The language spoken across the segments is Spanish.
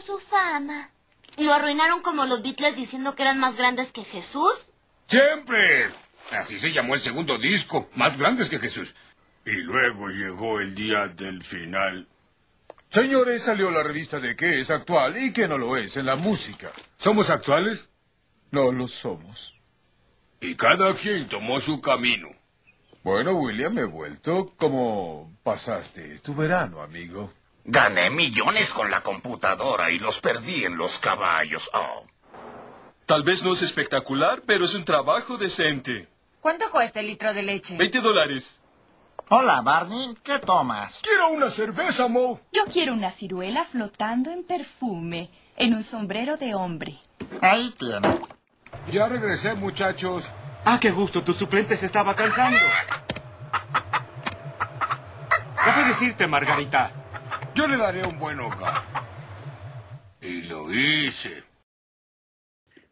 su fama. ¿Lo arruinaron como los Beatles diciendo que eran más grandes que Jesús? Siempre. Así se llamó el segundo disco, más grandes que Jesús. Y luego llegó el día del final. Señores, salió la revista de qué es actual y qué no lo es en la música. ¿Somos actuales? No lo somos. Y cada quien tomó su camino. Bueno, William, he vuelto. ¿Cómo pasaste tu verano, amigo? Gané millones con la computadora y los perdí en los caballos. Oh. Tal vez no es espectacular, pero es un trabajo decente. ¿Cuánto cuesta el litro de leche? 20 dólares. Hola, Barney. ¿Qué tomas? Quiero una cerveza, Mo. Yo quiero una ciruela flotando en perfume, en un sombrero de hombre. Ahí tiene. Ya regresé, muchachos. Ah, qué gusto, tu suplente se estaba cansando. ¿Qué puedes irte, Margarita? Yo le daré un buen hogar. Y lo hice.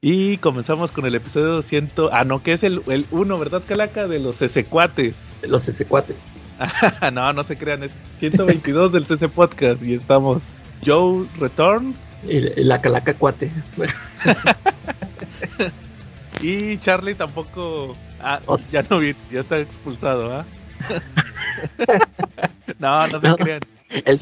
Y comenzamos con el episodio 100. Ah, no, que es el 1, ¿verdad, Calaca? De los CC4. Los CC4. no, no se crean, es 122 del CC Podcast. Y estamos Joe Returns. Y la Calaca Cuate. y Charlie tampoco. Ah, ya no vi, ya está expulsado, ¿ah? no, no se crean. Él,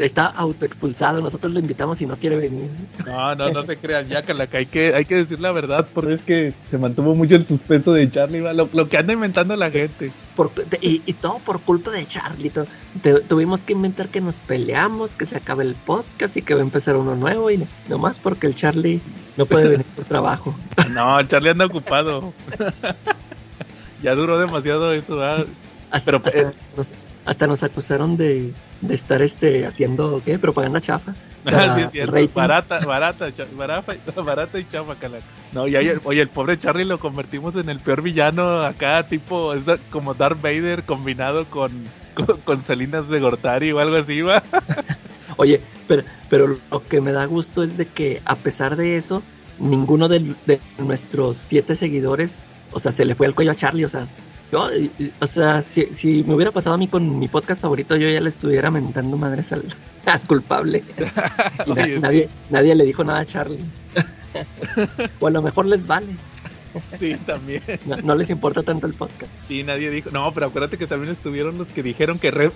está autoexpulsado, nosotros lo invitamos y no quiere venir. No, no, no se crean, ya Calaca, hay que, hay que decir la verdad, porque es que se mantuvo mucho el suspenso de Charlie, lo, lo, que anda inventando la gente. Por, y, y, todo por culpa de Charlie. tuvimos que inventar que nos peleamos, que se acabe el podcast y que va a empezar uno nuevo, y nomás porque el Charlie no puede venir por trabajo. No, Charlie anda ocupado. ya duró demasiado eso, ¿verdad? Hasta, Pero, hasta, eh, hasta, nos, acusaron de, de estar este haciendo ¿qué? propaganda chafa. Ah, sí, barata, barata, barata, barata y chafa, calaca. No, y ahí, oye, el pobre Charlie lo convertimos en el peor villano acá, tipo, es como Darth Vader combinado con, con, con Salinas de Gortari o algo así, va. oye, pero, pero lo que me da gusto es de que a pesar de eso, ninguno de, de nuestros siete seguidores, o sea, se le fue al cuello a Charlie, o sea, yo, o sea, si, si, me hubiera pasado a mí con mi podcast favorito, yo ya le estuviera mentando madres al, culpable. nadie, nadie le dijo nada a Charlie. o a lo mejor les vale. Sí, también. No, les importa tanto el podcast. Sí, nadie dijo. No, pero acuérdate que también estuvieron los que dijeron que re...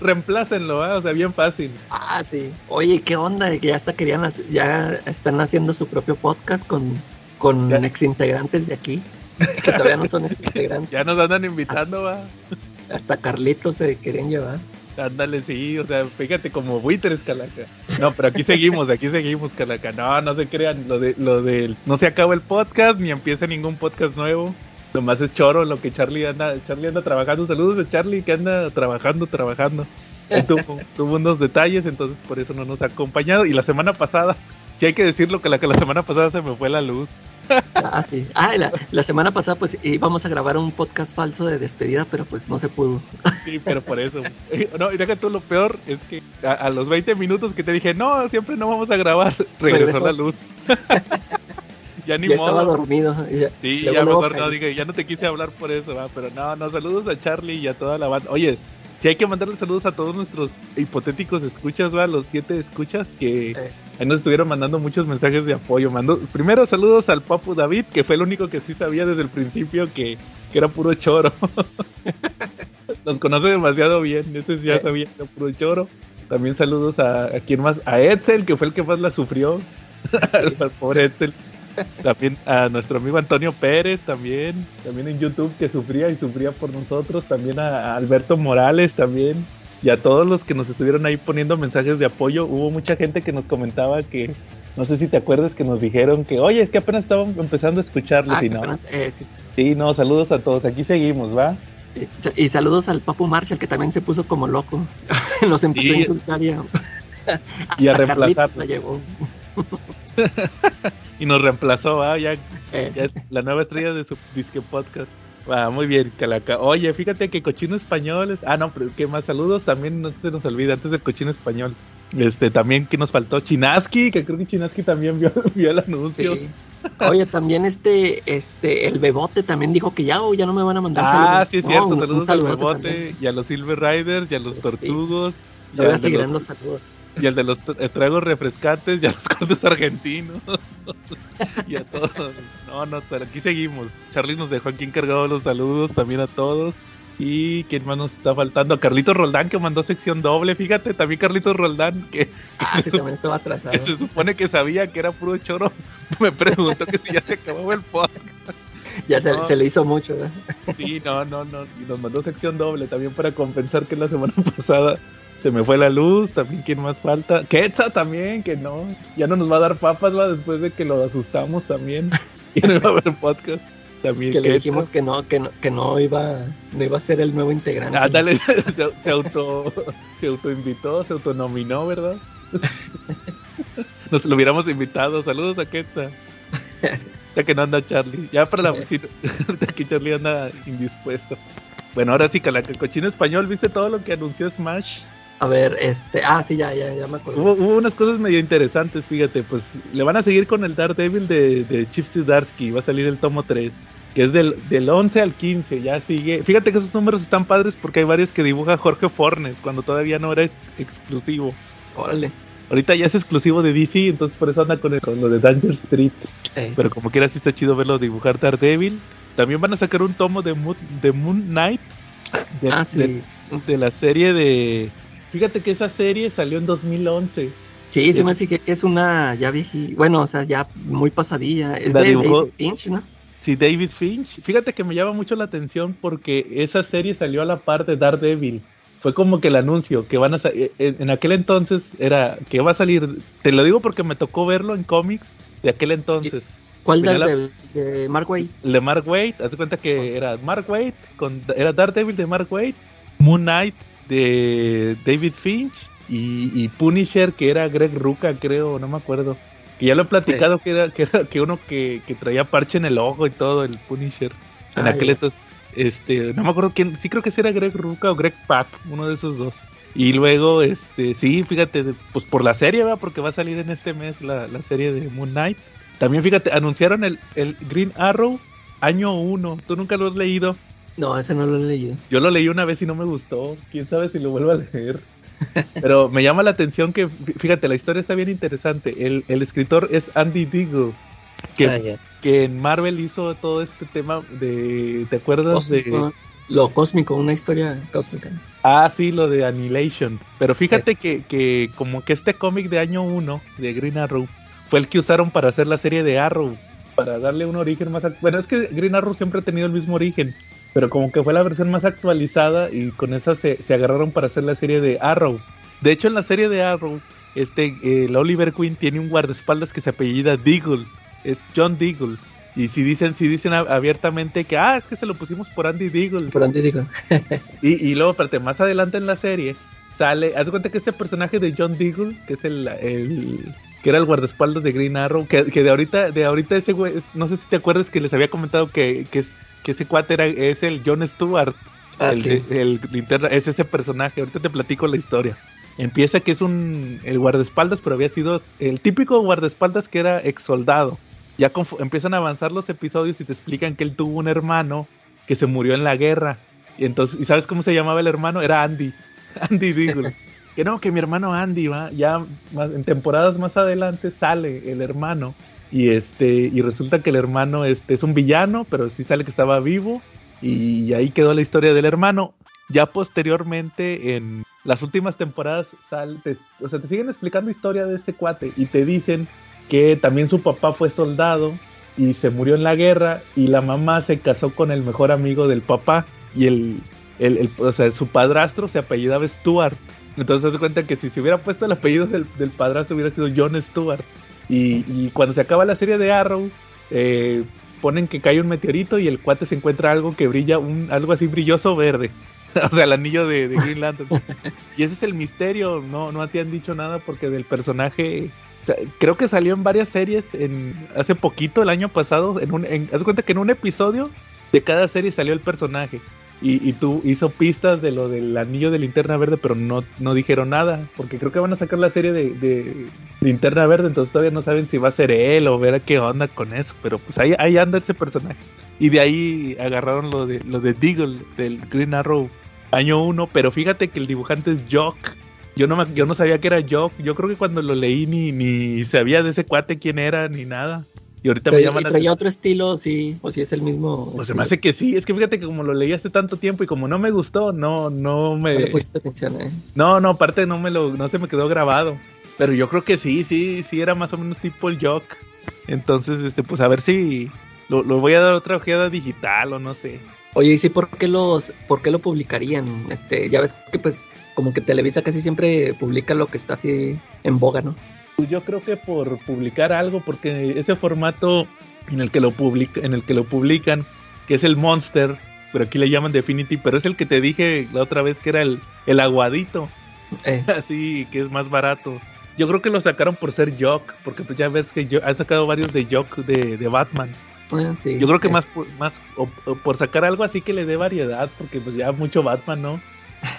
reemplácenlo, ¿eh? o sea, bien fácil. Ah, sí. Oye, ¿qué onda? Que ya hasta querían, ya están haciendo su propio podcast con, con ex integrantes de aquí que todavía no son integrantes. Ya nos andan invitando, va. Hasta Carlitos se querían llevar. Ándale, sí, o sea, fíjate como buitres, Calaca. No, pero aquí seguimos, aquí seguimos, Calaca. No, no se crean, lo de, lo de, no se acaba el podcast, ni empieza ningún podcast nuevo. Nomás es choro lo que Charlie anda, Charlie anda trabajando. Saludos de Charlie que anda trabajando, trabajando. Tuvo, tuvo, unos detalles, entonces por eso no nos ha acompañado. Y la semana pasada, sí hay que decirlo que la que la semana pasada se me fue la luz. Ah, sí. Ah, la, semana pasada pues íbamos a grabar un podcast falso de despedida, pero pues no se pudo. Sí, pero por eso. No, y deja tú lo peor, es que a, los 20 minutos que te dije, no, siempre no vamos a grabar, regresó, la luz. ya ni modo. estaba dormido. sí, ya mejor no, dije, ya no te quise hablar por eso, ¿va? pero no, no, saludos a Charlie y a toda la banda. Oye, sí hay que mandarle saludos a todos nuestros hipotéticos escuchas, ¿va? Los siete escuchas que eh. Ahí nos estuvieron mandando muchos mensajes de apoyo. Mando, primero saludos al Papu David, que fue el único que sí sabía desde el principio que, que era puro choro. nos conoce demasiado bien, ese ya eh. sabía que era puro choro. También saludos a, a quien más, a Edsel, que fue el que más la sufrió. Al pobre Edsel. También a nuestro amigo Antonio Pérez, también, también en YouTube que sufría y sufría por nosotros, también a, Alberto Morales, también, y a todos los que nos estuvieron ahí poniendo mensajes de apoyo. Hubo mucha gente que nos comentaba que, no sé si te acuerdas, que nos dijeron que, oye, es que apenas estaban empezando a escucharles ah, y no. Eh, sí, sí. no, saludos a todos, aquí seguimos, ¿va? Y, saludos al Papu Marshall, que también se puso como loco. Nos empezó a insultar y a, y a reemplazar. y nos reemplazó, Ya, eh. es la nueva estrella de su disque podcast. Ah, muy bien, Calaca. Oye, fíjate que cochino español es... Ah, no, pero qué más saludos. También no se nos olvida, antes del cochino español. Este, también que nos faltó Chinaski, que creo que Chinaski también vio, vio el anuncio. Oye, también este, este, el Bebote también dijo que ya, o ya no me van a mandar ah, saludos. Ah, sí, es cierto, saludos al Bebote y a los Silver Riders y a los Tortugos. Sí. Seguirán los saludos. Y el de los tra- tragos refrescantes y a los cortes argentinos. y a todos. No, no, aquí seguimos. Charlie nos dejó aquí encargado los saludos también a todos. Y quién más nos está faltando, a Carlitos Roldán que mandó sección doble, fíjate, también Carlitos Roldán que, Ah, sí, también estaba atrasado. que se supone que sabía que era puro choro, me preguntó que si ya se acababa el podcast. Ya se, No. se le hizo mucho, ¿verdad? Sí, no, no, no. Y nos mandó sección doble también para compensar que la semana pasada se me fue la luz. También, ¿quién más falta? Quetza también, que no. Ya no nos va a dar papas, va, después de que lo asustamos también. Y no iba a haber podcast. También Que le dijimos que no, que no, que no iba, no iba a ser el nuevo integrante. Ah, dale, se, se auto, se autoinvitó, se autonominó, ¿verdad? Nos lo hubiéramos invitado. Saludos a Quetza. Ya que no anda Charlie. Ya para la ahorita que Charlie anda indispuesto. Bueno, ahora sí, cochino español, ¿viste todo lo que anunció Smash? A ver, este, ah, sí, ya, ya, ya me acuerdo. Hubo, hubo unas cosas medio interesantes, fíjate, pues le van a seguir con el Daredevil de, de Chip Zdarsky, va a salir el tomo 3, que es del, del 11 al 15, ya sigue. Fíjate que esos números están padres porque hay varios que dibuja Jorge Fornes, cuando todavía no era ex- exclusivo. Órale. Ahorita ya es exclusivo de DC, entonces por eso anda con, el- con lo de Danger Street. Pero como quiera sí está chido verlo dibujar Daredevil. También van a sacar un tomo de Moon, de Moon Knight. De, ah, sí. de- de la serie de... Fíjate que esa serie salió en 2011. Sí, sí me fijé que es una ya vieji, bueno, o sea, ya muy pasadilla. Es La de dibujó- David Finch, ¿no? Sí, David Finch. Fíjate que me llama mucho la atención porque esa serie salió a la par de Daredevil. Fue como que el anuncio que van a sa- eh, eh, en aquel entonces era que va a salir. Te lo digo porque me tocó verlo en cómics de aquel entonces. ¿Cuál Venía la- de, Mark Waid? De Mark Waid, haz de cuenta que era Mark Waid, con, era Daredevil de Mark Waid, Moon Knight de David Finch y, y Punisher que era Greg Ruca, creo, no me acuerdo. Que ya lo he platicado que era que, era, que uno que, que traía parche en el ojo y todo, el Punisher. En Ah, aquel entonces, este, no me acuerdo quién, sí creo que era Greg Ruca o Greg Pak, uno de esos dos. Y luego, este, sí, fíjate, pues por la serie, ¿verdad? Porque va a salir en este mes la, la serie de Moon Knight. También, fíjate, anunciaron el, el Green Arrow año 1. ¿Tú nunca lo has leído? No, ese no lo he leído. Yo lo leí una vez y no me gustó. Quién sabe si lo vuelvo a leer. Pero me llama la atención que, fí- fíjate, la historia está bien interesante. El, el escritor es Andy Diggle, que, Ah, que en Marvel hizo todo este tema de. ¿Te acuerdas de.? Lo cósmico, una historia cósmica. Ah, sí, lo de Annihilation. Pero fíjate que, que como que este cómic de año 1 de Green Arrow fue el que usaron para hacer la serie de Arrow. Para darle un origen más... Bueno, es que Green Arrow siempre ha tenido el mismo origen. Pero como que fue la versión más actualizada y con esa se, se agarraron para hacer la serie de Arrow. De hecho, en la serie de Arrow, este, eh, la Oliver Queen tiene un guardaespaldas que se apellida Deagle. Es John Deagle. Y si dicen, si dicen abiertamente que, ah, es que se lo pusimos por Andy Deagle. Por antes digo. Y, y luego, espérate, más adelante en la serie sale, haz de cuenta que este personaje de John Deagle, que es el, el- que era el guardaespaldas de Green Arrow, que, que de ahorita, de ahorita ese güey, no sé si te acuerdas que les había comentado que, que, es- que ese cuate era, es el John Stewart, Ah, el, sí. el linterna, es ese personaje, ahorita te platico la historia. Empieza que es un el guardaespaldas, pero había sido el típico guardaespaldas que era ex soldado. Ya empiezan a avanzar los episodios y te explican que él tuvo un hermano que se murió en la guerra. Y entonces, ¿y sabes cómo se llamaba el hermano? Era Andy. Andy Deagle. que no, que mi hermano Andy va, ya más- en temporadas más adelante sale el hermano. Y este, y resulta que el hermano este, es un villano, pero sí sale que estaba vivo. Y ahí quedó la historia del hermano. Ya posteriormente, en las últimas temporadas, sal- te- o sea, te siguen explicando historia de este cuate y te dicen que también su papá fue soldado y se murió en la guerra y la mamá se casó con el mejor amigo del papá y el, el, o sea, su padrastro se apellidaba Stuart. Entonces se cuenta que si se hubiera puesto el apellido del, del padrastro hubiera sido John Stewart. Y, y cuando se acaba la serie de Arrow, eh, ponen que cae un meteorito y el cuate se encuentra algo que brilla, un, algo así brilloso verde. o sea, el anillo de, de Green Lantern. y ese es el misterio, no, no te han dicho nada porque del personaje creo que salió en varias series en hace poquito, el año pasado. En un, en, haz cuenta que en un episodio de cada serie salió el personaje. Y, y tú hizo pistas de lo del anillo de linterna verde, pero no, no dijeron nada. Porque creo que van a sacar la serie de, linterna verde, entonces todavía no saben si va a ser él o ver qué onda con eso. Pero pues ahí, ahí anda ese personaje. Y de ahí agarraron lo de, lo de Deagle, del Green Arrow año 1. Pero fíjate que el dibujante es Jock. Yo no, yo no sabía que era Jock. Yo creo que cuando lo leí ni, ni sabía de ese cuate quién era ni nada. Y ahorita me llaman ¿y traía otro estilo, sí, o si es el mismo. Pues se me hace que sí. Es que fíjate que como lo leí hace tanto tiempo y como no me gustó, no, no me. No le pusiste atención, ¿eh? No, no, aparte no me lo, no se me quedó grabado. Pero yo creo que sí, sí, sí era más o menos tipo el Jock. Entonces, este, pues a ver si lo, lo voy a dar otra ojeada digital o no sé. Oye, ¿y sí por qué los, por qué lo publicarían? Este, ya ves que pues como que Televisa casi siempre publica lo que está así en boga, ¿no? Pues yo creo que por publicar algo, porque ese formato en el que lo publica, en el que lo publican, que es el Monster, pero aquí le llaman Definity, pero es el que te dije la otra vez que era el, el aguadito, Eh, así que es más barato. Yo creo que lo sacaron por ser Jock, porque pues ya ves que yo han sacado varios de Jock de, de Batman. ah, sí. Yo creo que Eh, más por, más o- o por sacar algo así que le dé variedad, porque pues ya mucho Batman, ¿no?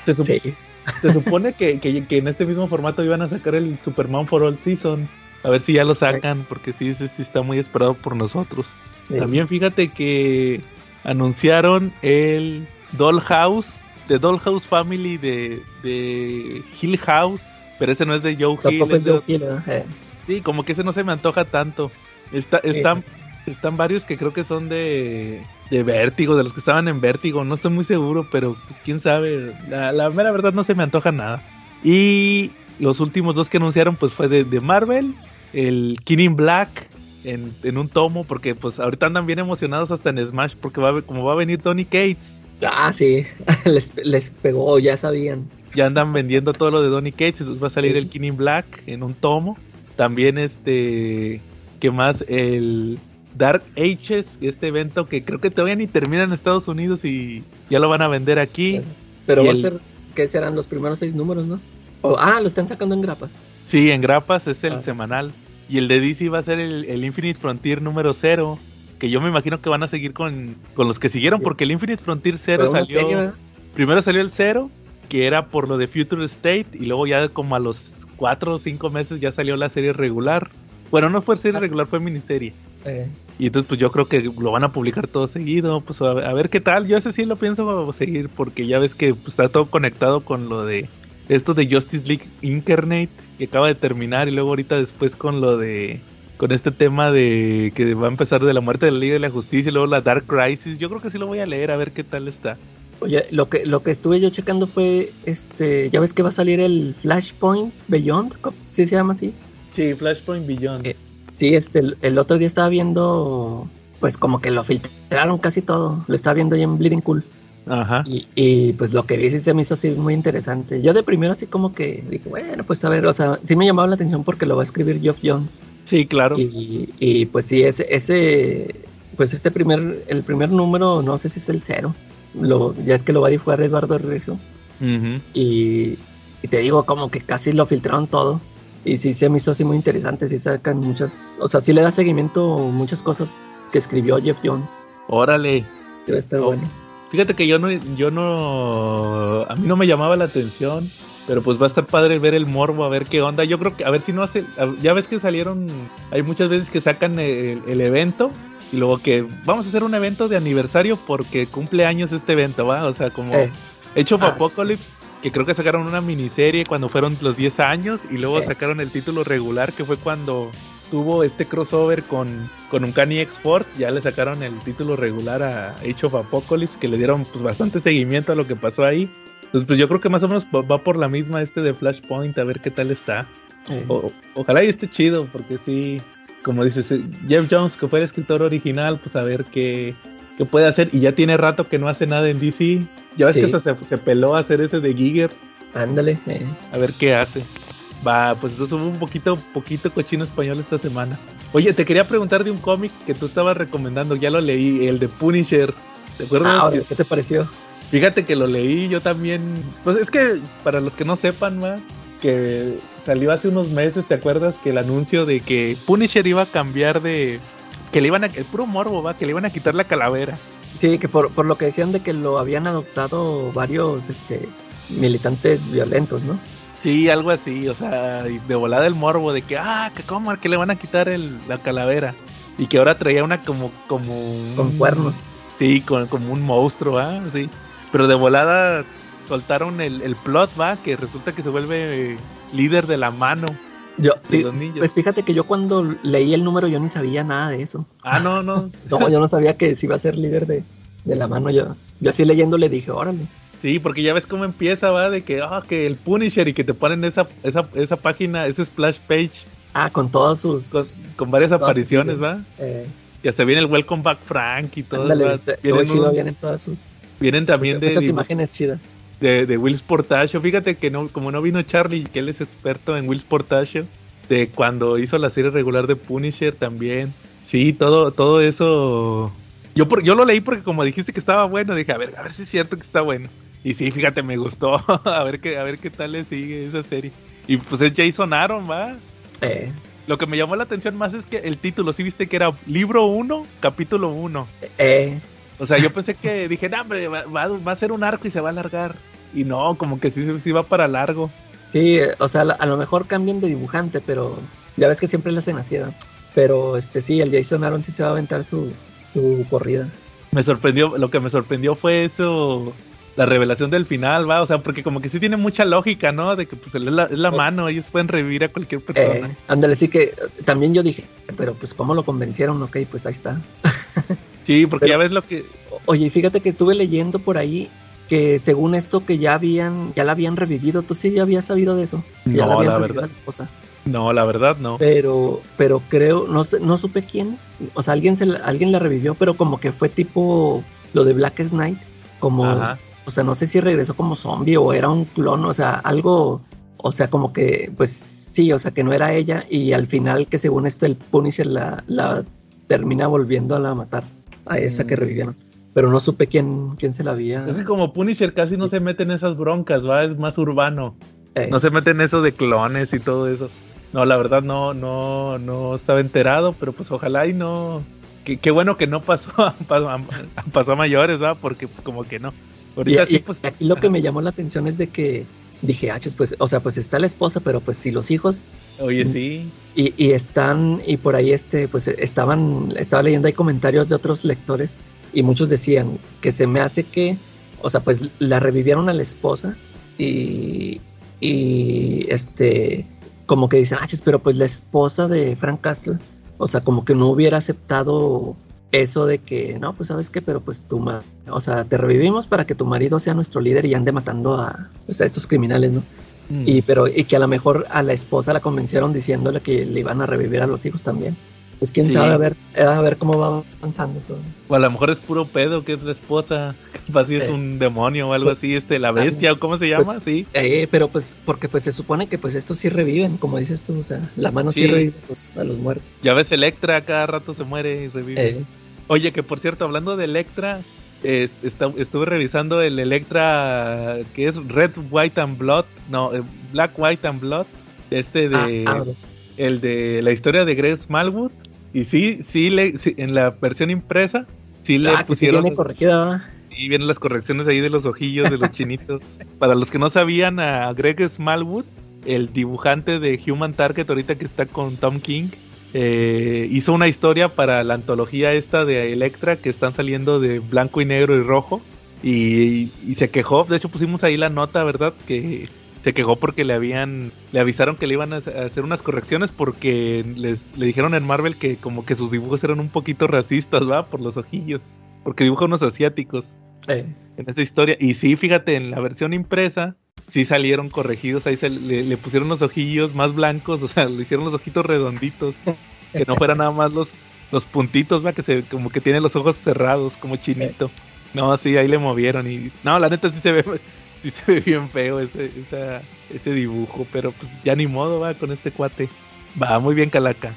Se, sup- Sí. Se supone que, que- que en este mismo formato iban a sacar el Superman for All Seasons. A ver si ya lo sacan, porque sí, sí, sí está muy esperado por nosotros. sí. También fíjate que anunciaron el Dollhouse, de Dollhouse Family de, de Hill House, pero ese no es de Joe Hill. Tampoco es de- Joe Hill. Eh, Sí, como que ese no se me antoja tanto. Está, están, están varios que creo que son de, de Vértigo, de los que estaban en Vértigo. No estoy muy seguro, pero quién sabe. La, la mera verdad no se me antoja nada. Y los últimos dos que anunciaron pues fue de, de Marvel, el King in Black en, en un tomo, porque pues ahorita andan bien emocionados hasta en Smash, porque va a, como va a venir Tony Cates. Ah, sí. les, les pegó, ya sabían. ya andan vendiendo todo lo de Donny Cates, entonces va a salir el King in Black en un tomo. También este, ¿qué más? El Dark Ages, este evento que creo que todavía ni termina en Estados Unidos y ya lo van a vender aquí. Pero va a ser, ¿qué serán los primeros seis números, no? Ah, lo están sacando en grapas. Sí, en grapas es el Ah. semanal. Y el de DC va a ser el, el Infinite Frontier número 0. Que yo me imagino que van a seguir con, con los que siguieron, porque el Infinite Frontier 0 Fue una salió. Primero salió el 0, que era por lo de Future State, y luego ya como a los 4 o 5 meses ya salió la serie regular. Bueno, no fue Ah. serie regular, fue miniserie. Eh, Y entonces pues yo creo que lo van a publicar todo seguido, pues a, a ver qué tal. Yo ese sí lo pienso seguir porque ya ves que pues, está todo conectado con lo de esto de Justice League Incarnate que acaba de terminar y luego ahorita después con lo de con este tema de que va a empezar de la muerte de la Liga de la Justicia y luego la Dark Crisis. Yo creo que sí lo voy a leer a ver qué tal está. Oye, lo que, lo que estuve yo checando fue, este, ya ves que va a salir el Flashpoint Beyond, ¿cómo- ¿sí se llama así? Sí, Flashpoint Beyond. Eh, Sí, este, el, el otro día estaba viendo, pues como que lo filtraron casi todo, lo estaba viendo ahí en Bleeding Cool. Ajá. Y, y, pues lo que vi sí se me hizo así muy interesante. Yo de primero así como que dije, bueno, pues a ver, o sea, sí me llamaba la atención porque lo va a escribir Geoff Jones. Sí, claro. Y, y pues sí, ese, ese, pues este primer, el primer número, no sé si es el cero. Lo, ya es que lo va a dibujar Eduardo Rizzo. Ujú. Y, y te digo, como que casi lo filtraron todo. Y sí se me hizo así muy interesante, sí sacan muchas, o sea, sí le da seguimiento muchas cosas que escribió Jeff Jones. Órale. Debe estar Oh. bueno. Fíjate que yo no, yo no, a mí no me llamaba la atención, pero pues va a estar padre ver el morbo, a ver qué onda. Yo creo que, a ver si no hace, ya ves que salieron, hay muchas veces que sacan el, el evento y luego que vamos a hacer un evento de aniversario porque cumple años este evento, ¿va? O sea, como Eh. Age of Ah. Apocalypse, que creo que sacaron una miniserie cuando fueron los 10 años y luego sacaron el título regular que fue cuando tuvo este crossover con, con Uncanny X-Force, ya le sacaron el título regular a Age of Apocalypse, que le dieron pues bastante seguimiento a lo que pasó ahí. Entonces, pues yo creo que más o menos va- por la misma este de Flashpoint, a ver qué tal está. O- o- ojalá y esté chido, porque sí, como dices, eh, Jeff Jones, que fue el escritor original, pues a ver qué, qué puede hacer. Y ya tiene rato que no hace nada en DC. Ya ves Sí. que hasta se, se peló a hacer ese de Giger, ándale. eh. a ver qué hace. Va, pues entonces hubo un poquito, poquito cochino español esta semana. Oye, te quería preguntar de un cómic que tú estabas recomendando, ya lo leí, el de Punisher. ¿Te acuerdas? Ah, ¿qué te pareció? Fíjate que lo leí yo también. Pues es que para los que no sepan, ma, que salió hace unos meses, ¿te acuerdas? Que el anuncio de que Punisher iba a cambiar de. Que le iban a. El puro morbo, va, que le iban a quitar la calavera. Sí, que por, por lo que decían de que lo habían adoptado varios este, militantes violentos, ¿no? Sí, algo así, o sea, de volada el morbo de que, ah, que cómo, que le van a quitar el, la calavera. Y que ahora traía una como. como un- Con cuernos. Sí, con, como un monstruo, ¿ah? Sí. Pero de volada soltaron el, el plot, va, que resulta que se vuelve líder de la mano. Yo, pues fíjate que yo cuando leí el número yo ni sabía nada de eso. Ah, no, no. No, yo no sabía que si iba a ser líder de, de la mano. Yo, yo así leyendo le dije, órale. Sí, porque ya ves cómo empieza, va, de que, ah, que el Punisher y que te ponen esa, esa, esa página, ese splash page Ah, con todos sus... con, con varias todas apariciones, va. Eh, Y hasta viene el Welcome Back Frank y todo. ándale, este, Vienen, chido, vienen todas sus... vienen también muchas, de, muchas imágenes chidas. De, de Will. Fíjate que no, como no vino Charlie, que él es experto en Will Sportacho, de cuando hizo la serie regular de Punisher también. Sí, todo, todo eso. Yo, por, yo lo leí porque como dijiste que estaba bueno, dije, a ver, a ver si es cierto que está bueno. Y sí, fíjate, me gustó. a ver qué, a ver qué tal le sigue esa serie. Y pues es Jason Aaron, va. Eh, Lo que me llamó la atención más es que el título, sí viste que era libro 1, capítulo 1. eh, O sea, yo pensé que dije, no, hombre, va, va- va a ser un arco y se va a alargar. Y no, como que sí, sí va para largo. sí, eh, o sea, a lo mejor cambian de dibujante, pero ya ves que siempre le hacen así, ¿no? Pero este sí, el Jason Aaron sí se va a aventar su, su corrida. Me sorprendió, lo que me sorprendió fue eso, la revelación del final, va, o sea, porque como que sí tiene mucha lógica, ¿no? De que pues es la, es la mano, ellos pueden revivir a cualquier persona. Eh, ándale, sí que eh, también yo dije, pero pues cómo lo convencieron, ok, pues ahí está. sí, porque pero- ya ves lo que... Oye, fíjate que estuve leyendo por ahí que según esto que ya habían, ya la habían revivido, tú sí ya habías sabido de eso. Que ya No, la habían la verdad. a la esposa. No, la verdad no. Pero, pero creo, no no supe quién. O sea, alguien se la- alguien la revivió, pero como que fue tipo lo de Black Knight, como, Ajá. o sea, no sé si regresó como zombie o era un clon, o sea, algo, o sea, como que, pues sí, o sea, que no era ella y al final que según esto el Punisher la, la termina volviendo a la matar a esa que Mm. revivieron. Pero no supe quién, quién se la había. Es que como Punisher casi no se mete en esas broncas, va, es más urbano. eh, No se mete en eso de clones y todo eso. No, la verdad no, no, no estaba enterado, pero pues ojalá y no. Qué, qué bueno que no pasó a, pasó a- pasó a mayores, va, porque pues como que no. Y, Ahorita sí, y pues. aquí lo que me llamó la atención es de que dije, ah, pues, o sea, pues está la esposa, pero pues si los hijos Oye, sí. y, y están, y por ahí este, pues estaban, estaba leyendo ahí comentarios de otros lectores y muchos decían que se me hace que, o sea, pues la revivieron a la esposa y, y este, como que dicen, ah, pero pues la esposa de Frank Castle, o sea, como que no hubiera aceptado eso de que, no, pues sabes qué, pero pues tu ma o sea, te revivimos para que tu marido sea nuestro líder y ande matando a, pues, a estos criminales, ¿no? Mm. Y pero y que a lo mejor a la esposa la convencieron diciéndole que le iban a revivir a los hijos también. Pues quién Sí. sabe a ver, a ver cómo va avanzando todo. O a lo mejor es puro pedo que es la esposa. Capaz si es Eh. un demonio o algo así, este, la bestia, o cómo se llama, Pues, sí. Eh, pero pues porque pues se supone que pues estos sí reviven, como dices tú, o sea, la mano sí, Sí. revive pues, a los muertos. Ya ves Electra, cada rato se muere y revive. Eh, Oye, que por cierto, hablando de Electra, eh, está- estuve revisando el Electra que es Red, White and Blood, no, eh, Black, White and Blood, este de ah, ah, el de la historia de Greg Smallwood y sí, sí, le, sí, en la versión impresa sí le ah, que sí pusieron viene corregida. y vienen las correcciones ahí de los ojillos de los chinitos. Para los que no sabían, a Greg Smallwood, el dibujante de Human Target ahorita que está con Tom King, eh, hizo una historia para la antología esta de Electra que están saliendo de blanco y negro y rojo. Y, y se quejó, de hecho pusimos ahí la nota, ¿verdad? Que se quejó porque le habían, le avisaron que le iban a hacer unas correcciones porque les, le dijeron en Marvel que como que sus dibujos eran un poquito racistas, ¿va? Por los ojillos, porque dibuja unos asiáticos Eh, en esa historia. Y sí, fíjate, en la versión impresa, sí salieron corregidos. Ahí se le, le pusieron los ojillos más blancos, o sea, le hicieron los ojitos redonditos. que no fueran nada más los, los puntitos, va, que se, como que tiene los ojos cerrados, como chinito. No, sí, ahí le movieron. Y no, la neta sí se ve, sí se ve bien feo ese, ese dibujo. Pero pues ya ni modo, va, con este cuate. Va, muy bien, Calaca.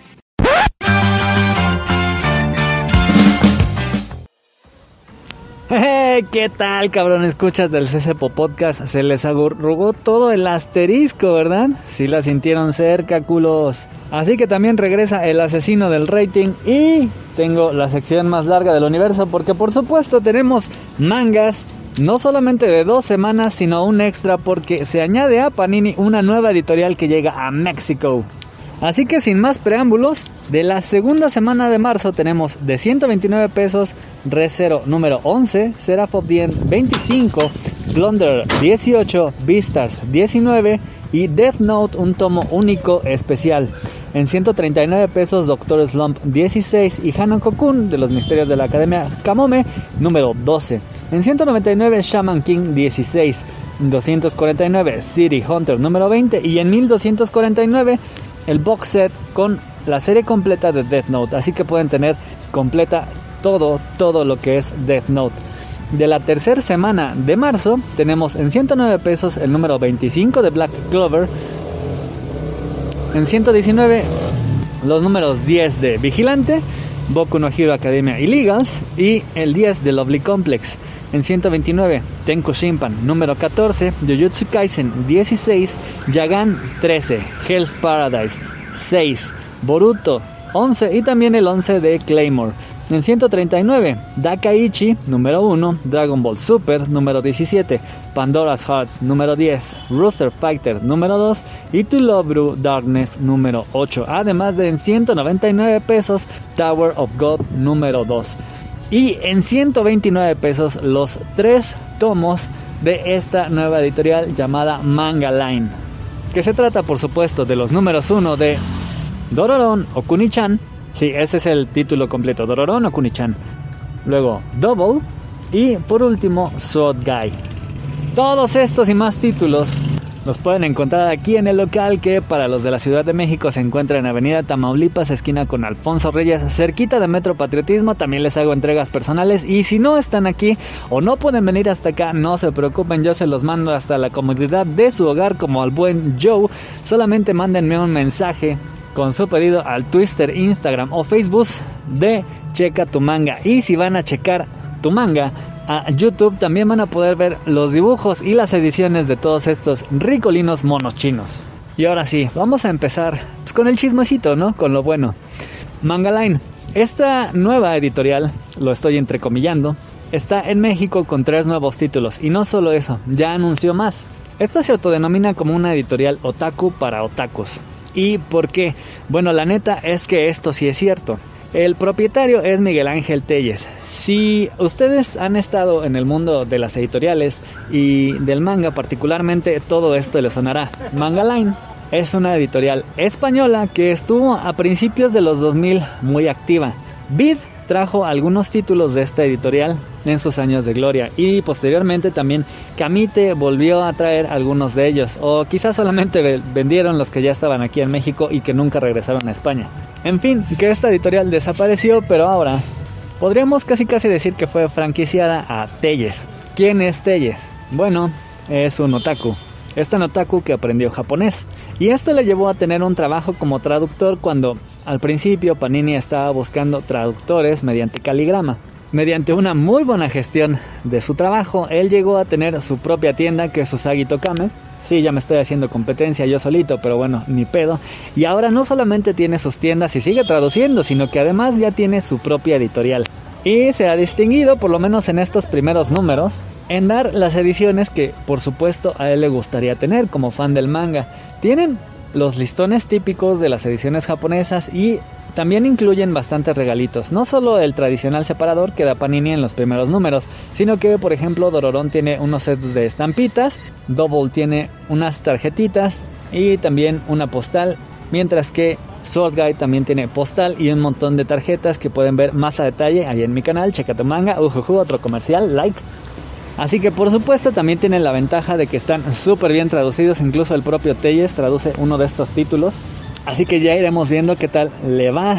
¿Qué tal, cabrón? Escuchas del CCPO Podcast. Se les arrugó todo el asterisco, ¿verdad? Si la sintieron cerca, culos. Así que también regresa el asesino del rating. Y tengo la sección más larga del universo. Porque, por supuesto, tenemos mangas. No solamente de dos semanas, sino un extra. Porque se añade a Panini una nueva editorial que llega a México. Así que sin más preámbulos, de la segunda semana de marzo tenemos de 129 pesos Recero número 11, Seraph of the End 25, Blunder 18, Beastars 19 y Death Note un tomo único especial. En 139 pesos Doctor Slump 16 y Hanon Kokun de los Misterios de la Academia Kamome número 12. En 199 Shaman King 16. 249 City Hunter número 20 y en 1249 el box set con la serie completa de Death Note. Así que pueden tener completa todo, todo lo que es Death Note. De la tercera semana de marzo tenemos en 109 pesos el número 25 de Black Clover. En 119 los números 10 de Vigilante, Boku no Hero Academia Illegals y el 10 de Lovely Complex. En 129, Tenko Shimpan número 14, Jujutsu Kaisen 16, Yagan 13, Hell's Paradise 6, Boruto 11 y también el 11 de Claymore. En 139, Dakaichi número 1, Dragon Ball Super número 17, Pandora's Hearts número 10, Rooster Fighter número 2 y To Love Darkness número 8. Además de en 199 pesos, Tower of God número 2. Y en 129 pesos los tres tomos de esta nueva editorial llamada Manga Line. Que se trata por supuesto de los números 1 de Dororon Okuni-chan. Sí, ese es el título completo, Dororon Okuni-chan. Luego Double y por último Sword Guy. Todos estos y más títulos los pueden encontrar aquí en el local que para los de la Ciudad de México se encuentra en Avenida Tamaulipas, esquina con Alfonso Reyes, cerquita de Metro Patriotismo. También les hago entregas personales y si no están aquí o no pueden venir hasta acá, no se preocupen, yo se los mando hasta la comodidad de su hogar como al buen Joe. Solamente mándenme un mensaje con su pedido al Twitter, Instagram o Facebook de Checa tu manga. Y si van a checar tu manga, YouTube también van a poder ver los dibujos y las ediciones de todos estos ricolinos monos chinos. Y ahora sí, vamos a empezar pues, con el chismecito, ¿no? Con lo bueno. Manga Line. Esta nueva editorial, lo estoy entrecomillando, está en México con tres nuevos títulos. Y no solo eso, ya anunció más. Esta se autodenomina como una editorial otaku para otakus. ¿Y por qué? Bueno, la neta es que esto sí es cierto. El propietario es Miguel Ángel Telles. Si ustedes han estado en el mundo de las editoriales y del manga particularmente, todo esto les sonará. Manga Line es una editorial española que estuvo a principios de los 2000 muy activa. Vid trajo algunos títulos de esta editorial en sus años de gloria y posteriormente también Camite volvió a traer algunos de ellos o quizás solamente vendieron los que ya estaban aquí en México y que nunca regresaron a España. En fin, que esta editorial desapareció pero ahora podríamos casi casi decir que fue franquiciada a Telles. ¿Quién es Telles? Bueno, es un otaku. Este otaku que aprendió japonés y esto le llevó a tener un trabajo como traductor cuando al principio Panini estaba buscando traductores mediante caligrama. Mediante una muy buena gestión de su trabajo, él llegó a tener su propia tienda que es Usagi Tokame. Sí, ya me estoy haciendo competencia yo solito, pero bueno, ni pedo. Y ahora no solamente tiene sus tiendas y sigue traduciendo, sino que además ya tiene su propia editorial. Y se ha distinguido, por lo menos en estos primeros números, en dar las ediciones que por supuesto a él le gustaría tener como fan del manga. Tienen los listones típicos de las ediciones japonesas y también incluyen bastantes regalitos, no solo el tradicional separador que da Panini en los primeros números, sino que por ejemplo Dororón tiene unos sets de estampitas, Double tiene unas tarjetitas y también una postal, mientras que Sword Guy también tiene postal y un montón de tarjetas que pueden ver más a detalle ahí en mi canal, checa tu manga, ujuju, otro comercial, like. Así que por supuesto también tienen la ventaja de que están súper bien traducidos, incluso el propio Telles traduce uno de estos títulos. Así que ya iremos viendo qué tal le va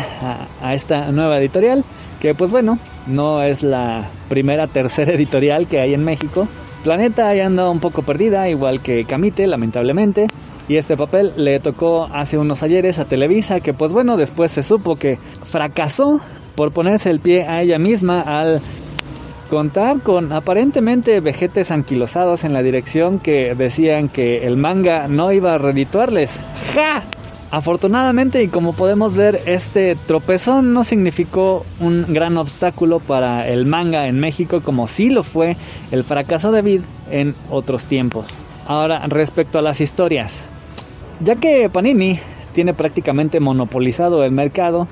a, esta nueva editorial, que pues bueno, no es la primera, tercera editorial que hay en México. Planeta ahí anda un poco perdida, igual que Camite, lamentablemente. Y este papel le tocó hace unos ayeres a Televisa, que pues bueno, después se supo que fracasó por ponerse el pie a ella misma al contar con aparentemente vejetes anquilosados en la dirección que decían que el manga no iba a redituarles. ¡Ja! Afortunadamente y como podemos ver, este tropezón no significó un gran obstáculo para el manga en México como sí lo fue el fracaso de Vid en otros tiempos. Ahora, respecto a las historias. Ya que Panini tiene prácticamente monopolizado el mercado,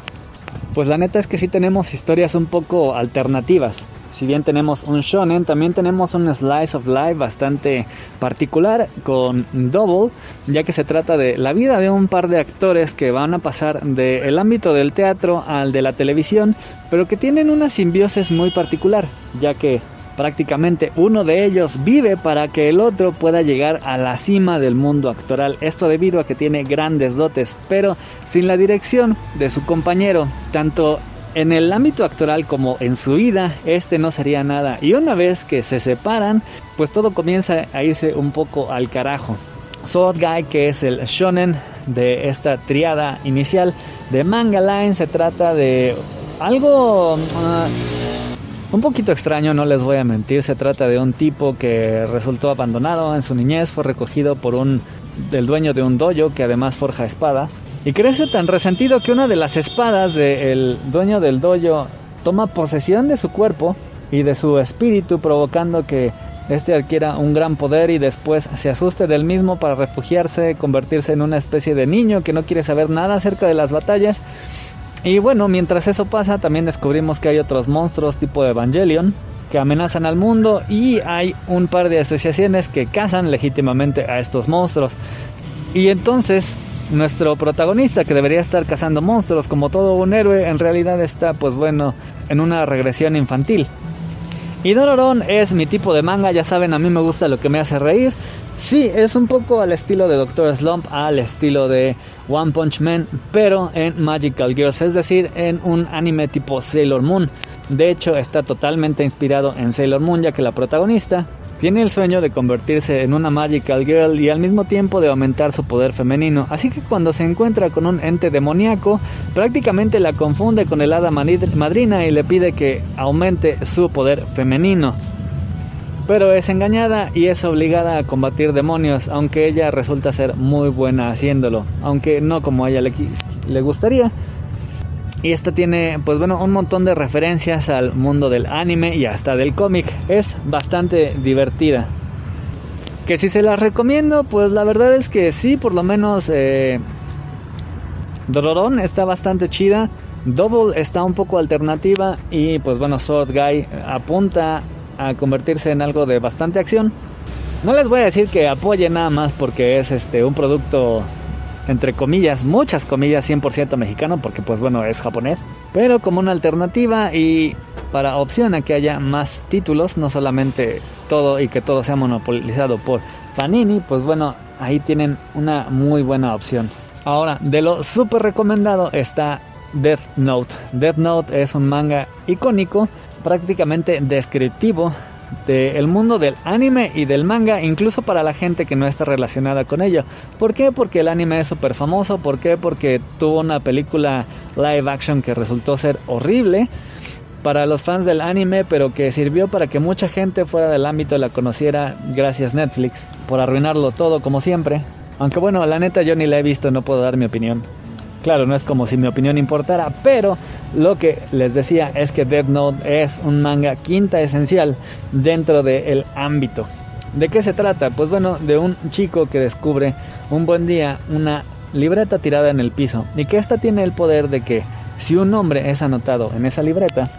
pues la neta es que sí tenemos historias un poco alternativas. Si bien tenemos un shonen, también tenemos un slice of life bastante particular con Double, ya que se trata de la vida de un par de actores que van a pasar del ámbito del teatro al de la televisión, pero que tienen una simbiosis muy particular, ya que prácticamente uno de ellos vive para que el otro pueda llegar a la cima del mundo actoral. Esto debido a que tiene grandes dotes, pero sin la dirección de su compañero, tanto en el ámbito actoral como en su vida, este no sería nada. Y una vez que se separan, pues todo comienza a irse un poco al carajo. Sword Guy, que es el shonen de esta triada inicial de Manga Line, se trata de algo uh, un poquito extraño, no les voy a mentir. Se trata de un tipo que resultó abandonado en su niñez, fue recogido por un del dueño de un dojo que además forja espadas y crece tan resentido que una de las espadas del dueño del dojo toma posesión de su cuerpo y de su espíritu, provocando que este adquiera un gran poder y después se asuste del mismo para refugiarse, convertirse en una especie de niño que no quiere saber nada acerca de las batallas. Y bueno, mientras eso pasa, también descubrimos que hay otros monstruos tipo Evangelion que amenazan al mundo y hay un par de asociaciones que cazan legítimamente a estos monstruos. Y entonces nuestro protagonista que debería estar cazando monstruos como todo un héroe en realidad está pues bueno en una regresión infantil. Y Dororon es mi tipo de manga, ya saben, a mí me gusta lo que me hace reír. Sí, es un poco al estilo de Doctor Slump, al estilo de One Punch Man, pero en Magical Girls, es decir, en un anime tipo Sailor Moon. De hecho, está totalmente inspirado en Sailor Moon, ya que la protagonista tiene el sueño de convertirse en una Magical Girl y al mismo tiempo de aumentar su poder femenino, así que cuando se encuentra con un ente demoníaco, prácticamente la confunde con el hada madrina y le pide que aumente su poder femenino. Pero es engañada y es obligada a combatir demonios, aunque ella resulta ser muy buena haciéndolo, aunque no como a ella le, le gustaría. Y esta tiene, pues bueno, un montón de referencias al mundo del anime y hasta del cómic. Es bastante divertida. Que si se las recomiendo, pues la verdad es que sí, por lo menos eh, está bastante chida. Double está un poco alternativa y pues bueno, Sword Guy apunta a convertirse en algo de bastante acción. No les voy a decir que apoye nada más porque es este un producto entre comillas, muchas comillas 100% mexicano porque pues bueno es japonés, pero como una alternativa y para opción a que haya más títulos, no solamente todo y que todo sea monopolizado por Panini, pues bueno, ahí tienen una muy buena opción. Ahora, de lo súper recomendado está Death Note. Death Note es un manga icónico, prácticamente descriptivo del mundo del anime y del manga, incluso para la gente que no está relacionada con ello. ¿Por qué? Porque el anime es súper famoso, ¿por qué? Porque tuvo una película live action que resultó ser horrible para los fans del anime, pero que sirvió para que mucha gente fuera del ámbito la conociera gracias Netflix, por arruinarlo todo como siempre. Aunque bueno, la neta yo ni la he visto, no puedo dar mi opinión. Claro, no es como si mi opinión importara, pero lo que les decía es que Death Note es un manga quinta esencial dentro del ámbito. ¿De qué se trata? Pues bueno, de un chico que descubre un buen día una libreta tirada en el piso y que esta tiene el poder de que si un nombre es anotado en esa libreta,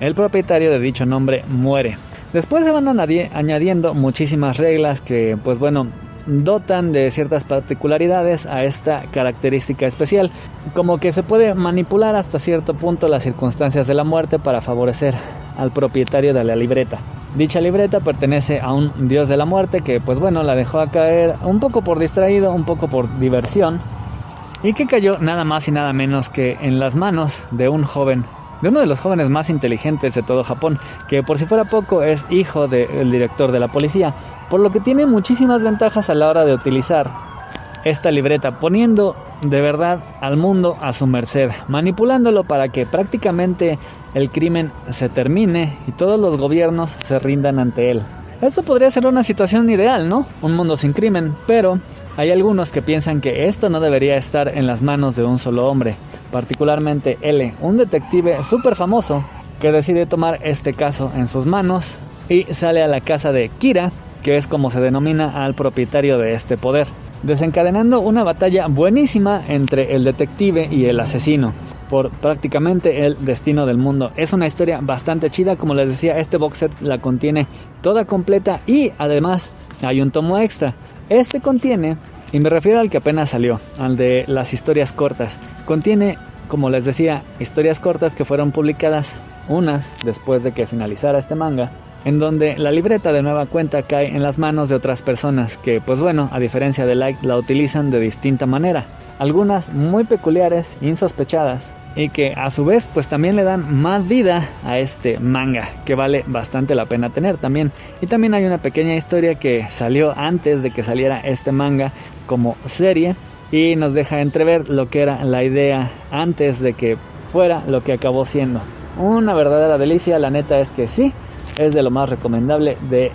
el propietario de dicho nombre muere. Después se van añadiendo muchísimas reglas que, pues bueno, dotan de ciertas particularidades a esta característica especial, como que se puede manipular hasta cierto punto las circunstancias de la muerte para favorecer al propietario de la libreta. Dicha libreta pertenece a un dios de la muerte que pues bueno la dejó a caer un poco por distraído, un poco por diversión y que cayó nada más y nada menos que en las manos de un joven de uno de los jóvenes más inteligentes de todo Japón, que por si fuera poco es hijo del director de la policía, por lo que tiene muchísimas ventajas a la hora de utilizar esta libreta, poniendo de verdad al mundo a su merced, manipulándolo para que prácticamente el crimen se termine y todos los gobiernos se rindan ante él. Esto podría ser una situación ideal, ¿no? Un mundo sin crimen, pero hay algunos que piensan que esto no debería estar en las manos de un solo hombre, particularmente L, un detective súper famoso que decide tomar este caso en sus manos y sale a la casa de Kira, que es como se denomina al propietario de este poder. desencadenando una batalla buenísima entre el detective y el asesino por prácticamente el destino del mundo. Es una historia bastante chida, como les decía, este box set la contiene toda completa y además hay un tomo extra. Este contiene, y me refiero al que apenas salió, al de las historias cortas, contiene, como les decía, historias cortas que fueron publicadas unas después de que finalizara este manga en donde la libreta de nueva cuenta cae en las manos de otras personas que, pues bueno, a diferencia de Light, la utilizan de distinta manera. Algunas muy peculiares, insospechadas, y que a su vez pues también le dan más vida a este manga que vale bastante la pena tener también y también hay una pequeña historia que salió antes de que saliera este manga como serie y nos deja entrever lo que era la idea antes de que fuera lo que acabó siendo una verdadera delicia la neta es que sí es de lo más recomendable de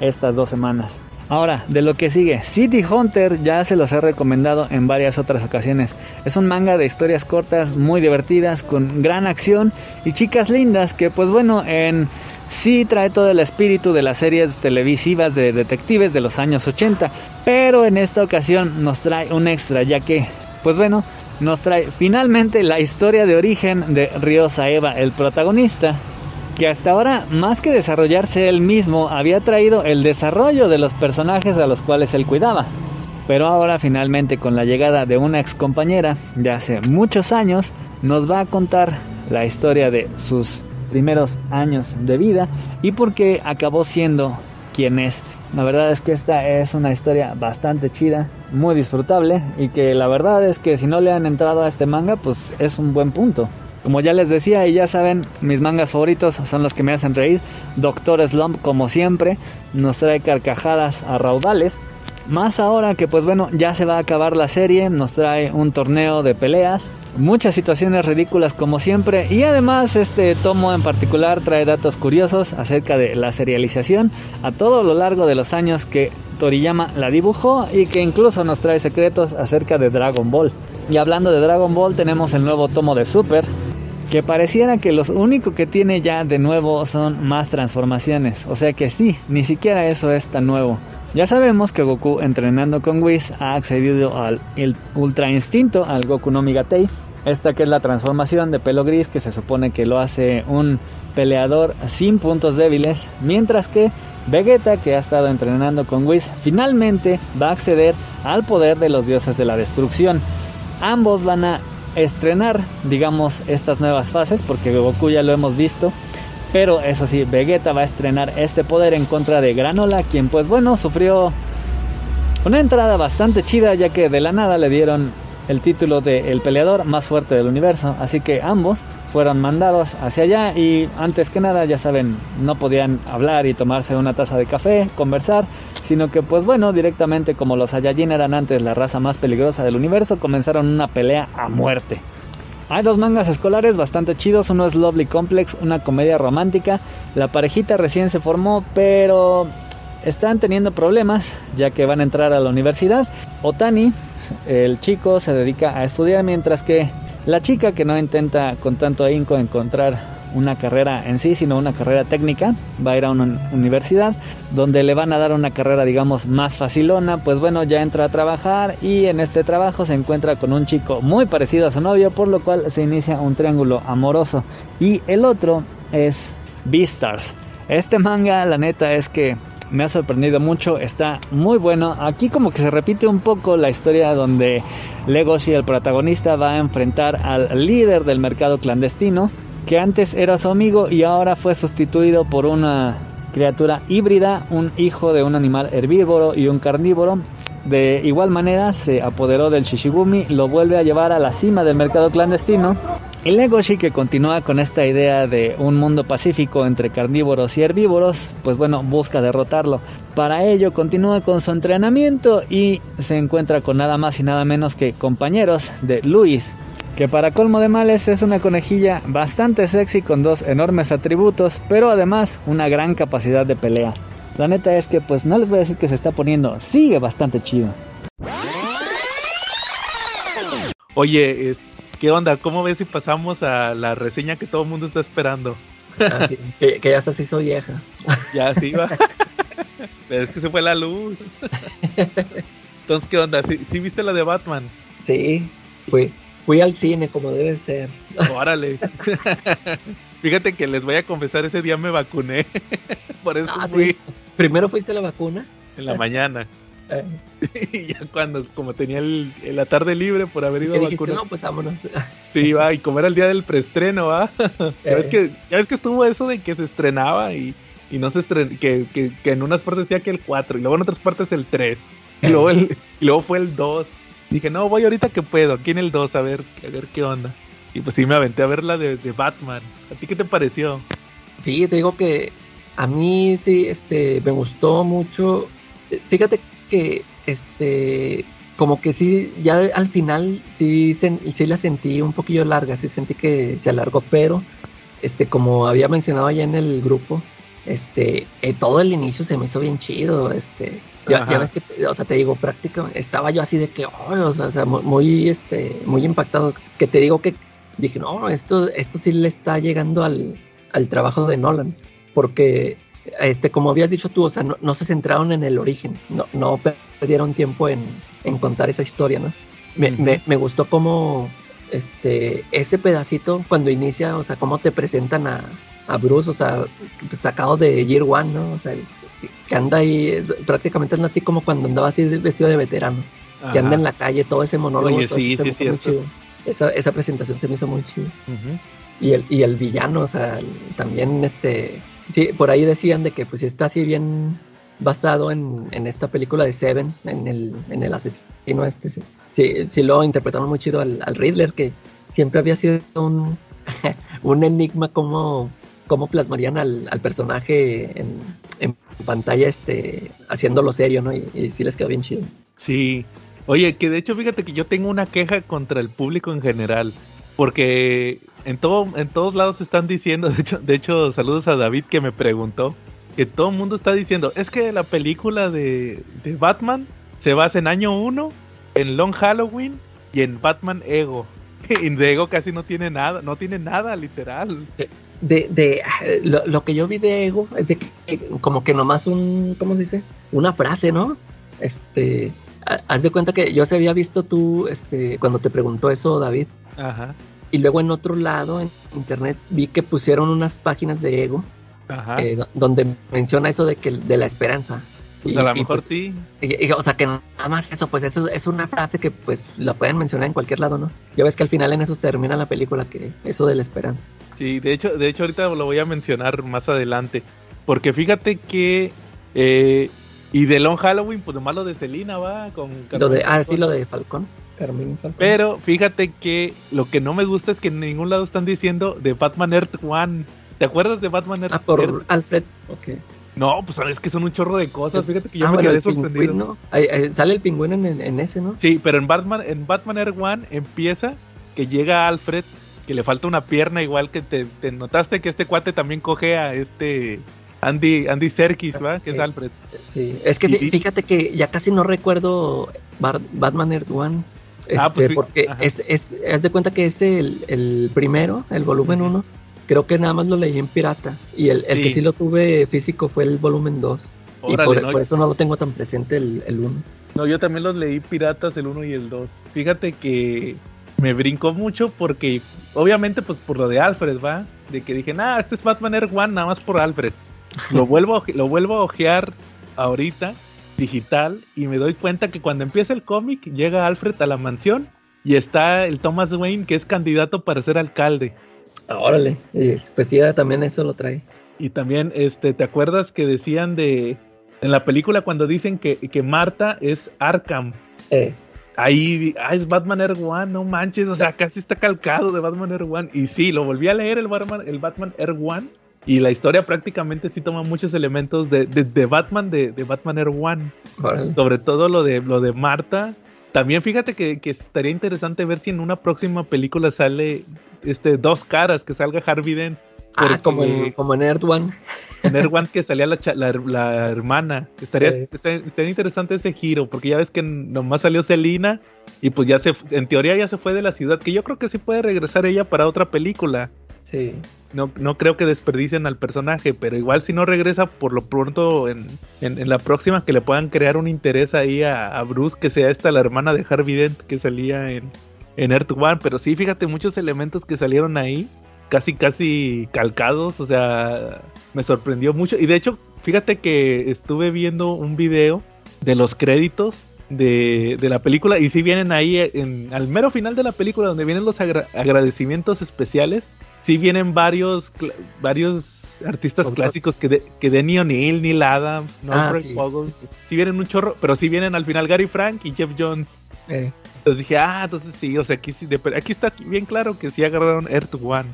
estas dos semanas. Ahora, de lo que sigue, City Hunter ya se los he recomendado en varias otras ocasiones. Es un manga de historias cortas, muy divertidas, con gran acción y chicas lindas que pues bueno, en sí trae todo el espíritu de las series televisivas de detectives de los años 80, pero en esta ocasión nos trae un extra ya que pues bueno, nos trae finalmente la historia de origen de Ryo Saeva, el protagonista, que hasta ahora, más que desarrollarse él mismo, había traído el desarrollo de los personajes a los cuales él cuidaba. Pero ahora finalmente con la llegada de una ex compañera de hace muchos años, nos va a contar la historia de sus primeros años de vida y por qué acabó siendo quien es. La verdad es que esta es una historia bastante chida, muy disfrutable y que la verdad es que si no le han entrado a este manga, pues es un buen punto. Como ya les decía y ya saben, mis mangas favoritos son los que me hacen reír. Doctor Slump, como siempre, nos trae carcajadas a raudales. Más ahora que pues bueno, ya se va a acabar la serie, nos trae un torneo de peleas, muchas situaciones ridículas como siempre y además este tomo en particular trae datos curiosos acerca de la serialización a todo lo largo de los años que Toriyama la dibujó y que incluso nos trae secretos acerca de Dragon Ball. Y hablando de Dragon Ball tenemos el nuevo tomo de Super, que pareciera que lo único que tiene ya de nuevo son más transformaciones. O sea que sí, ni siquiera eso es tan nuevo. Ya sabemos que Goku entrenando con Whis ha accedido al Ultra Instinto, al Goku no Migatei. Esta que es la transformación de pelo gris que se supone que lo hace un peleador sin puntos débiles. Mientras que Vegeta, que ha estado entrenando con Whis, finalmente va a acceder al poder de los dioses de la destrucción. Ambos van a estrenar, digamos, estas nuevas fases, porque Goku ya lo hemos visto. Pero eso sí, Vegeta va a estrenar este poder en contra de Granola, quien pues bueno, sufrió una entrada bastante chida, ya que de la nada le dieron el título de el peleador más fuerte del universo. Así que ambos fueron mandados hacia allá y antes que nada, ya saben, no podían hablar y tomarse una taza de café, conversar, sino que pues bueno, directamente como los Saiyajin eran antes la raza más peligrosa del universo, comenzaron una pelea a muerte. Hay dos mangas escolares bastante chidos, uno es Lovely Complex, una comedia romántica. La parejita recién se formó, pero están teniendo problemas ya que van a entrar a la universidad. Otani, el chico, se dedica a estudiar mientras que la chica que no intenta con tanto ahínco encontrar una carrera en sí, sino una carrera técnica, va a ir a una universidad donde le van a dar una carrera, digamos, más facilona, pues bueno, ya entra a trabajar y en este trabajo se encuentra con un chico muy parecido a su novio, por lo cual se inicia un triángulo amoroso. Y el otro es Beastars. Este manga, la neta, es que me ha sorprendido mucho, está muy bueno. Aquí como que se repite un poco la historia donde Legoshi, el protagonista, va a enfrentar al líder del mercado clandestino, que antes era su amigo y ahora fue sustituido por una criatura híbrida, un hijo de un animal herbívoro y un carnívoro. De igual manera se apoderó del Shishigumi, lo vuelve a llevar a la cima del mercado clandestino y Legoshi que continúa con esta idea de un mundo pacífico entre carnívoros y herbívoros, pues bueno, busca derrotarlo. Para ello continúa con su entrenamiento y se encuentra con nada más y nada menos que compañeros de Luis, que para colmo de males es una conejilla bastante sexy con dos enormes atributos, pero además una gran capacidad de pelea. La neta es que pues no les voy a decir que se está poniendo, sigue bastante chido. Oye, ¿Qué onda? ¿Cómo ves si pasamos a la reseña que todo el mundo está esperando? Ah, que, ya hasta se hizo vieja. Ya sí va. Pero es que se fue la luz. Entonces, ¿qué onda? ¿Sí, sí viste la de Batman? Sí, fui, fui al cine como debe ser. Órale. Fíjate que les voy a confesar, ese día me vacuné. Por eso Ah, fui sí. Primero fuiste a la vacuna. en la mañana. Y ya cuando, como tenía el, la tarde libre por haber ido ¿Qué a vacunar. No, pues vámonos. Sí, va, y como era el día del preestreno, va. ya, ves Eh. que, ya ves que estuvo eso de que se estrenaba y, y no se estrenó, que, que, que en unas partes decía que el 4 y luego en otras partes el 3. Y luego, el, y luego fue el 2. Dije, no, voy ahorita que puedo, aquí en el 2, a ver, a ver qué onda. Y pues sí, me aventé a ver la de, de Batman. ¿A ti qué te pareció? Sí, te digo que a mí sí, este, me gustó mucho. Fíjate que, este, como que sí, ya al final sí, sí la sentí un poquillo larga, sí sentí que se alargó, pero, este, como había mencionado allá en el grupo, este, eh, todo el inicio se me hizo bien chido, este, ya, ves que, o sea, te digo, prácticamente, estaba yo así de que, oh, o sea, muy, este, muy impactado, que te digo que dije, no, esto, esto sí le está llegando al, al trabajo de Nolan, porque, este, como habías dicho tú, o sea, no, no se centraron en el origen, no, no perdieron tiempo en, en contar esa historia, ¿no? Me, Ujú. me, me gustó como, este, ese pedacito cuando inicia, o sea, cómo te presentan a, a Bruce, o sea, sacado de Year One, ¿no? O sea, que anda ahí, es- prácticamente es así como cuando andaba así vestido de veterano, que anda Ajá. en la calle, todo ese monólogo, Oye, todo sí, eso se sí, me hizo muy chido. Esa, esa presentación se me hizo muy chido. Ujú. Y el, y el villano, o sea, también este, sí, por ahí decían de que pues está así bien basado en, en esta película de Seven, en el, en el asesino este, sí, sí, lo interpretaron muy chido al, al Riddler, que siempre había sido un, un enigma cómo, cómo plasmarían al, al personaje en, en pantalla, este, haciéndolo serio, ¿no? Y, y sí les quedó bien chido. Sí. Oye, que de hecho fíjate que yo tengo una queja contra el público en general, porque en todo en todos lados están diciendo, de hecho, de hecho saludos a David que me preguntó, que todo el mundo está diciendo, es que la película de, de Batman se basa en año 1, en Long Halloween y en Batman Ego. Y de Ego casi no tiene nada, no tiene nada literal. de, de lo, lo que yo vi de Ego es de que como que nomás un, ¿cómo se dice? Una frase, ¿no? Este, ha- haz de cuenta que yo se había visto tú, este, cuando te preguntó eso David, Ajá, y luego en otro lado en internet vi que pusieron unas páginas de Ego ajá. eh, do- donde menciona eso de que de la esperanza. Pues Y- a lo mejor pues, sí. y- y, o sea que nada más eso, pues eso es una frase que pues la pueden mencionar en cualquier lado, ¿no? Ya ves que al final en eso termina la película, que eso de la esperanza. Sí, de hecho, de hecho ahorita lo voy a mencionar más adelante. Porque fíjate que eh, y de Long Halloween, pues nomás lo de Selina va con Lo de, ah, sí, lo de Falcón. Pero fíjate que lo que no me gusta es que en ningún lado están diciendo de Batman Earth One. ¿Te acuerdas de Batman Earth? Ah, por Earth? Alfred. Ok. No, pues sabes que son un chorro de cosas. Fíjate que yo ah, me bueno, quedé sorprendido. Ahí- ahí sale el pingüino en, en- ese, ¿no? Sí, pero en Batman, en Batman Earth One empieza que llega Alfred, que le falta una pierna, igual que te, te notaste que este cuate también coge a este Andy, Andy Serkis, ¿va? Que es Sí. Alfred. Sí. Es que Y- fíjate que ya casi no recuerdo Bar- Batman Earth One. Este, Ah, pues sí, porque ajá. es, es, haz de cuenta que es el, el primero, el volumen 1. Creo que nada más lo leí en pirata. Y el, el que Sí. sí lo tuve físico fue el volumen 2. y por, ¿no? por eso no lo tengo tan presente el, el 1. No, yo también los leí piratas, el 1 y el 2. Fíjate que me brincó mucho porque, obviamente, pues por lo de Alfred, ¿va? De que dije, nah, este es Batman Air One nada más por Alfred. Lo vuelvo, lo vuelvo a ojear ahorita, digital, y me doy cuenta que cuando empieza el cómic, llega Alfred a la mansión y está el Thomas Wayne, que es candidato para ser alcalde. Ah, órale. Pues sí, también eso lo trae. Y también, este, ¿te acuerdas que decían de. En la película cuando dicen que, que Marta es Arkham? Eh, Ahí, ah, es Batman Air One, no manches, o sea, casi está calcado de Batman Air One. Y sí, lo volví a leer el Batman, el Batman Air One. Y la historia prácticamente sí toma muchos elementos de, de- de Batman, de, de Batman Air One. Sobre todo lo de, lo de Marta. También fíjate que, que estaría interesante ver si en una próxima película sale este dos caras, que salga Harvey Dent. Ah, como en, como en Earth One. en Air One que salía la, la, la hermana. Estaría, estaría, estaría interesante ese giro, porque ya ves que nomás salió Selina y pues ya se, en teoría ya se fue de la ciudad, que yo creo que sí puede regresar ella para otra película. Sí. No, no creo que desperdicien al personaje, pero igual si no regresa por lo pronto en, en, la próxima que le puedan crear un interés ahí a, a, Bruce, que sea esta la hermana de Harvey Dent que salía en, en Earth One. Pero sí, fíjate, muchos elementos que salieron ahí, casi casi calcados, o sea, me sorprendió mucho. Y de hecho, fíjate que estuve viendo un video de los créditos de, de, la película y si vienen ahí en, al mero final de la película donde vienen los agra agradecimientos especiales, si vienen varios varios artistas clásicos que, de, que Denny O'Neill, Neil Adams, Norman ah, sí, Poggles, sí, sí. sí, vienen un chorro, pero si vienen al final Gary Frank y Jeff Jones. Eh. Entonces dije, ah, entonces sí, o sea, aquí sí, de, aquí está bien claro que sí agarraron Earth One.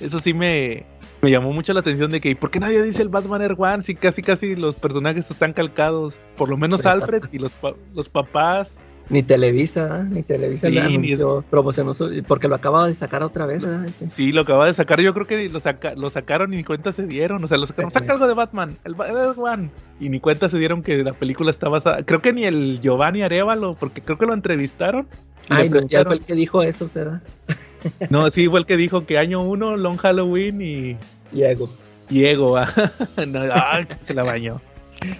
Eso sí me, me llamó mucho la atención de que, ¿por qué nadie dice el Batman Air One? Si casi casi los personajes están calcados, por lo menos Pero Alfred está... y los, pa los papás. Ni Televisa, ni Televisa sí, anunció, ni... promocionó, porque lo acaba de sacar otra vez, ¿verdad? Sí. sí, lo acaba de sacar, yo creo que lo, saca, lo sacaron y ni cuenta se dieron, o sea, lo sacaron, saca algo de Batman, el, One, y ni cuenta se dieron que la película está basada, creo que ni el Giovanni Arevalo, porque creo que lo entrevistaron. Ay, no, ya fue el que dijo eso, ¿será? No, sí, fue el que dijo que año uno, Long Halloween y. Diego. Diego, ah, no, ah, se la bañó.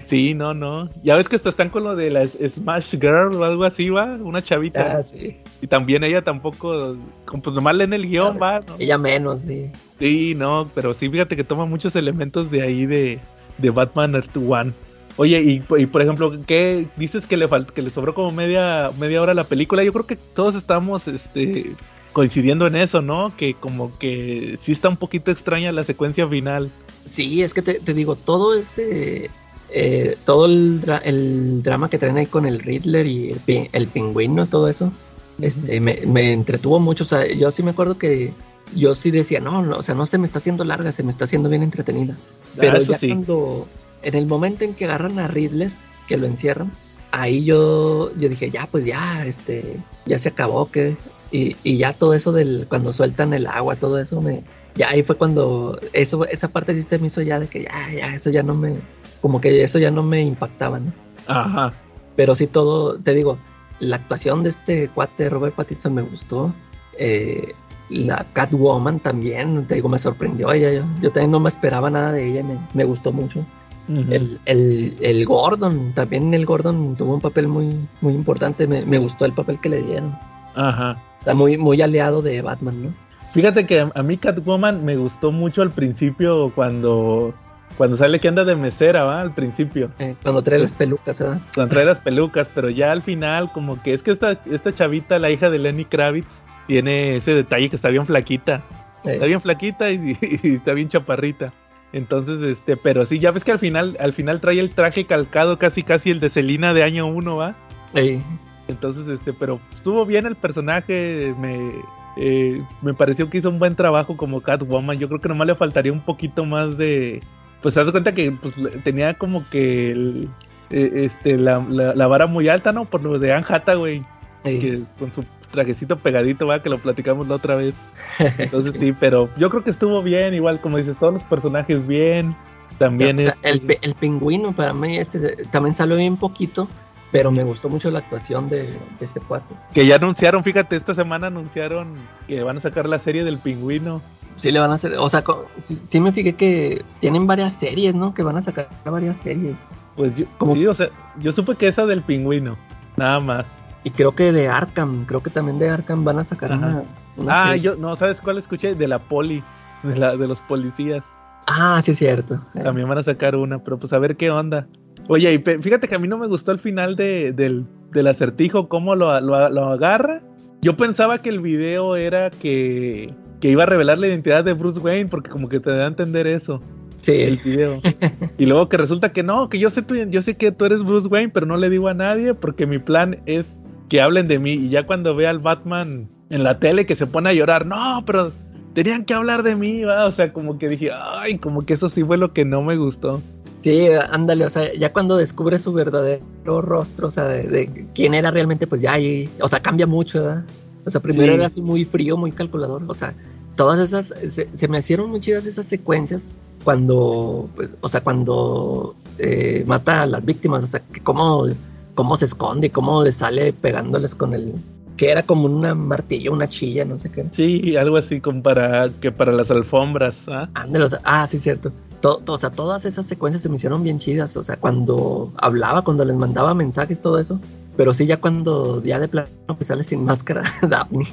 Sí, no, no. Ya ves que hasta están con lo de la Smash Girl o algo así, va. Una chavita. Ah, sí. Y también ella tampoco. Pues nomás leen el guion, va. ¿no? Ella menos, sí. Sí, no, pero sí, fíjate que toma muchos elementos de ahí de, de Batman Earth One. Oye, y, y, por ejemplo, ¿qué dices que le que le sobró como media, media hora la película? Yo creo que todos estamos este, coincidiendo en eso, ¿no? Que como que sí está un poquito extraña la secuencia final. Sí, es que te, te digo, todo ese... Eh, todo el, dra el, drama que traen ahí con el Riddler y el, el pingüino, todo eso, este, me, me, entretuvo mucho. O sea, yo sí me acuerdo que yo sí decía, no, no, o sea, no se me está haciendo larga, se me está haciendo bien entretenida. Pero ah, ya sí. cuando, en el momento en que agarran a Riddler, que lo encierran, ahí yo, yo dije, ya, pues ya, este, ya se acabó, que y, y, ya todo eso del cuando sueltan el agua, todo eso me ya ahí fue cuando eso esa parte sí se me hizo ya de que ya ya eso ya no me como que eso ya no me impactaba, ¿no? Ajá. Pero sí todo, te digo, la actuación de este cuate Robert Pattinson me gustó. Eh, la Catwoman también, te digo, me sorprendió ella. Yo, yo también no me esperaba nada de ella, me, me gustó mucho. Uh -huh. el, el, el, Gordon, también el Gordon tuvo un papel muy, muy importante. Me, me gustó el papel que le dieron. Ajá. O sea, muy, muy aliado de Batman, ¿no? Fíjate que a mí Catwoman me gustó mucho al principio cuando cuando sale que anda de mesera, ¿va? Al principio. Eh, cuando trae las pelucas, ¿verdad? Cuando trae las pelucas, pero ya al final como que es que esta, esta chavita, la hija de Lenny Kravitz, tiene ese detalle que está bien flaquita. Eh. Está bien flaquita y, y, está bien chaparrita. Entonces, este, pero sí, ya ves que al final, al final trae el traje calcado casi casi el de Selina de año 1, ¿va? Eh. Entonces, este, pero estuvo bien el personaje, me, eh, me pareció que hizo un buen trabajo como Catwoman. Yo creo que nomás le faltaría un poquito más de. Pues te das cuenta que pues, tenía como que el, eh, este, la, la, la, vara muy alta, ¿no? Por lo de Anne Hathaway. Sí. Que con su trajecito pegadito, va, que lo platicamos la otra vez. Entonces sí. pero yo creo que estuvo bien, igual como dices, todos los personajes bien. También. O sea, el, el, pingüino para mí este también salió bien poquito, pero me gustó mucho la actuación de, de, este cuate. Que ya anunciaron, fíjate, esta semana anunciaron que van a sacar la serie del pingüino. Sí, le van a hacer, o sea, sí, sí, me fijé que tienen varias series, ¿no? Que van a sacar varias series. Pues yo, Como... sí, o sea, yo supe que esa del pingüino, nada más. Y creo que de Arkham, creo que también de Arkham van a sacar una, una, Ah, serie. yo, no, ¿sabes cuál escuché? De la poli, de, la, de los policías. Ah, sí, es cierto. También van a sacar una, pero pues a ver qué onda. Oye, y fíjate que a mí no me gustó el final de, del, del, acertijo, cómo lo, lo, lo, agarra. Yo pensaba que el video era que, que, iba a revelar la identidad de Bruce Wayne, porque como que te da a entender eso. Sí. El video. y luego que resulta que no, que yo sé, tu, yo sé que tú eres Bruce Wayne, pero no le digo a nadie, porque mi plan es que hablen de mí. Y ya cuando ve al Batman en la tele que se pone a llorar, no, pero tenían que hablar de mí, ¿va? O sea, como que dije, ay, como que eso sí fue lo que no me gustó. Sí, ándale, o sea, ya cuando descubre su verdadero rostro, o sea, de, de quién era realmente, pues ya ahí, o sea, cambia mucho, ¿verdad? O sea, primero sí. era así muy frío, muy calculador, o sea, todas esas, se, se me hicieron muy chidas esas secuencias cuando, pues, o sea, cuando eh, mata a las víctimas, o sea, que cómo, cómo se esconde, cómo le sale pegándoles con el, que era como una martilla, una chilla, no sé qué. Sí, algo así como para que para las alfombras. ¿ah? Ándale, o sea, ah, sí, cierto. To- to- o sea, todas esas secuencias se me hicieron bien chidas. O sea, cuando hablaba, cuando les mandaba mensajes, todo eso. Pero sí, ya cuando ya de plano pues sale sin máscara, Daphne.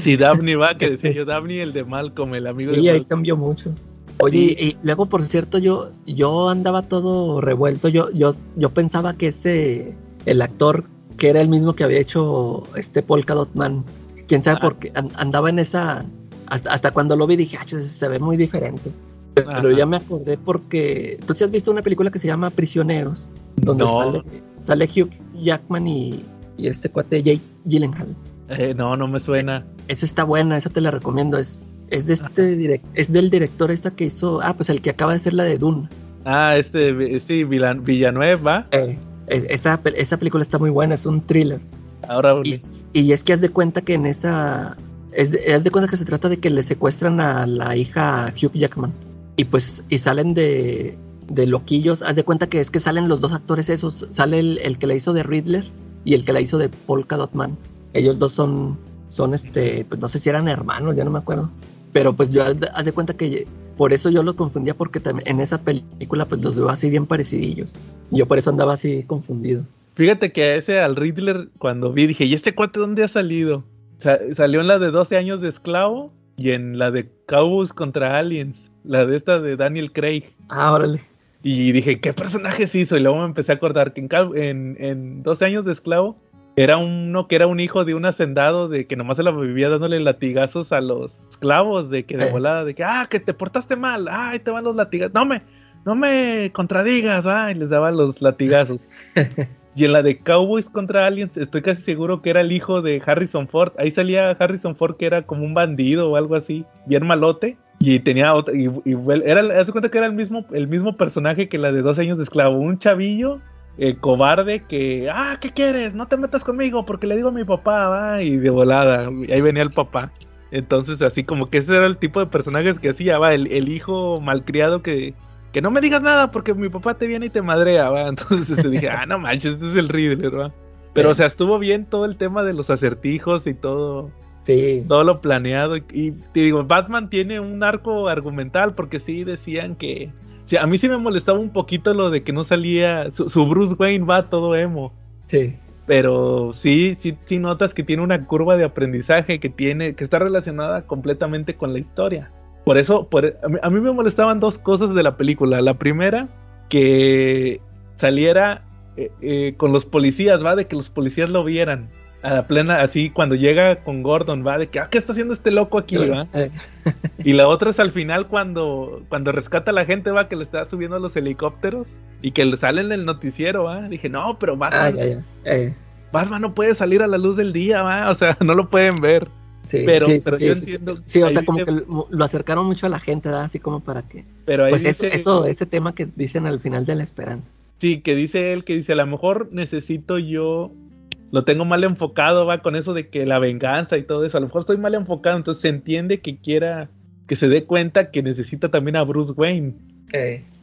Sí, Daphne va, que Este. decía yo, Daphne el de Malcolm, el amigo Sí, de ahí cambió mucho. Oye, y luego, por cierto, yo, yo andaba todo revuelto. Yo, yo, yo pensaba que ese, el actor, que era el mismo que había hecho este Polka Dot Man, quién sabe Ah. por qué, an- andaba en esa. Hasta, hasta cuando lo vi dije, ah, se ve muy diferente. Pero Ajá. ya me acordé porque. ¿Tú sí has visto una película que se llama Prisioneros? Donde No. sale, sale Hugh Jackman y, y este cuate Jake Gyllenhaal. Eh, no, no me suena. Esa está buena, esa te la recomiendo. Es, es de este direct, es del director esta que hizo, ah, pues el que acaba de hacer la de Dune. Ah, este, sí, Villan- Villanueva. Eh, es- esa, esa película está muy buena, es un thriller. Ahora, Y, y es que haz de cuenta que en esa, es, haz de cuenta que se trata de que le secuestran a la hija Hugh Jackman. Y pues, y salen de, de loquillos. Haz de cuenta que es que salen los dos actores esos. Sale el, el que la hizo de Riddler y el que la hizo de Polka Dot Man. Ellos dos son, son este, pues no sé si eran hermanos, ya no me acuerdo. Pero pues yo haz de, cuenta que por eso yo los confundía porque también en esa película pues los veo así bien parecidillos. Yo por eso andaba así confundido. Fíjate que a ese al Riddler, cuando vi, dije, ¿y este cuate dónde ha salido? Sa- salió en la de 12 años de esclavo y en la de Cowboys contra Aliens, la de esta de Daniel Craig. Ah, órale. Y dije, ¿qué personajes hizo? Y luego me empecé a acordar que en, en 12 años de esclavo era uno que era un hijo de un hacendado de que nomás se la vivía dándole latigazos a los esclavos, de que de Eh. volada, de que, ah, que te portaste mal, ah, ahí te van los latigazos, no me, no me contradigas, ah, y les daba los latigazos. Y en la de Cowboys contra Aliens, estoy casi seguro que era el hijo de Harrison Ford. Ahí salía Harrison Ford que era como un bandido o algo así, bien malote. Y tenía otra, y, y era, haz de cuenta que era el mismo, el mismo personaje que la de 12 años de esclavo, un chavillo eh, cobarde que, ah, ¿qué quieres? No te metas conmigo porque le digo a mi papá, va, y de volada, y ahí venía el papá. Entonces, así como que ese era el tipo de personajes que hacía, va, el, el hijo malcriado que, que no me digas nada porque mi papá te viene y te madrea, va. Entonces este, dije, ah, no manches, este es el Riddler, va. Pero, Eh. o sea, estuvo bien todo el tema de los acertijos y todo, Sí. todo lo planeado. Y, y te digo, Batman tiene un arco argumental porque sí decían que. sí, a mí sí me molestaba un poquito lo de que no salía. Su, su Bruce Wayne va todo emo. Sí. Pero sí, sí, sí notas que tiene una curva de aprendizaje que tiene, que está relacionada completamente con la historia. Por eso, por, a, mí, a mí me molestaban dos cosas de la película. La primera, que saliera eh, eh, con los policías, va, de que los policías lo vieran a la plena, así cuando llega con Gordon, va, de que, ah, ¿qué está haciendo este loco aquí, va? Eh, Y la otra es al final cuando, cuando rescata a la gente, va, que le está subiendo a los helicópteros y que le sale en el noticiero, va. Dije, no, pero Batman, ah, ya, ya. Batman no puede salir a la luz del día, va. O sea, no lo pueden ver. sí, Pero- sí, pero sí, yo entiendo- Sí, o sea, como dice- que lo, acercaron mucho a la gente, ¿verdad? Así como para que. Pero ahí Pues eso, eso, ese tema que dicen al final de la esperanza. sí, que dice él, que dice, a lo mejor necesito yo, lo tengo mal enfocado, va, con eso de que la venganza y todo eso. A lo mejor estoy mal enfocado, entonces se entiende que quiera, que se dé cuenta que necesita también a Bruce Wayne.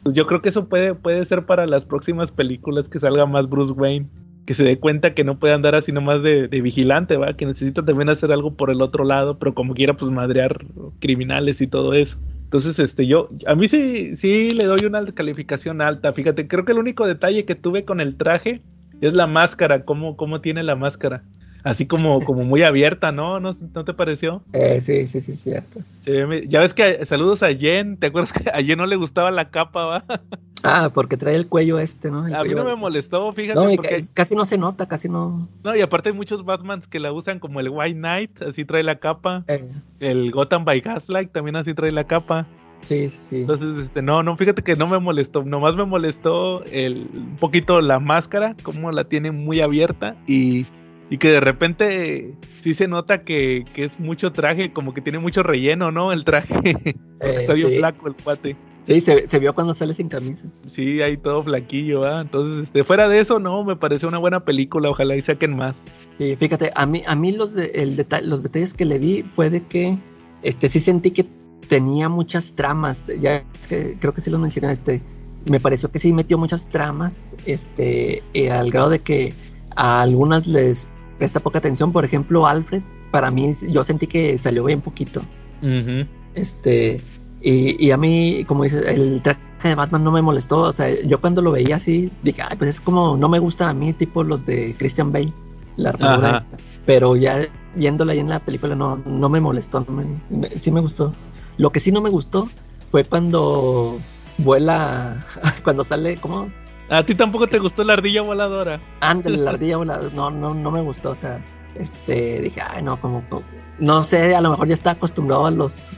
Pues yo creo que eso puede, puede ser para las próximas películas que salga más Bruce Wayne. Que se dé cuenta que no puede andar así nomás de, de vigilante, ¿va? Que necesita también hacer algo por el otro lado, pero como quiera, pues madrear criminales y todo eso. Entonces, este, yo, a mí sí, sí le doy una calificación alta. Fíjate, creo que el único detalle que tuve con el traje es la máscara, cómo, cómo tiene la máscara. Así como, como muy abierta, ¿no? ¿no? ¿No te pareció? eh, sí, sí, sí, cierto. Me- ya ves que saludos a Jen, ¿te acuerdas que a Jen no le gustaba la capa, va? Ah, porque trae el cuello este, ¿no? El A mí no me molestó, fíjate, No, y porque ca- casi no se nota, casi no. no, y aparte hay muchos Batmans que la usan como el White Knight, así trae la capa, Eh, el Gotham by Gaslight también así trae la capa. Sí, sí, sí. Entonces, este, no, no, fíjate que no me molestó, nomás me molestó el un poquito la máscara, como la tiene muy abierta y, y que de repente sí se nota que, que es mucho traje, como que tiene mucho relleno, ¿no? El traje, Eh, está bien sí. flaco el cuate. Sí, se, se vio cuando sale sin camisa. Sí, ahí todo flaquillo, ¿ah? Entonces, este, fuera de eso, no, me pareció una buena película, ojalá y saquen más. Y fíjate, a mí, a mí los, de, el deta- los detalles que le vi fue de que este sí sentí que tenía muchas tramas. Ya es que creo que sí lo mencioné, este. Me pareció que sí metió muchas tramas, este, eh, al grado de que a algunas les presta poca atención. Por ejemplo, Alfred, para mí, yo sentí que salió bien poquito. Este, y, y, a mí, como dices, el traje de Batman no me molestó. O sea, yo cuando lo veía así, dije, ay, pues es como, no me gustan a mí, tipo los de Christian Bale, la armadura esta. Pero ya viéndola ahí en la película, no, no me molestó, no me, sí me gustó. Lo que sí no me gustó fue cuando vuela, cuando sale, ¿cómo? ¿A ti tampoco te gustó la ardilla voladora? Ándale, la ardilla voladora, no, no, no me gustó, o sea, este, dije, ay, no, como, no sé, a lo mejor ya está acostumbrado a los,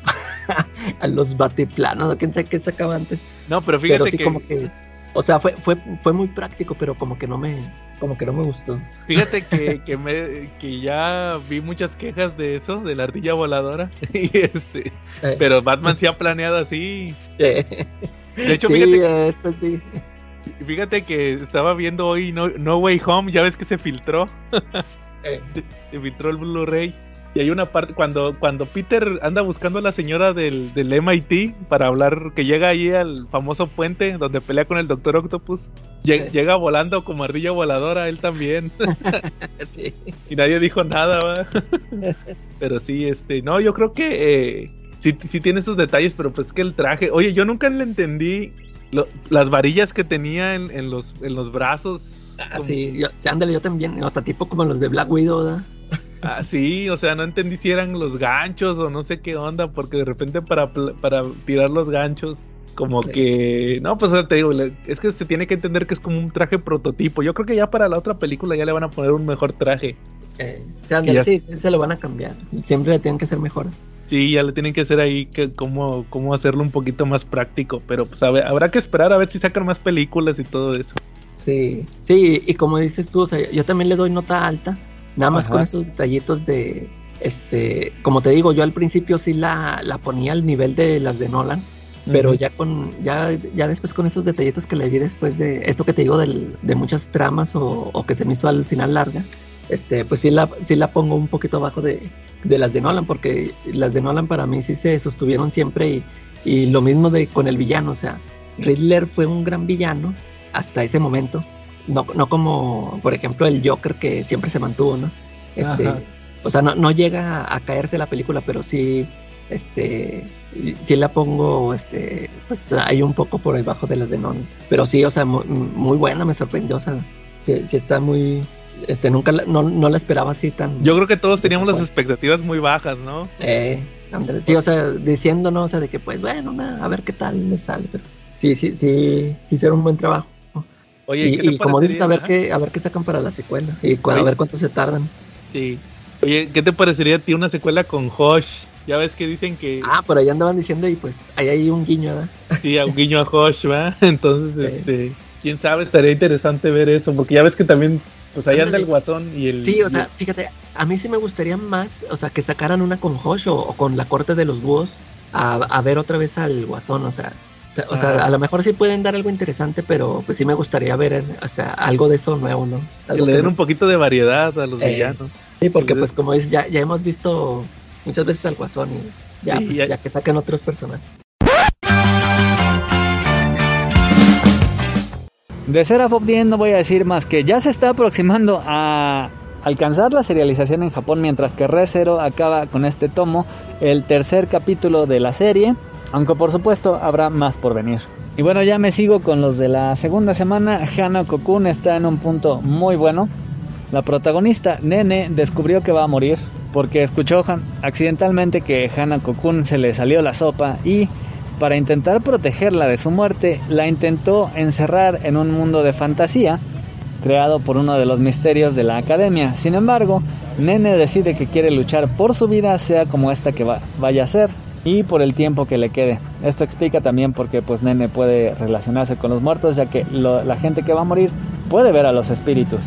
a los batiplanos, quién sabe qué sacaba antes. No, pero fíjate pero sí que... como que, o sea, fue, fue, fue muy práctico, pero como que no me, como que no me gustó. Fíjate que, que, me, que ya vi muchas quejas de eso, de la ardilla voladora. y este, eh. Pero Batman sí ha planeado así. Eh. De hecho, sí, fíjate, sí. fíjate que estaba viendo hoy no, no Way Home, ya ves que se filtró. eh. se, se, filtró el Blu-ray. Y hay una parte, cuando, cuando Peter anda buscando a la señora del, del MIT para hablar, que llega ahí al famoso puente donde pelea con el Doctor Octopus, llega, Sí. llega volando como ardilla voladora, él también. sí. y nadie dijo nada, ¿va? pero sí, este, no, yo creo que eh, sí, sí tiene esos detalles, pero pues que el traje, oye, yo nunca le entendí lo, las varillas que tenía en, en, los, en los brazos. Ah, como... sí, yo, ándale, yo también, o sea, tipo como los de Black Widow. Ah, sí, o sea, no entendí si eran los ganchos o no sé qué onda, porque de repente para, para tirar los ganchos, como sí. que... No, pues te digo, es que se tiene que entender que es como un traje prototipo. Yo creo que ya para la otra película ya le van a poner un mejor traje. Eh, o sea, ya... sí, sí, se lo van a cambiar. Siempre le tienen que hacer mejoras. Sí, ya le tienen que hacer ahí que cómo, cómo hacerlo un poquito más práctico, pero pues a ver, habrá que esperar a ver si sacan más películas y todo eso. Sí, sí, y como dices tú, o sea, yo también le doy nota alta, nada más Ajá. con esos detallitos de, este, como te digo, yo al principio sí la, la ponía al nivel de las de Nolan, pero uh -huh. ya con, ya, ya después con esos detallitos que le vi después de esto que te digo del, de muchas tramas o, o, que se me hizo al final larga, este, pues sí la, sí la pongo un poquito abajo de, de las de Nolan, porque las de Nolan para mí sí se sostuvieron siempre y, y lo mismo de con el villano, o sea, Riddler fue un gran villano hasta ese momento, no, no como por ejemplo el Joker que siempre se mantuvo, ¿no? Este, Ajá. o sea, no, no llega a caerse la película, pero sí, este, sí la pongo, este, pues hay un poco por debajo de las de Non, pero sí, o sea, muy, muy buena, me sorprendió, o sea, sí, sí está muy, este, nunca, la, no, no la esperaba así tan. Yo creo que todos teníamos las expectativas muy bajas, ¿no? Eh, Andrés, sí, o sea, diciéndonos, o sea, de que pues, bueno, a ver qué tal le sale, pero sí, sí, sí, sí hicieron un buen trabajo. Oye, y, y como dices, a ver, qué, a ver qué sacan para la secuela y Oye. a ver cuánto se tardan. Sí. Oye, ¿qué te parecería a ti una secuela con Hosh? Ya ves que dicen que. Ah, por ahí andaban diciendo y pues ahí hay un guiño, ¿verdad? Sí, un guiño a Hosh, ¿verdad? Entonces, sí. este. Quién sabe, estaría interesante ver eso, porque ya ves que también. Pues ahí anda el guasón y el. Sí, o sea, fíjate, a mí sí me gustaría más, o sea, que sacaran una con Hosh o, o con la corte de los búhos a, a ver otra vez al guasón, o sea, o sea, ah. a lo mejor sí pueden dar algo interesante, pero pues sí me gustaría ver hasta algo de eso nuevo, ¿no? Algo que le den un poquito de variedad a los eh, villanos. Sí, porque pues como dices, ya, ya hemos visto muchas veces al Guasón y ya, sí, pues, ya... ya que saquen otros personajes. De Seraph 10 no voy a decir más que ya se está aproximando a alcanzar la serialización en Japón mientras que Re Zero acaba con este tomo el tercer capítulo de la serie aunque por supuesto habrá más por venir. Y bueno, ya me sigo con los de la segunda semana. Hana Kokun está en un punto muy bueno. La protagonista, Nene, descubrió que va a morir porque escuchó accidentalmente que Hana Kokun se le salió la sopa y para intentar protegerla de su muerte, la intentó encerrar en un mundo de fantasía creado por uno de los misterios de la academia. Sin embargo, Nene decide que quiere luchar por su vida, sea como esta que va, vaya a ser, y por el tiempo que le quede. Esto explica también por qué pues Nene puede relacionarse con los muertos, ya que la gente que va a morir puede ver a los espíritus.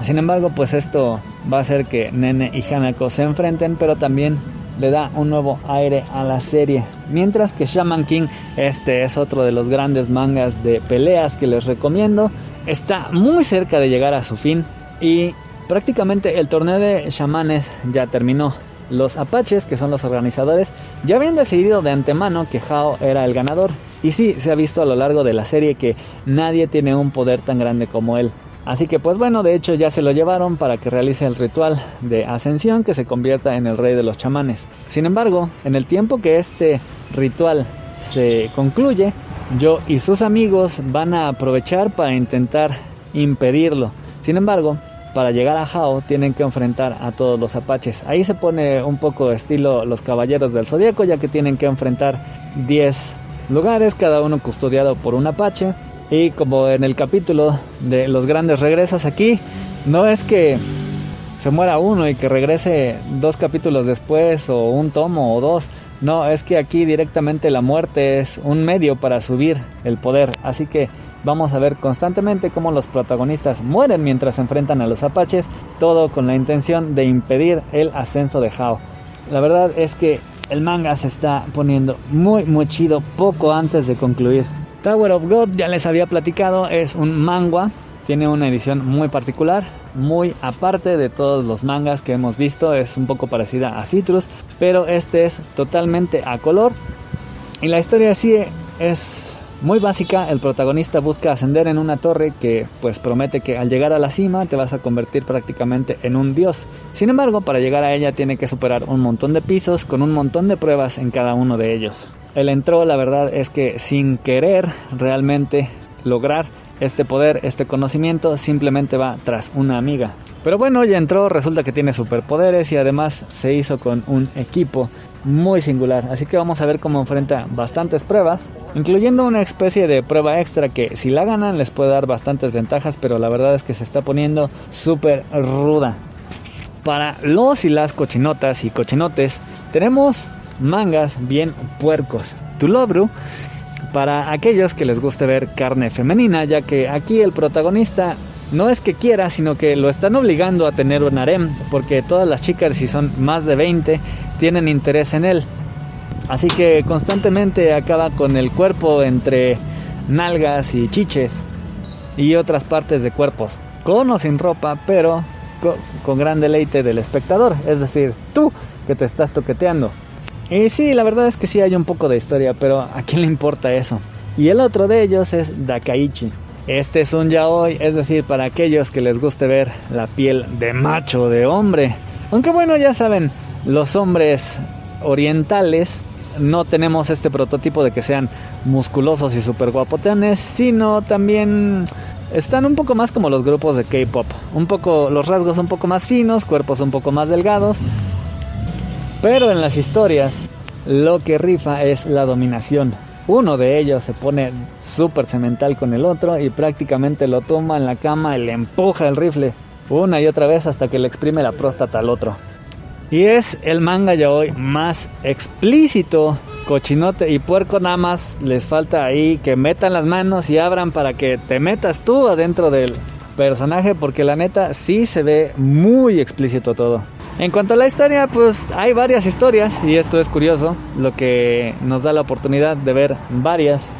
Sin embargo, pues esto va a hacer que Nene y Hanako se enfrenten, pero también le da un nuevo aire a la serie. Mientras que Shaman King, este es otro de los grandes mangas de peleas que les recomiendo, está muy cerca de llegar a su fin y prácticamente el torneo de chamanes ya terminó. Los apaches, que son los organizadores, ya habían decidido de antemano que Hao era el ganador. Y sí, se ha visto a lo largo de la serie que nadie tiene un poder tan grande como él. Así que pues bueno, de hecho ya se lo llevaron para que realice el ritual de ascensión que se convierta en el rey de los chamanes. Sin embargo, en el tiempo que este ritual se concluye, yo y sus amigos van a aprovechar para intentar impedirlo. Sin embargo, para llegar a Hao tienen que enfrentar a todos los apaches. Ahí se pone un poco estilo los caballeros del zodiaco, ya que tienen que enfrentar 10 lugares, cada uno custodiado por un apache. Y como en el capítulo de los grandes regresos aquí, no es que se muera uno y que regrese dos capítulos después o un tomo o dos. No, es que aquí directamente la muerte es un medio para subir el poder. Así que vamos a ver constantemente cómo los protagonistas mueren mientras se enfrentan a los apaches, todo con la intención de impedir el ascenso de Hao. La verdad es que el manga se está poniendo muy muy chido poco antes de concluir. Tower of God ya les había platicado, es un manga, tiene una edición muy particular, muy aparte de todos los mangas que hemos visto, es un poco parecida a Citrus, pero este es totalmente a color. Y la historia así es muy básica, el protagonista busca ascender en una torre que pues promete que al llegar a la cima te vas a convertir prácticamente en un dios. Sin embargo, para llegar a ella tiene que superar un montón de pisos con un montón de pruebas en cada uno de ellos. Él entró, la verdad es que sin querer realmente lograr este poder, este conocimiento, simplemente va tras una amiga. Pero bueno, ya entró, resulta que tiene superpoderes y además se hizo con un equipo muy singular. Así que vamos a ver cómo enfrenta bastantes pruebas, incluyendo una especie de prueba extra que si la ganan les puede dar bastantes ventajas, pero la verdad es que se está poniendo súper ruda. Para los y las cochinotas y cochinotes, tenemos mangas bien puercos. Tulobru para aquellos que les guste ver carne femenina, ya que aquí el protagonista no es que quiera, sino que lo están obligando a tener un harem, porque todas las chicas, si son más de 20, tienen interés en él. Así que constantemente acaba con el cuerpo entre nalgas y chiches y otras partes de cuerpos, con o sin ropa, pero con, con gran deleite del espectador, es decir, tú que te estás toqueteando. Y sí, la verdad es que sí hay un poco de historia, pero ¿a quién le importa eso? Y el otro de ellos es Dakaichi. Este es un yaoi, es decir, para aquellos que les guste ver la piel de macho, de hombre. Aunque bueno, ya saben, los hombres orientales no tenemos este prototipo de que sean musculosos y super guapotenes, sino también están un poco más como los grupos de K-pop, un poco los rasgos un poco más finos, cuerpos un poco más delgados, pero en las historias lo que rifa es la dominación. Uno de ellos se pone súper cemental con el otro y prácticamente lo toma en la cama y le empuja el rifle una y otra vez hasta que le exprime la próstata al otro. Y es el manga ya hoy más explícito, cochinote y puerco nada más les falta ahí que metan las manos y abran para que te metas tú adentro del personaje porque la neta sí se ve muy explícito todo. En cuanto a la historia, pues hay varias historias y esto es curioso, lo que nos da la oportunidad de ver varias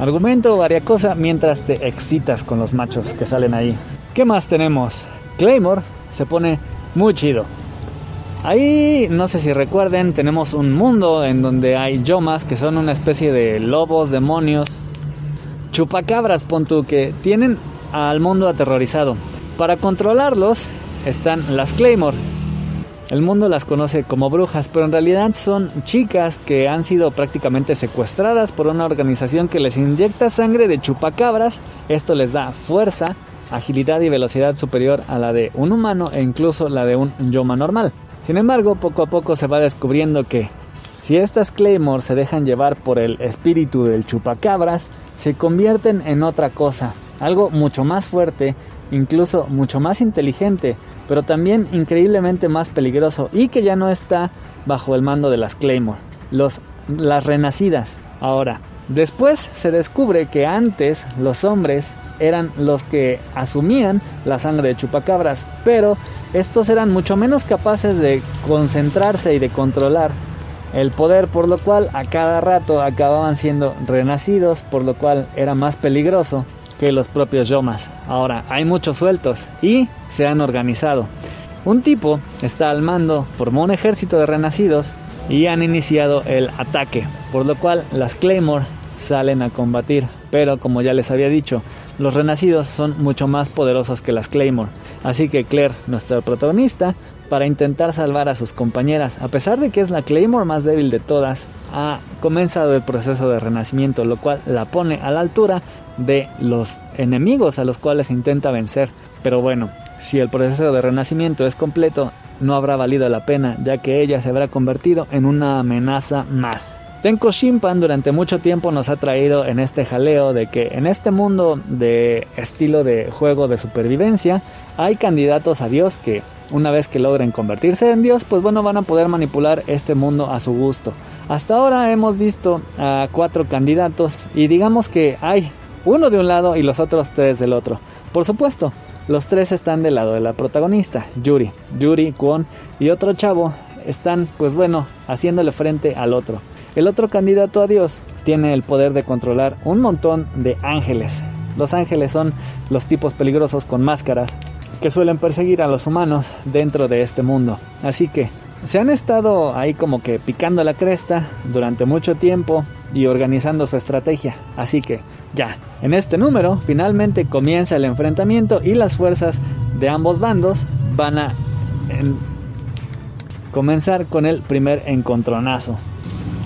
argumento, varias cosas mientras te excitas con los machos que salen ahí. ¿Qué más tenemos? Claymore se pone muy chido. Ahí, no sé si recuerden, tenemos un mundo en donde hay yomas que son una especie de lobos, demonios, chupacabras, pontu, que tienen al mundo aterrorizado. Para controlarlos están las Claymore, el mundo las conoce como brujas, pero en realidad son chicas que han sido prácticamente secuestradas por una organización que les inyecta sangre de chupacabras. Esto les da fuerza, agilidad y velocidad superior a la de un humano e incluso la de un yoma normal. Sin embargo, poco a poco se va descubriendo que si estas Claymore se dejan llevar por el espíritu del chupacabras, se convierten en otra cosa, algo mucho más fuerte, incluso mucho más inteligente, pero también increíblemente más peligroso y que ya no está bajo el mando de las Claymore, los, las renacidas. Ahora, después se descubre que antes los hombres eran los que asumían la sangre de chupacabras, pero estos eran mucho menos capaces de concentrarse y de controlar el poder, por lo cual a cada rato acababan siendo renacidos, por lo cual era más peligroso que los propios yomas. Ahora, hay muchos sueltos y se han organizado. Un tipo está al mando, formó un ejército de renacidos y han iniciado el ataque, por lo cual las Claymore salen a combatir. Pero como ya les había dicho, los renacidos son mucho más poderosos que las Claymore. Así que Claire, nuestra protagonista, para intentar salvar a sus compañeras, a pesar de que es la Claymore más débil de todas, ha comenzado el proceso de renacimiento, lo cual la pone a la altura de los enemigos a los cuales intenta vencer. Pero bueno, si el proceso de renacimiento es completo, no habrá valido la pena, ya que ella se habrá convertido en una amenaza más. Tenko Shimpan durante mucho tiempo nos ha traído en este jaleo de que en este mundo de estilo de juego de supervivencia hay candidatos a Dios que una vez que logren convertirse en Dios, pues bueno, van a poder manipular este mundo a su gusto. Hasta ahora hemos visto a cuatro candidatos y digamos que hay uno de un lado y los otros tres del otro. Por supuesto, los tres están del lado de la protagonista, Yuri. Yuri, Kwon y otro chavo están, pues bueno, haciéndole frente al otro. El otro candidato a Dios tiene el poder de controlar un montón de ángeles. Los ángeles son los tipos peligrosos con máscaras que suelen perseguir a los humanos dentro de este mundo. Así que se han estado ahí como que picando la cresta durante mucho tiempo y organizando su estrategia. Así que ya, en este número finalmente comienza el enfrentamiento y las fuerzas de ambos bandos van a comenzar con el primer encontronazo.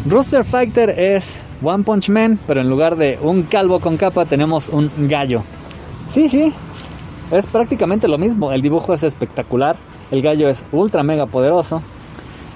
Rooster Fighter es One Punch Man, pero en lugar de un calvo con capa tenemos un gallo. Sí, sí, es prácticamente lo mismo. El dibujo es espectacular, el gallo es ultra mega poderoso.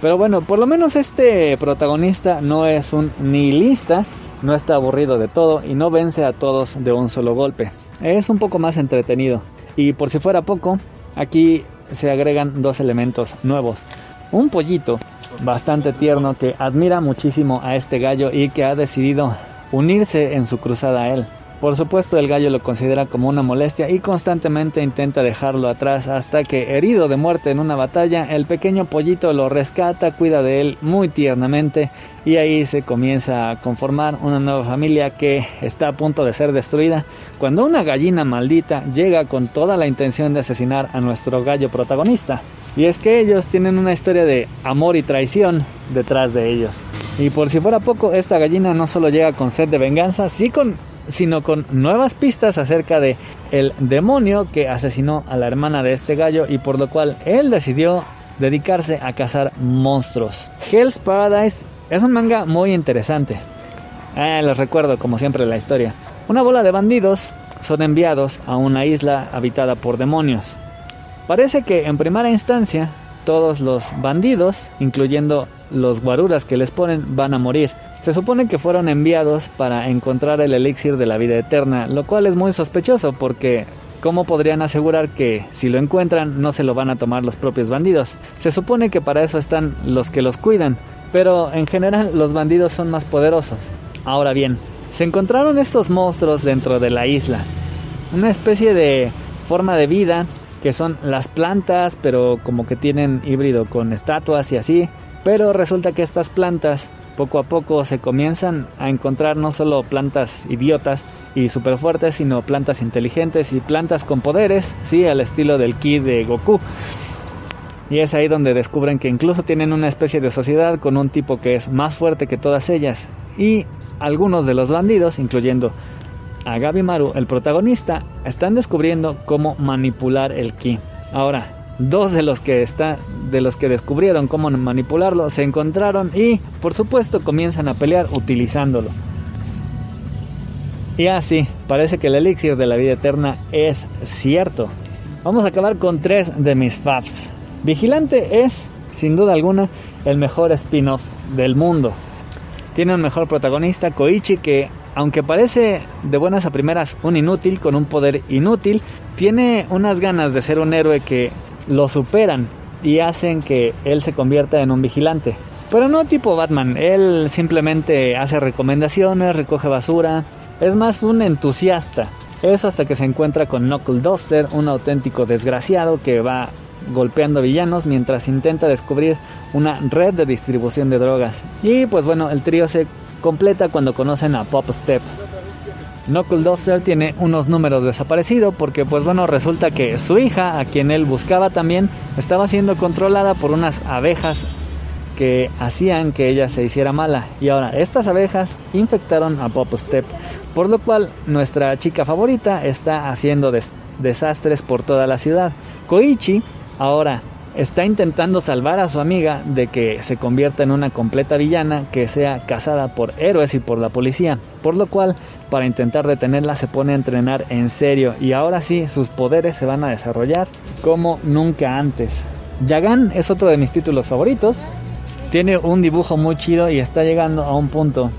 Pero bueno, por lo menos este protagonista no es un nihilista, no está aburrido de todo y no vence a todos de un solo golpe. Es un poco más entretenido. Y por si fuera poco, aquí se agregan dos elementos nuevos. Un pollito bastante tierno que admira muchísimo a este gallo y que ha decidido unirse en su cruzada a él. Por supuesto el gallo lo considera como una molestia y constantemente intenta dejarlo atrás hasta que herido de muerte en una batalla el pequeño pollito lo rescata, cuida de él muy tiernamente y ahí se comienza a conformar una nueva familia que está a punto de ser destruida cuando una gallina maldita llega con toda la intención de asesinar a nuestro gallo protagonista. Y es que ellos tienen una historia de amor y traición detrás de ellos. Y por si fuera poco, esta gallina no solo llega con sed de venganza, sí con, sino con nuevas pistas acerca de el demonio que asesinó a la hermana de este gallo y por lo cual él decidió dedicarse a cazar monstruos. Hell's Paradise es un manga muy interesante. Eh, les recuerdo como siempre la historia. Una bola de bandidos son enviados a una isla habitada por demonios. Parece que en primera instancia todos los bandidos, incluyendo los guaruras que les ponen, van a morir. Se supone que fueron enviados para encontrar el elixir de la vida eterna, lo cual es muy sospechoso porque ¿cómo podrían asegurar que si lo encuentran no se lo van a tomar los propios bandidos? Se supone que para eso están los que los cuidan, pero en general los bandidos son más poderosos. Ahora bien, se encontraron estos monstruos dentro de la isla, una especie de forma de vida que son las plantas, pero como que tienen híbrido con estatuas y así. Pero resulta que estas plantas poco a poco se comienzan a encontrar no solo plantas idiotas y super fuertes, sino plantas inteligentes y plantas con poderes, sí, al estilo del ki de Goku. Y es ahí donde descubren que incluso tienen una especie de sociedad con un tipo que es más fuerte que todas ellas. Y algunos de los bandidos, incluyendo a Gabi Maru, el protagonista, están descubriendo cómo manipular el ki. Ahora, dos de los que está, de los que descubrieron cómo manipularlo se encontraron y, por supuesto, comienzan a pelear utilizándolo. Y así, parece que el elixir de la vida eterna es cierto. Vamos a acabar con tres de mis faps. Vigilante es, sin duda alguna, el mejor spin-off del mundo. Tiene un mejor protagonista, Koichi, que aunque parece de buenas a primeras un inútil con un poder inútil, tiene unas ganas de ser un héroe que lo superan y hacen que él se convierta en un vigilante. Pero no tipo Batman, él simplemente hace recomendaciones, recoge basura, es más un entusiasta. Eso hasta que se encuentra con Knuckle Duster, un auténtico desgraciado que va golpeando villanos mientras intenta descubrir una red de distribución de drogas. Y pues bueno, el trío se completa cuando conocen a Pop Step. Knuckle Duster tiene unos números desaparecidos porque pues bueno resulta que su hija, a quien él buscaba también, estaba siendo controlada por unas abejas que hacían que ella se hiciera mala. Y ahora estas abejas infectaron a Pop Step, por lo cual nuestra chica favorita está haciendo desastres por toda la ciudad. Koichi ahora está intentando salvar a su amiga de que se convierta en una completa villana que sea cazada por héroes y por la policía, por lo cual para intentar detenerla se pone a entrenar en serio. Y ahora sí sus poderes se van a desarrollar como nunca antes. Yagan es otro de mis títulos favoritos, tiene un dibujo muy chido y está llegando a un punto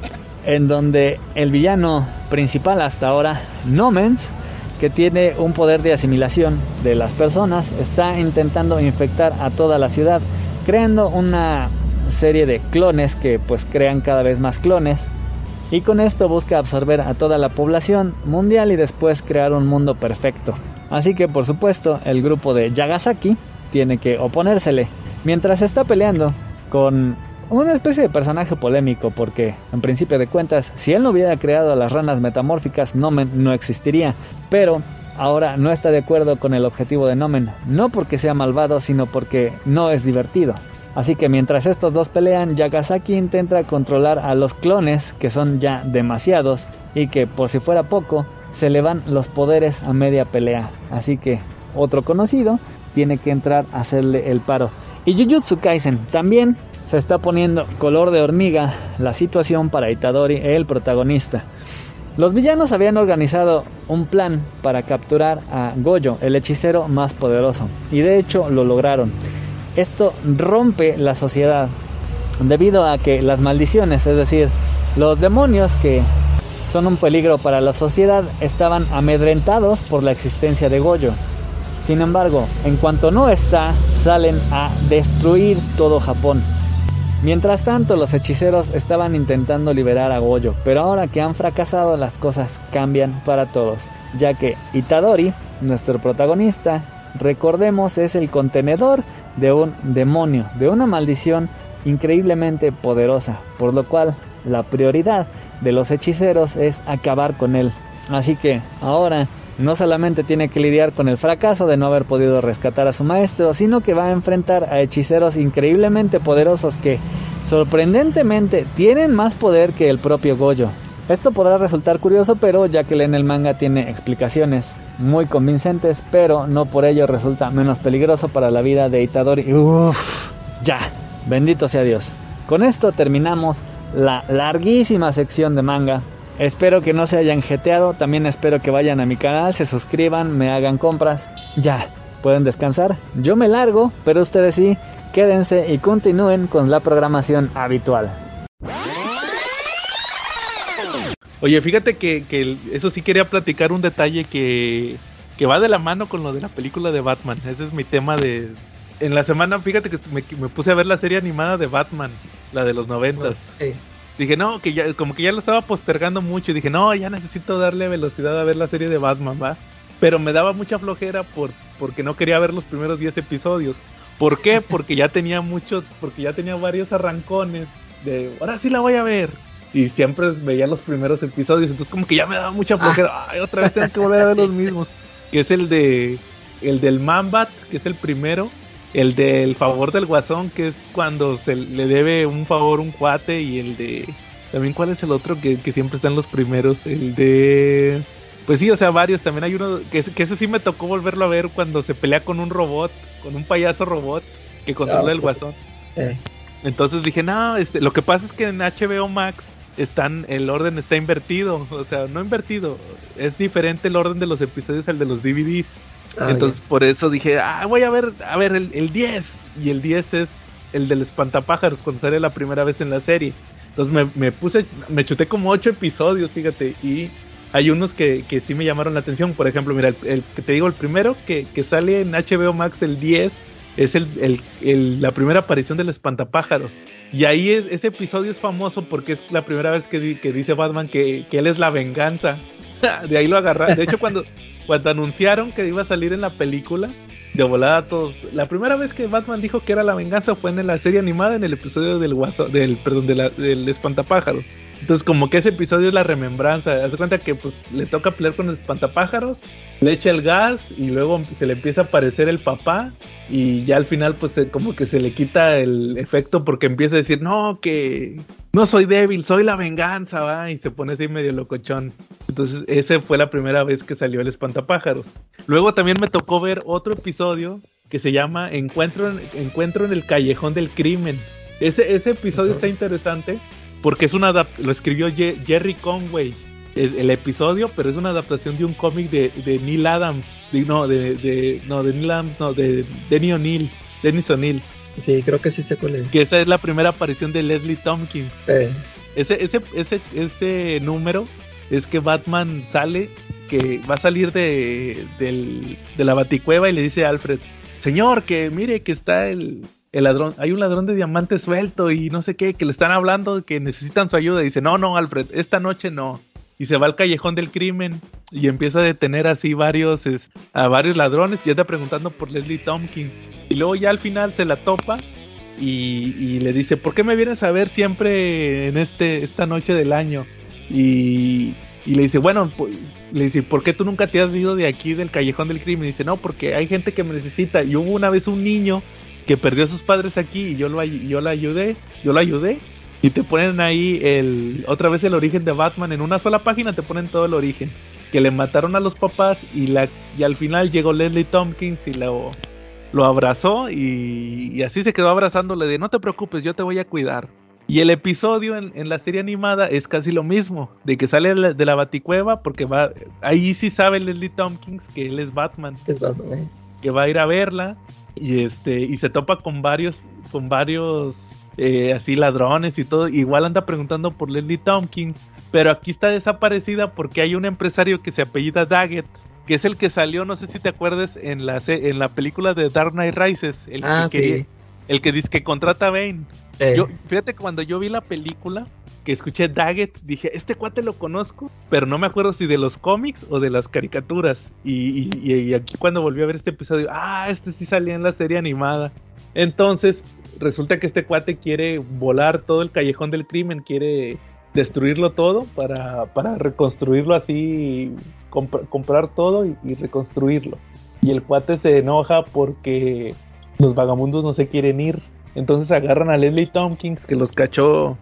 en donde el villano principal hasta ahora, Nomens, que tiene un poder de asimilación de las personas, está intentando infectar a toda la ciudad, creando una serie de clones que pues crean cada vez más clones y con esto busca absorber a toda la población mundial y después crear un mundo perfecto. Así que por supuesto el grupo de Yagasaki tiene que oponérsele, mientras está peleando con una especie de personaje polémico porque, en principio de cuentas, si él no hubiera creado a las ranas metamórficas, Nomen no existiría. Pero ahora no está de acuerdo con el objetivo de Nomen, no porque sea malvado, sino porque no es divertido. Así que mientras estos dos pelean, Yagasaki intenta controlar a los clones, que son ya demasiados, y que por si fuera poco, se le van los poderes a media pelea. Así que otro conocido tiene que entrar a hacerle el paro. Y Jujutsu Kaisen también se está poniendo color de hormiga la situación para Itadori, el protagonista. Los villanos habían organizado un plan para capturar a Goyo, el hechicero más poderoso, y de hecho lo lograron. Esto rompe la sociedad debido a que las maldiciones, es decir, los demonios que son un peligro para la sociedad, estaban amedrentados por la existencia de Goyo. Sin embargo, en cuanto no está, salen a destruir todo Japón. Mientras tanto, los hechiceros estaban intentando liberar a Goyo, pero ahora que han fracasado las cosas cambian para todos, ya que Itadori, nuestro protagonista, recordemos es el contenedor de un demonio, de una maldición increíblemente poderosa, por lo cual la prioridad de los hechiceros es acabar con él. Así que ahora no solamente tiene que lidiar con el fracaso de no haber podido rescatar a su maestro, sino que va a enfrentar a hechiceros increíblemente poderosos que sorprendentemente tienen más poder que el propio Goyo. Esto podrá resultar curioso, pero ya que leen el manga tiene explicaciones muy convincentes, pero no por ello resulta menos peligroso para la vida de Itadori. Uff, ya, bendito sea Dios. Con esto terminamos la larguísima sección de manga Espero que no se hayan jeteado. También espero que vayan a mi canal, se suscriban, me hagan compras. Ya, pueden descansar. Yo me largo, pero ustedes sí, quédense y continúen con la programación habitual. Oye, fíjate que, eso sí quería platicar un detalle que, que, va de la mano con lo de la película de Batman. Ese es mi tema de... En la semana, fíjate que me, puse a ver la serie animada de Batman, la de los noventas dije, no, que ya, como que ya lo estaba postergando mucho. Y dije, no, ya necesito darle velocidad a ver la serie de Batman, ¿va? Pero me daba mucha flojera por, porque no quería ver los primeros 10 episodios. ¿Por qué? Porque ya tenía muchos, porque ya tenía varios arrancones de, ahora sí la voy a ver. Y siempre veía los primeros episodios, entonces como que ya me daba mucha flojera. Ah. Ay, otra vez tengo que volver a ver los mismos. Que es el de, el del Mambat, que es el primero el del favor del guasón, que es cuando se le debe un favor un cuate, y el de... También cuál es el otro que, siempre están los primeros, el de... Pues sí, o sea, varios. También hay uno que, que ese sí me tocó volverlo a ver cuando se pelea con un robot, con un payaso robot que controla ah, el guasón. Eh. Entonces dije, no, este, lo que pasa es que en HBO Max están, el orden está invertido, o sea, no invertido, es diferente el orden de los episodios al de los DVDs. Ah, Entonces por eso dije, ah, voy a ver, a ver el, el 10. Y el 10 es el del espantapájaros cuando sale la primera vez en la serie. Entonces me, me puse, me chuté como 8 episodios, fíjate, y hay unos que, que sí me llamaron la atención. Por ejemplo, mira, el, que te digo, el primero que, que, sale en HBO Max el 10 es el, el, el, la primera aparición del espantapájaros. Y ahí es, ese episodio es famoso porque es la primera vez que, que dice Batman que, que él es la venganza. de ahí lo agarra. De hecho, cuando, cuando anunciaron que iba a salir en la película, de volada todos. La primera vez que Batman dijo que era la venganza fue en la serie animada, en el episodio del guaso, del, perdón, del espantapájaros. Entonces como que ese episodio es la remembranza. Haz cuenta que pues, le toca pelear con el espantapájaros, le echa el gas y luego se le empieza a aparecer el papá y ya al final pues como que se le quita el efecto porque empieza a decir, no, que no soy débil, soy la venganza, va, y se pone así medio locochón. Entonces esa fue la primera vez que salió el espantapájaros. Luego también me tocó ver otro episodio que se llama Encuentro en, Encuentro en el Callejón del Crimen. Ese, ese episodio está interesante porque es una lo escribió Jerry Conway es el episodio, pero es una adaptación de un cómic de, de, Neil Adams, no, de, de, no, de Neil Adams, no, de Denny O'Neill, Dennis O'Neill. Sí, creo que sí sé cuál es. Que esa es la primera aparición de Leslie Tompkins. Ese, ese, ese, ese número es que Batman sale, que va a salir de, del, de la baticueva y le dice a Alfred, señor, que mire que está el, el ladrón, hay un ladrón de diamantes suelto y no sé qué, que le están hablando que necesitan su ayuda. Y dice, no, no, Alfred, esta noche no. Y se va al callejón del crimen y empieza a detener así varios, a varios ladrones y anda preguntando por Leslie Tompkins. Y luego ya al final se la topa y, le dice, ¿por qué me vienes a ver siempre en este, esta noche del año? Y, y le dice, bueno, pues, le dice, ¿por qué tú nunca te has ido de aquí del callejón del crimen? Y dice, no, porque hay gente que me necesita. Y hubo una vez un niño que perdió a sus padres aquí y yo lo yo la ayudé, yo la ayudé y te ponen ahí el otra vez el origen de Batman en una sola página te ponen todo el origen que le mataron a los papás y la y al final llegó Leslie Tompkins y lo lo abrazó y, así se quedó abrazándole de no te preocupes yo te voy a cuidar y el episodio en, la serie animada es casi lo mismo de que sale de la, de baticueva porque va ahí sí sabe Leslie Tompkins que él es Batman, es Batman ¿eh? que va a ir a verla y este y se topa con varios con varios eh, así ladrones y todo. Igual anda preguntando por Leslie Tompkins pero aquí está desaparecida porque hay un empresario que se apellida Daggett que es el que salió no sé si te acuerdas en la en la película de Dark Knight Rises el ah, que el que dice que contrata a Bane. Yo fíjate cuando yo vi la película que escuché Daggett, dije, este cuate lo conozco, pero no me acuerdo si de los cómics o de las caricaturas. Y, aquí cuando volví a ver este episodio, ah, este sí salía en la serie animada. Entonces, resulta que este cuate quiere volar todo el callejón del crimen, quiere destruirlo todo para, para reconstruirlo así, comprar todo y, y reconstruirlo. Y el cuate se enoja porque los vagamundos no se quieren ir. Entonces agarran a Leslie Tompkins que los cachó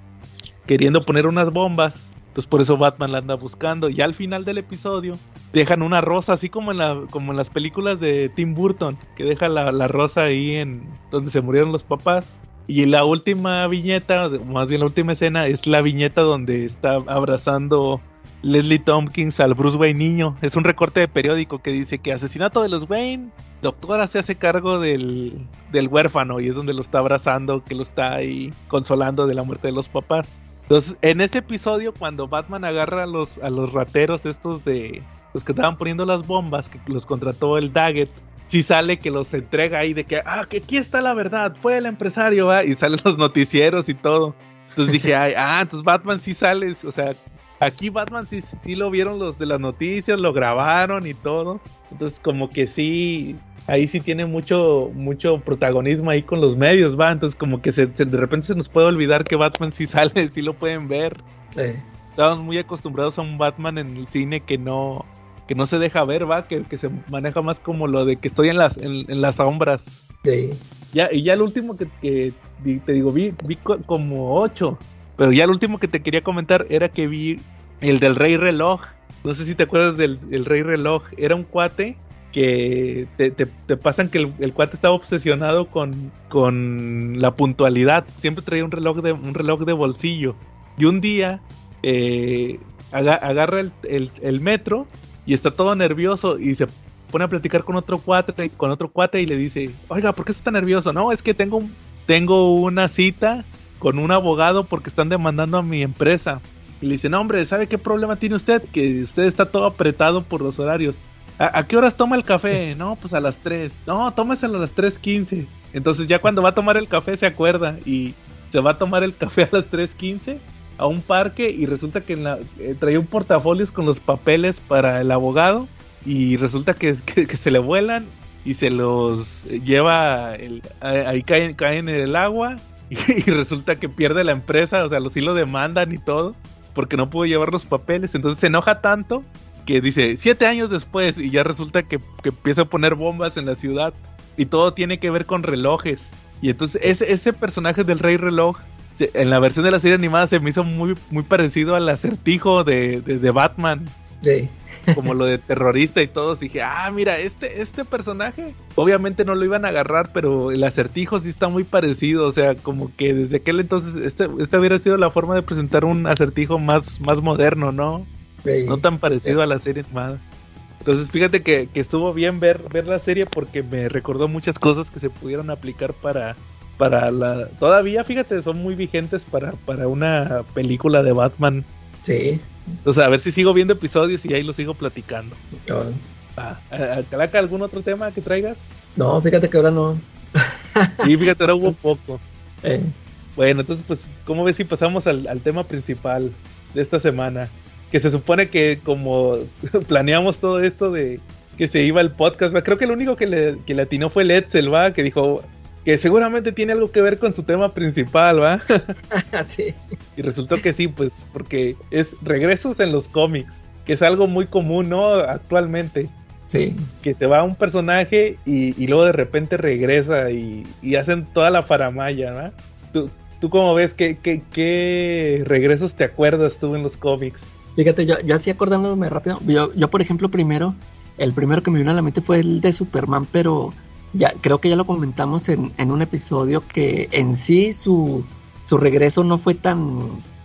queriendo poner unas bombas. Entonces por eso Batman la anda buscando. Y al final del episodio dejan una rosa, así como en, la, como en las películas de Tim Burton, que deja la, rosa ahí en donde se murieron los papás. Y la última viñeta, más bien la última escena, es la viñeta donde está abrazando Leslie Tompkins al Bruce Wayne niño. Es un recorte de periódico que dice que asesinato de los Wayne, doctora se hace cargo del, del huérfano y es donde lo está abrazando, que lo está ahí consolando de la muerte de los papás. Entonces, en este episodio, cuando Batman agarra a los, a los rateros estos de los que estaban poniendo las bombas, que los contrató el Daggett, sí sale que los entrega ahí de que, ah, que aquí está la verdad, fue el empresario, y salen los noticieros y todo. Entonces dije, Ay, ah, entonces Batman sí sale, o sea, aquí Batman sí, sí lo vieron los de las noticias, lo grabaron y todo. Entonces como que sí, ahí sí tiene mucho, mucho protagonismo ahí con los medios, va. Entonces, como que se, de repente se nos puede olvidar que Batman sí sale, sí lo pueden ver. Estamos muy acostumbrados a un Batman en el cine que no, que no se deja ver, va, que, que se maneja más como lo de que estoy en las, en, las sombras. Sí. Ya, y ya el último que, que te digo, vi, vi como ocho. Pero ya el último que te quería comentar era que vi el del Rey Reloj. No sé si te acuerdas del el Rey Reloj. Era un cuate que te, te, pasan que el, cuate estaba obsesionado con, con la puntualidad. Siempre traía un reloj de, un reloj de bolsillo. Y un día eh, agarra el, el, metro y está todo nervioso y se pone a platicar con otro cuate, con otro cuate y le dice, oiga, ¿por qué está nervioso? No, es que tengo, tengo una cita con un abogado porque están demandando a mi empresa. Y le dice, no hombre, ¿sabe qué problema tiene usted? Que usted está todo apretado por los horarios. ¿A, qué horas toma el café? No, pues a las 3. No, tómeselo a las 3.15. Entonces ya cuando va a tomar el café se acuerda y se va a tomar el café a las 3.15 a un parque y resulta que en la, eh, traía un portafolio con los papeles para el abogado y resulta que, se le vuelan y se los lleva, ahí caen, caen en el agua y, resulta que pierde la empresa, o sea, los sí lo demandan y todo porque no pudo llevar los papeles. Entonces se enoja tanto que dice siete años después y ya resulta que, que empieza a poner bombas en la ciudad y todo tiene que ver con relojes. Y entonces ese, ese personaje del rey reloj en la versión de la serie animada se me hizo muy, muy parecido al acertijo de, de, Batman. Sí. Como lo de terrorista y todos. Dije, ah, mira, este, este personaje. Obviamente no lo iban a agarrar, pero el acertijo sí está muy parecido. O sea, como que desde aquel entonces, este, esta hubiera sido la forma de presentar un acertijo más, más moderno, ¿no? No tan parecido a la serie animada. Entonces, fíjate que, que, estuvo bien ver, ver la serie porque me recordó muchas cosas que se pudieron aplicar para, para la todavía fíjate son muy vigentes para, para una película de Batman sí entonces a ver si sigo viendo episodios y ahí lo sigo platicando ah, ¿Calaca algún otro tema que traigas? no fíjate que ahora no sí fíjate ahora hubo poco eh. bueno entonces pues ¿cómo ves si pasamos al, al tema principal de esta semana? Que se supone que como planeamos todo esto de que se iba el podcast, creo que lo único que le, que le atinó fue el Edsel, va, que dijo, que seguramente tiene algo que ver con su tema principal, ¿va? sí. Y resultó que sí, pues, porque es regresos en los cómics, que es algo muy común, ¿no? Actualmente. Sí. Que se va un personaje y, luego de repente regresa y, hacen toda la faramaya, ¿no? ¿Tú, tú cómo ves? ¿Qué, qué, regresos te acuerdas tú en los cómics? Fíjate, yo, yo así acordándome rápido, yo, yo por ejemplo primero, el primero que me vino a la mente fue el de Superman, pero ya creo que ya lo comentamos en, en un episodio que en sí su, su regreso no fue tan,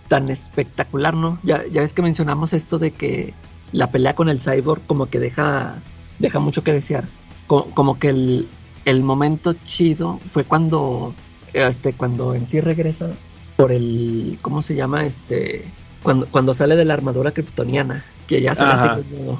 tan espectacular, ¿no? Ya, ya ves que mencionamos esto de que la pelea con el cyborg como que deja, deja mucho que desear. Como, que el, el, momento chido fue cuando, este, cuando en sí regresa por el, ¿cómo se llama? Este, cuando, cuando sale de la armadura kryptoniana que ya se me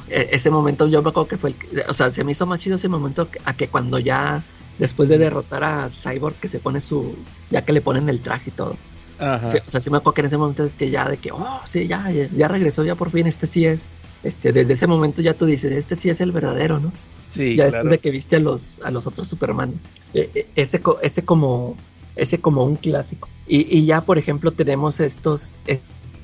e, Ese momento yo me acuerdo que fue el, o sea, se me hizo más chido ese momento a que cuando ya después de derrotar a Cyborg que se pone su ya que le ponen el traje y todo. o sea, sí me acuerdo que en ese momento que ya de que, oh, sí, ya, ya, regresó, ya por fin, este sí es, este, desde ese momento ya tú dices, este sí es el verdadero, ¿no? Sí, ya después de que viste a los, a los otros Supermanes. E, e, ese, ese como, ese como un clásico. Y, y ya, por ejemplo, tenemos estos,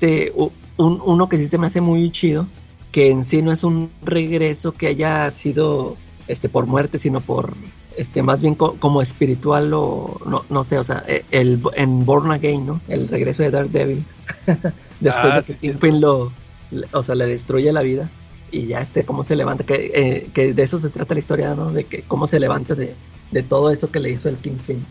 este, un, uno que sí se me hace muy chido, que en sí no es un regreso que haya sido este por muerte, sino por este más bien como espiritual o no, no sé, o sea, e, el, en Born Again, ¿no? El regreso de Daredevil. Después de que sí, lo, o sea, le destruye la vida y ya este cómo se levanta, que, eh, que de eso se trata la historia, ¿no? De que cómo se levanta de, de todo eso que le hizo el Kingpin.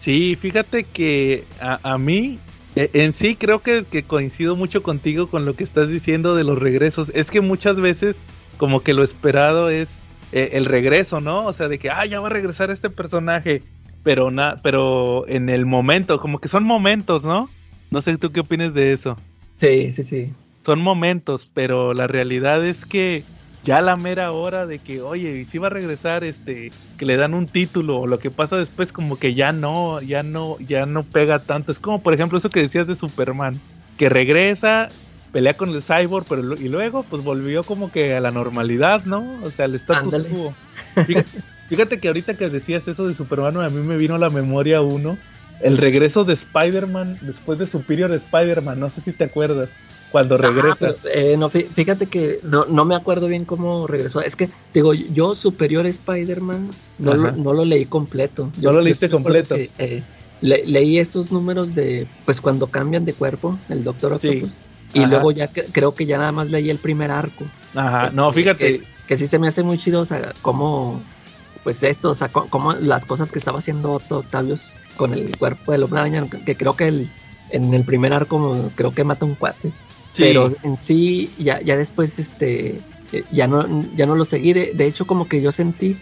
Sí, fíjate que a, a mí en sí creo que, coincido mucho contigo con lo que estás diciendo de los regresos. Es que muchas veces como que lo esperado es eh, el regreso, ¿no? O sea, de que, ah, ya va a regresar este personaje. Pero, na pero en el momento, como que son momentos, ¿no? No sé tú qué opinas de eso. Sí, sí, sí. Son momentos, pero la realidad es que ya la mera hora de que, oye, si va a regresar, este, que le dan un título o lo que pasa después como que ya no, ya no, ya no pega tanto. Es como por ejemplo eso que decías de Superman, que regresa, pelea con el cyborg, pero y luego pues volvió como que a la normalidad, ¿no? O sea, el status quo. Fíjate, que ahorita que decías eso de Superman, a mí me vino a la memoria uno, el regreso de Spider-Man después de Superior Spider-Man, no sé si te acuerdas cuando regresa. eh, no, fíjate que no, no me acuerdo bien cómo regresó. Es que, digo, yo Superior Spider-Man no, lo, no lo leí completo. no lo leíste completo. Eh, leí esos números de, pues cuando cambian de cuerpo, el Doctor Octopus. Y luego ya creo que ya nada más leí el primer arco. Ajá, no, este, fíjate. Que, sí se me hace muy chido, o sea, cómo, pues esto, o sea, cómo las cosas que estaba haciendo Octavius con el cuerpo del hombre araña, que creo que el, en el primer arco creo que mata un cuate. Pero en sí, ya, ya después, este, eh, ya no, ya no lo seguí. De, hecho, como que yo sentí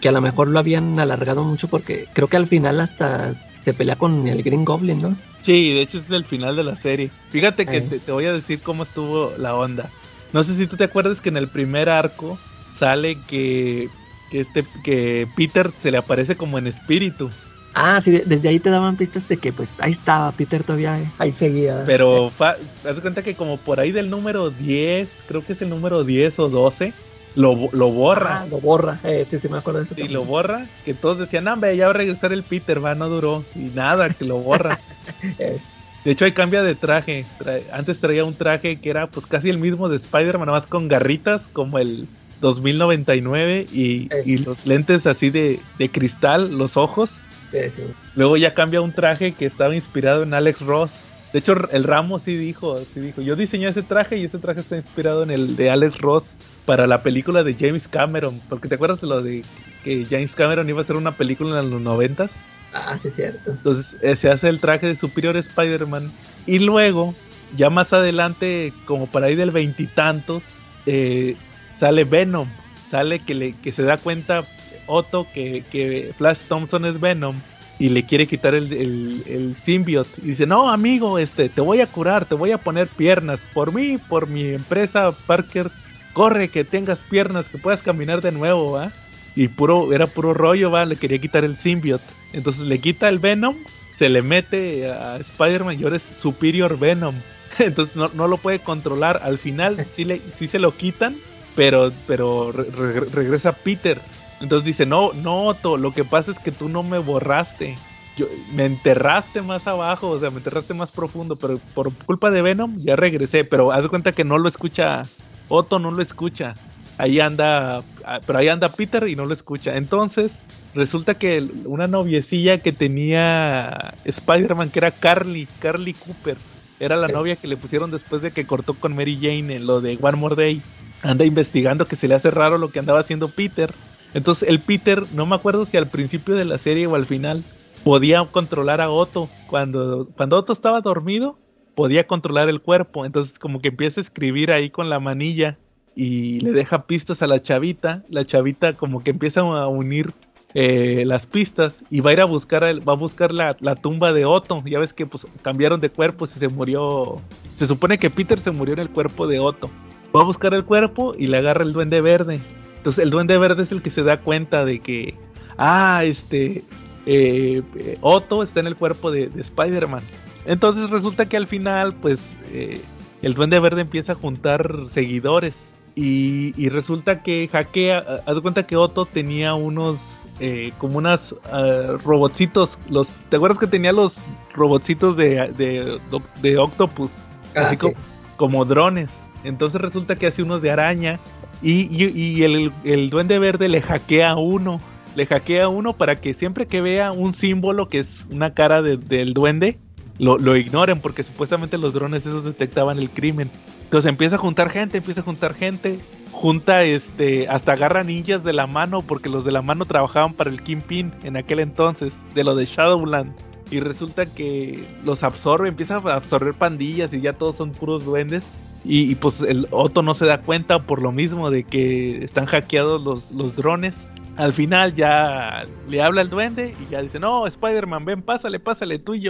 que a lo mejor lo habían alargado mucho porque creo que al final hasta se pelea con el Green Goblin, ¿no? Sí, de hecho es el final de la serie. Fíjate que te, voy a decir cómo estuvo la onda. No sé si tú te acuerdas que en el primer arco sale que, que este que Peter se le aparece como en espíritu. Ah, sí, desde ahí te daban pistas de que pues ahí estaba Peter todavía, eh, ahí seguía. Pero haz cuenta que como por ahí del número 10, creo que es el número 10 o 12, lo, lo borra. Ah, lo borra, eh, sí, sí me acuerdo de eso. Y lo borra, que todos decían, no, ya va a regresar el Peter, va, no duró. Y nada, que lo borra. Eh, De hecho, ahí cambia de traje. Antes traía un traje que era pues casi el mismo de Spider-Man, más con garritas, como el 2099 y, y los lentes así de, de cristal, los ojos. Sí, sí. Luego ya cambia un traje que estaba inspirado en Alex Ross. De hecho, el Ramos sí dijo, sí dijo, yo diseñé ese traje y ese traje está inspirado en el de Alex Ross para la película de James Cameron. Porque te acuerdas de lo de que James Cameron iba a hacer una película en los noventas. Ah, sí, es cierto. Entonces eh, se hace el traje de Superior Spider-Man. Y luego, ya más adelante, como para ahí del veintitantos, eh, sale Venom. Sale que, le, que se da cuenta Otto que, que Flash Thompson es Venom y le quiere quitar el, el, el symbiote. Y dice, no, amigo, este, te voy a curar, te voy a poner piernas. Por mí, por mi empresa, Parker, corre, que tengas piernas, que puedas caminar de nuevo, ¿va? Y puro, era puro rollo, va, le quería quitar el symbiote. Entonces le quita el Venom, se le mete a Spider-Man y ahora es Superior Venom. Entonces no, no lo puede controlar. Al final sí, le, sí se lo quitan, pero, pero re- re- regresa Peter. Entonces dice, no, no, Otto, lo que pasa es que tú no me borraste. Yo, me enterraste más abajo, o sea, me enterraste más profundo, pero por culpa de Venom ya regresé. Pero haz de cuenta que no lo escucha, Otto no lo escucha. Ahí anda, ah, pero ahí anda Peter y no lo escucha. Entonces, resulta que una noviecilla que tenía Spider-Man, que era Carly, Carly Cooper, era la novia que le pusieron después de que cortó con Mary Jane en lo de One More Day. Anda investigando que se le hace raro lo que andaba haciendo Peter. Entonces el Peter, no me acuerdo si al principio de la serie o al final, podía controlar a Otto. Cuando, cuando Otto estaba dormido, podía controlar el cuerpo. Entonces como que empieza a escribir ahí con la manilla y le deja pistas a la chavita. La chavita como que empieza a unir eh, las pistas y va a ir a buscar va a buscar la, la tumba de Otto. Ya ves que pues cambiaron de cuerpos y se murió. Se supone que Peter se murió en el cuerpo de Otto. Va a buscar el cuerpo y le agarra el duende verde. Entonces el duende verde es el que se da cuenta de que ah este eh, Otto está en el cuerpo de, de Spider-Man. Entonces resulta que al final pues eh, el duende verde empieza a juntar seguidores y, y resulta que hackea, haz cuenta que Otto tenía unos eh, como unas ah, robotcitos, los, ¿te acuerdas que tenía los robotcitos de, de, de Octopus? Ah, Así sí. como, como drones. Entonces resulta que hace unos de araña y, el, duende verde le hackea a uno. Le hackea a uno para que siempre que vea un símbolo que es una cara de- del duende, lo, lo ignoren porque supuestamente los drones esos detectaban el crimen. Entonces empieza a juntar gente, empieza a juntar gente, junta este, hasta agarra ninjas de la mano porque los de la mano trabajaban para el Kingpin en aquel entonces, de lo de Shadowland. Y resulta que los absorbe, empieza a absorber pandillas y ya todos son puros duendes. Y, pues el Otto no se da cuenta por lo mismo de que están hackeados los, los drones. Al final ya le habla el duende y ya dice, no, Spider-Man, ven, pásale, pásale, tú y.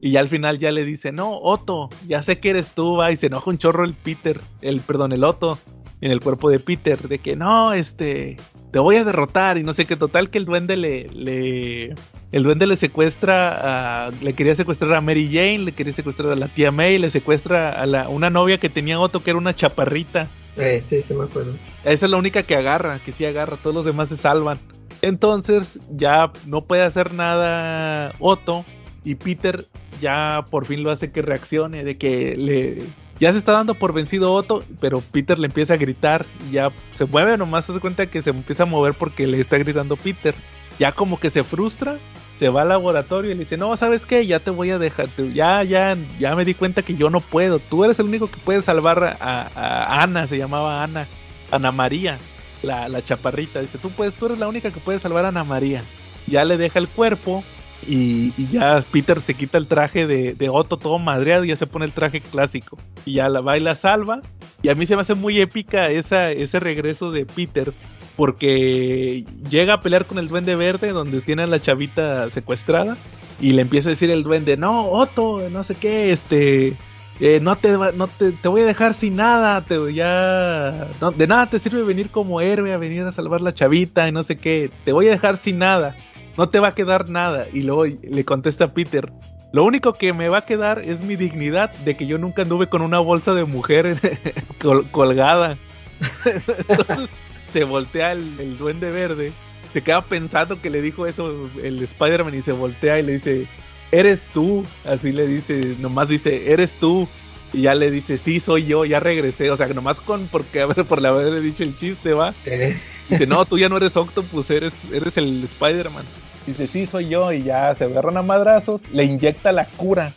Y ya al final ya le dice, no, Otto, ya sé que eres tú, va, y se enoja un chorro el Peter, el, perdón, el Otto, en el cuerpo de Peter, de que no, este, te voy a derrotar, y no sé qué, total que el duende le, le, el duende le secuestra, a, le quería secuestrar a Mary Jane, le quería secuestrar a la tía May, le secuestra a la, una novia que tenía Otto que era una chaparrita. Eh, sí, sí me acuerdo. Esa es la única que agarra, que sí agarra, todos los demás se salvan. Entonces ya no puede hacer nada Otto y Peter ya por fin lo hace que reaccione, de que le... Ya se está dando por vencido Otto, pero Peter le empieza a gritar y ya se mueve, nomás se da cuenta que se empieza a mover porque le está gritando Peter. Ya como que se frustra, se va al laboratorio y le dice, no, ¿sabes qué? Ya te voy a dejar, ya, ya, ya me di cuenta que yo no puedo, tú eres el único que puede salvar a, a Ana, se llamaba Ana, Ana María, la, la chaparrita, dice, tú puedes, tú eres la única que puede salvar a Ana María. Ya le deja el cuerpo y, y ya Peter se quita el traje de, de Otto todo madreado y ya se pone el traje clásico. Y ya la va y la salva. Y a mí se me hace muy épica esa, ese regreso de Peter. Porque llega a pelear con el duende verde donde tiene a la chavita secuestrada. Y le empieza a decir el duende, no, Otto, no sé qué, este... eh, no te no te, te voy a dejar sin nada, te ya no, de nada te sirve venir como héroe a venir a salvar la chavita y no sé qué, te voy a dejar sin nada, no te va a quedar nada. Y luego le contesta a Peter, lo único que me va a quedar es mi dignidad de que yo nunca anduve con una bolsa de mujer col- colgada. Entonces se voltea el, el duende verde, se queda pensando que le dijo eso el Spider-Man y se voltea y le dice, eres tú, así le dice, nomás dice, eres tú. Y ya le dice, sí, soy yo, ya regresé. O sea, nomás con, porque, a ver, por haberle dicho el chiste, va. Dice, no, tú ya no eres Octopus, eres, eres el Spider-Man. Dice, sí, soy yo. Y ya se agarran a madrazos, le inyecta la cura.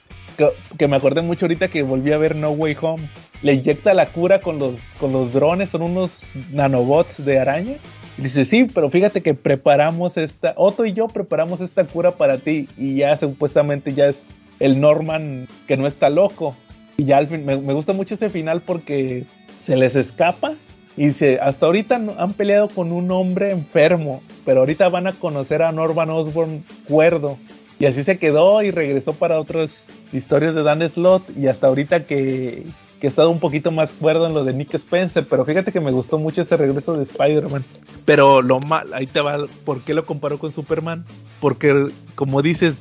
Que, me acordé mucho ahorita que volví a ver No Way Home. Le inyecta la cura con los, con los drones, son unos nanobots de araña. Y dice, sí, pero fíjate que preparamos esta, Otto y yo preparamos esta cura para ti. Y ya supuestamente ya es el Norman que no está loco. Y ya al fin, me, me gusta mucho ese final porque se les escapa y dice, hasta ahorita han peleado con un hombre enfermo, pero ahorita van a conocer a Norman Osborn cuerdo. Y así se quedó y regresó para otras historias de Dan Slott y hasta ahorita que, que he estado un poquito más cuerdo en lo de Nick Spencer, pero fíjate que me gustó mucho este regreso de Spider-Man. Pero lo mal, ahí te va, ¿por qué lo comparó con Superman? Porque como dices,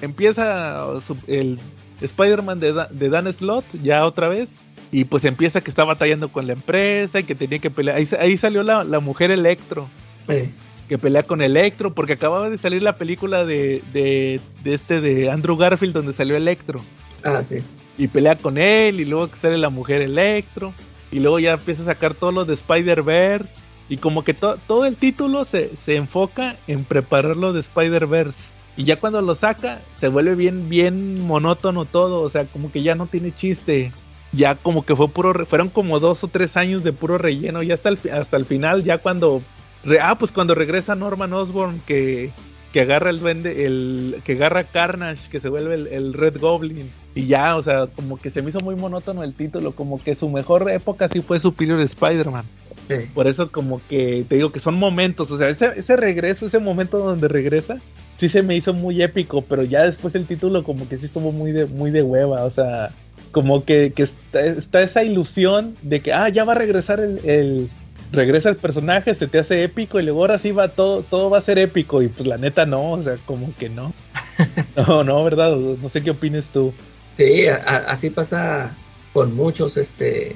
empieza el Spider-Man de, de Dan Slott ya otra vez y pues empieza que está batallando con la empresa y que tenía que pelear. Ahí, ahí salió la, la, mujer Electro. Sí. Que pelea con Electro, porque acababa de salir la película de, de, de, este de Andrew Garfield donde salió Electro. Ah, sí. Y pelea con él, y luego sale la mujer Electro, y luego ya empieza a sacar todos los de Spider-Verse. Y como que to, todo el título se, se enfoca en prepararlo de Spider-Verse. Y ya cuando lo saca, se vuelve bien, bien monótono todo. O sea, como que ya no tiene chiste ya como que fue puro, fueron como dos o tres años de puro relleno, ya hasta el, hasta el final, ya cuando, ah, pues cuando regresa Norman Osborn que, que agarra el duende, el, que agarra Carnage, que se vuelve el, el, Red Goblin, y ya, o sea, como que se me hizo muy monótono el título, como que su mejor época sí fue Superior Spider-Man. Sí. Por eso como que te digo que son momentos, o sea, ese, ese regreso, ese momento donde regresa, sí se me hizo muy épico, pero ya después el título como que sí estuvo muy de, muy de hueva, o sea, como que, que está, está, esa ilusión de que, ah, ya va a regresar el, el, regresa el personaje, se te hace épico y luego ahora sí va todo, todo va a ser épico y pues la neta no, o sea, como que no. No, no, ¿verdad? No sé qué opines tú. Sí, a, así pasa con muchos, este,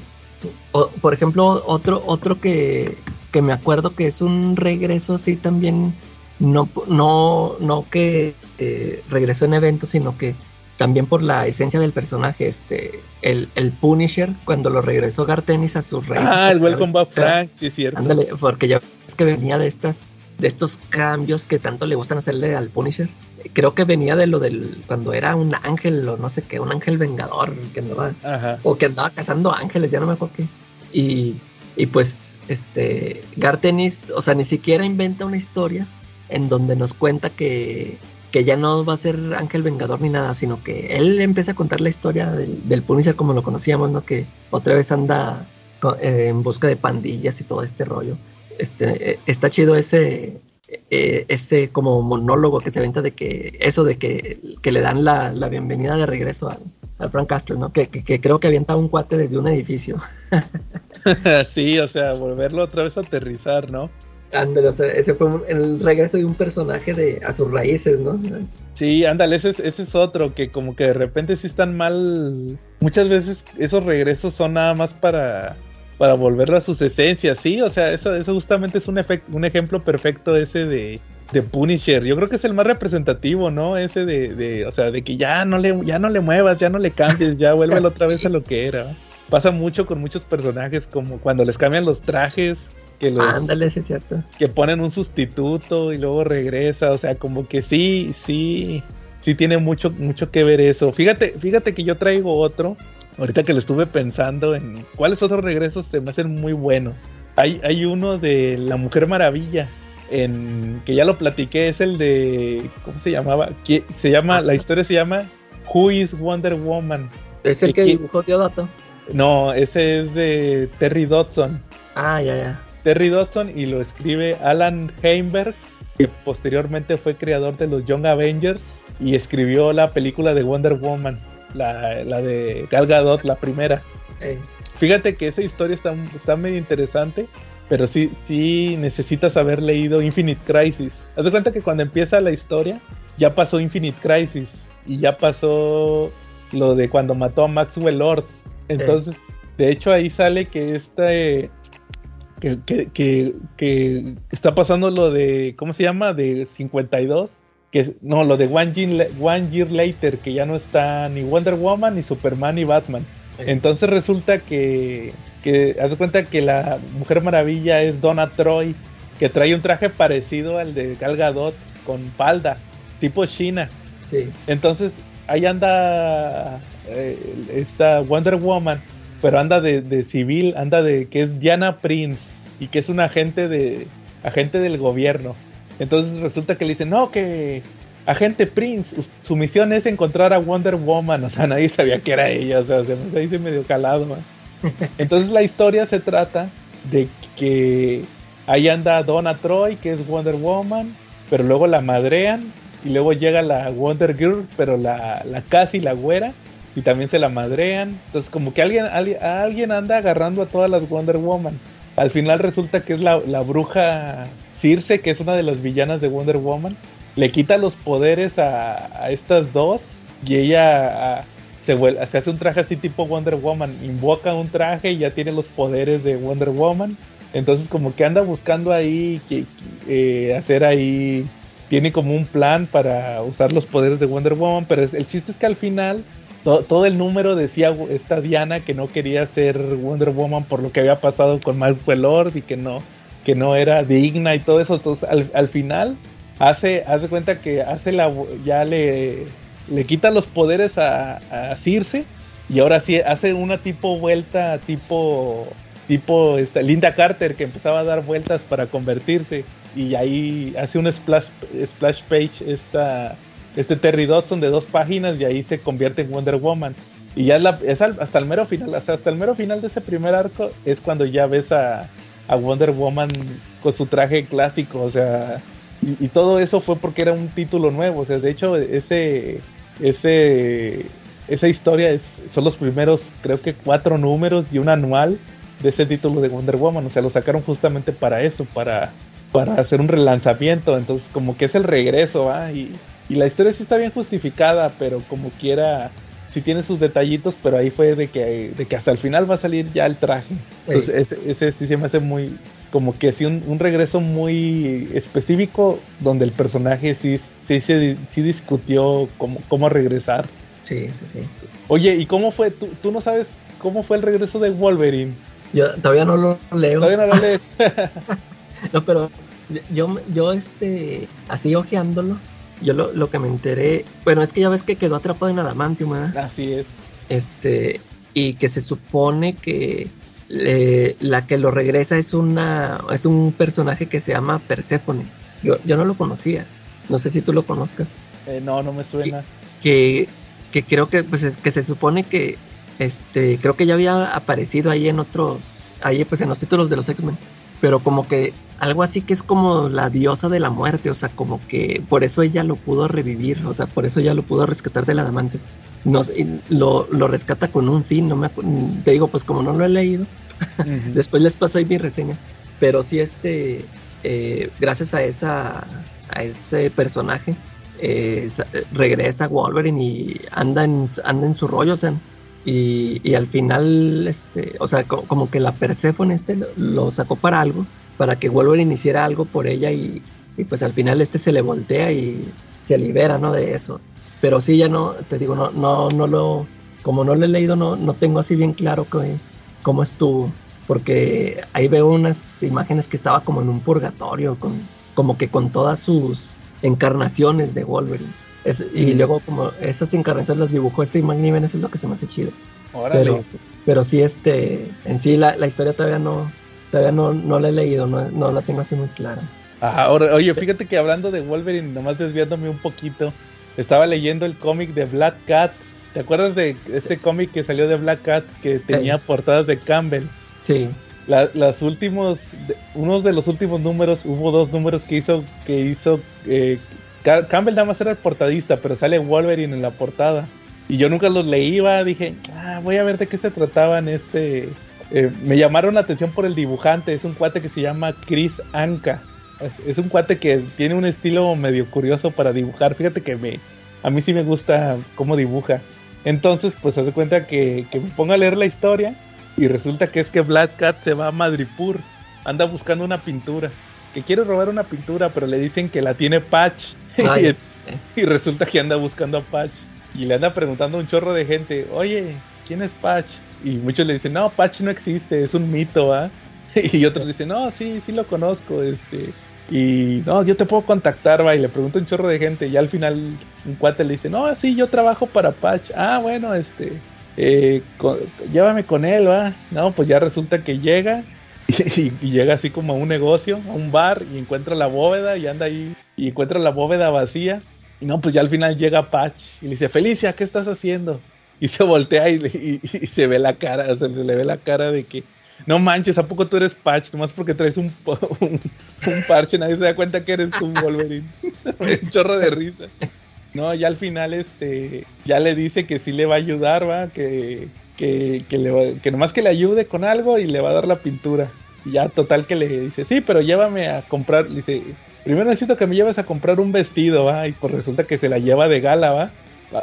o, por ejemplo, otro, otro que, que me acuerdo que es un regreso, sí, también, no, no, no que eh, regresó en eventos, sino que también por la esencia del personaje, este, el, el Punisher, cuando lo regresó Gartenis a sus raíces. Ah, el Welcome Back Frank, sí es cierto. Ándale, porque ya es que venía de estas, de estos cambios que tanto le gustan hacerle al Punisher. Creo que venía de lo del, cuando era un ángel o no sé qué, un ángel vengador, que andaba, Ajá. o que andaba cazando ángeles, ya no me acuerdo qué. Y, y pues, este, Gartenis, o sea, ni siquiera inventa una historia en donde nos cuenta que que ya no va a ser Ángel Vengador ni nada, sino que él empieza a contar la historia del, Punisher como lo conocíamos, ¿no? Que otra vez anda eh, en busca de pandillas y todo este rollo. Este, eh, está chido ese, eh, ese como monólogo que se venta de que eso de que, que le dan la, la, bienvenida de regreso al, al Frank Castle, ¿no? Que, que, que, creo que avienta un cuate desde un edificio. sí, o sea, volverlo otra vez a aterrizar, ¿no? Ándale, o sea, ese fue un, el regreso de un personaje de a sus raíces, ¿no? Sí, ándale, ese, ese es otro, que como que de repente sí están mal. Muchas veces esos regresos son nada más para, para volverlo a sus esencias, sí, o sea, eso, eso justamente es un, un ejemplo perfecto ese de, de Punisher. Yo creo que es el más representativo, ¿no? Ese de, de, o sea, de que ya no le, ya no le muevas, ya no le cambies, ya vuelve otra vez a lo que era. Pasa mucho con muchos personajes, como cuando les cambian los trajes, que los, Ándale, sí es cierto. que ponen un sustituto y luego regresa, o sea, como que sí, sí, sí tiene mucho, mucho que ver eso. Fíjate, fíjate que yo traigo otro, ahorita que lo estuve pensando en cuáles otros regresos se me hacen muy buenos. Hay, hay uno de La Mujer Maravilla, en que ya lo platiqué, es el de, ¿cómo se llamaba? Que, se llama, la historia se llama Who is Wonder Woman. Es el que dibujó Teodato. No, ese es de Terry Dodson. Ah, ya, ya. Terry Dodson y lo escribe Alan Heimberg, que posteriormente fue creador de los Young Avengers y escribió la película de Wonder Woman, la, la de Gal Gadot, la primera. Fíjate que esa historia está, está medio interesante, pero sí, sí necesitas haber leído Infinite Crisis. Haz de cuenta que cuando empieza la historia, ya pasó Infinite Crisis y ya pasó lo de cuando mató a Maxwell Lord. Entonces, de hecho, ahí sale que este que, que, que, que, está pasando lo de, ¿cómo se llama? De 52, que no, lo de One Year, One Year Later, que ya no está ni Wonder Woman, ni Superman, ni Batman. Entonces resulta que, que, haz de cuenta que la Mujer Maravilla es Donna Troy, que trae un traje parecido al de Gal Gadot, con falda, tipo China. Sí. Entonces ahí anda eh, esta Wonder Woman, pero anda de, de, civil, anda de que es Diana Prince y que es un agente de agente del gobierno. Entonces resulta que le dicen, no, que agente Prince, su misión es encontrar a Wonder Woman. O sea, nadie sabía que era ella, o sea, se me dice medio calado. Entonces la historia se trata de que ahí anda Donna Troy, que es Wonder Woman, pero luego la madrean y luego llega la Wonder Girl, pero la, la casi la güera y también se la madrean. Entonces como que alguien, alguien anda agarrando a todas las Wonder Woman. Al final resulta que es la, bruja Circe, que es una de las villanas de Wonder Woman, le quita los poderes a, estas dos y ella se, hace un traje así tipo Wonder Woman, invoca un traje y ya tiene los poderes de Wonder Woman. Entonces como que anda buscando ahí que, eh, hacer ahí, tiene como un plan para usar los poderes de Wonder Woman, pero el chiste es que al final to, todo el número decía esta Diana que no quería ser Wonder Woman por lo que había pasado con Michael Lord y que no, que no era digna y todo eso. Entonces al, al final hace, hace cuenta que hace la, ya le, le quita los poderes a, a Circe y ahora sí hace una tipo vuelta tipo tipo esta, Linda Carter que empezaba a dar vueltas para convertirse y ahí hace un splash, splash page esta, este Terry Dodson de dos páginas y ahí se convierte en Wonder Woman y ya es, al, hasta el mero final hasta, hasta, el mero final de ese primer arco es cuando ya ves a, a Wonder Woman con su traje clásico o sea y, todo eso fue porque era un título nuevo o sea de hecho ese ese esa historia es, son los primeros creo que cuatro números y un anual de ese título de Wonder Woman, o sea, lo sacaron justamente para eso, para, para hacer un relanzamiento, entonces como que es el regreso. Y, y la historia sí está bien justificada, pero como quiera, sí tiene sus detallitos, pero ahí fue de que, de que hasta el final va a salir ya el traje. Entonces sí. ese, ese sí se me hace muy, como que sí, un, un regreso muy específico, donde el personaje sí, sí, sí, sí discutió cómo, cómo regresar. Sí, sí, sí. Oye, ¿y cómo fue? ¿Tú, tú no sabes cómo fue el regreso de Wolverine? Yo todavía no lo leo. Todavía no lo lees. no, pero yo, yo este, así ojeándolo, yo lo, lo, que me enteré, bueno, es que ya ves que quedó atrapado en Adamantium, ¿verdad? Así es. Este, y que se supone que la que lo regresa es una, es un personaje que se llama Persephone. Yo, yo no lo conocía. No sé si tú lo conozcas. Eh, no, no me suena. Que, que, que creo que, pues, es, que se supone que este creo que ya había aparecido ahí en otros ahí pues en los títulos de los X-Men pero como que algo así que es como la diosa de la muerte o sea como que por eso ella lo pudo revivir o sea por eso ella lo pudo rescatar del adamante no, lo, lo rescata con un fin no me te digo pues como no lo he leído uh -huh. después les paso ahí mi reseña pero sí este eh, gracias a esa a ese personaje eh, regresa Wolverine y anda en, anda en su rollo o sea y, y, al final, este, o sea, co como que la Persephone este lo, lo, sacó para algo, para que Wolverine hiciera algo por ella y, y, pues al final este se le voltea y se libera, ¿no? De eso. Pero sí, ya no, te digo, no, no, no lo, como no lo he leído, no, no tengo así bien claro que, cómo estuvo, porque ahí veo unas imágenes que estaba como en un purgatorio, con, como que con todas sus encarnaciones de Wolverine. Es, y mm. luego como esas encarnaciones las dibujó este Magniven, eso es lo que se me hace chido. Pero, pues, pero sí, este, en sí la, la historia todavía no, todavía no, no la he leído, no, no la tengo así muy clara. Ajá, ahora, oye, fíjate que hablando de Wolverine, nomás desviándome un poquito, estaba leyendo el cómic de Black Cat. ¿Te acuerdas de este cómic que salió de Black Cat que tenía sí. portadas de Campbell? Sí. La, las últimos, unos de los últimos números, hubo dos números que hizo, que hizo eh, Campbell nada más era el portadista, pero sale Wolverine en la portada. Y yo nunca los leía, dije, ah, voy a ver de qué se trataban este... Eh, me llamaron la atención por el dibujante, es un cuate que se llama Chris Anka. Es, es, un cuate que tiene un estilo medio curioso para dibujar, fíjate que me, a mí sí me gusta cómo dibuja. Entonces, pues hace cuenta que, que me pongo a leer la historia y resulta que es que Black Cat se va a Madripur, anda buscando una pintura, que quiere robar una pintura, pero le dicen que la tiene Patch. y, Y resulta que anda buscando a Patch. Y le anda preguntando a un chorro de gente, oye, ¿quién es Patch? Y muchos le dicen, no, Patch no existe, es un mito, ¿ah? Y otros dicen, no, sí, sí lo conozco, este. Y no, yo te puedo contactar, va, y le pregunto a un chorro de gente. Y al final un cuate le dice, no, sí, yo trabajo para Patch. Ah, bueno, este, eh, llévame con él, va. No, pues ya resulta que llega y, llega así como a un negocio, a un bar, y encuentra la bóveda y anda ahí y encuentra la bóveda vacía. Y no, pues ya al final llega Patch y le dice, Felicia, ¿qué estás haciendo? Y se voltea y, se ve la cara, o sea, se le ve la cara de que, no manches, ¿a poco tú eres Patch? Nomás porque traes un, un, parche, nadie se da cuenta que eres un Wolverine. un chorro de risa. No, ya al final, este, ya le dice que sí le va a ayudar, va, que, que, que, le que nomás que le ayude con algo y le va a dar la pintura. Y ya total que le dice, sí, pero llévame a comprar, dice, primero necesito que me lleves a comprar un vestido, va, y pues resulta que se la lleva de gala, va.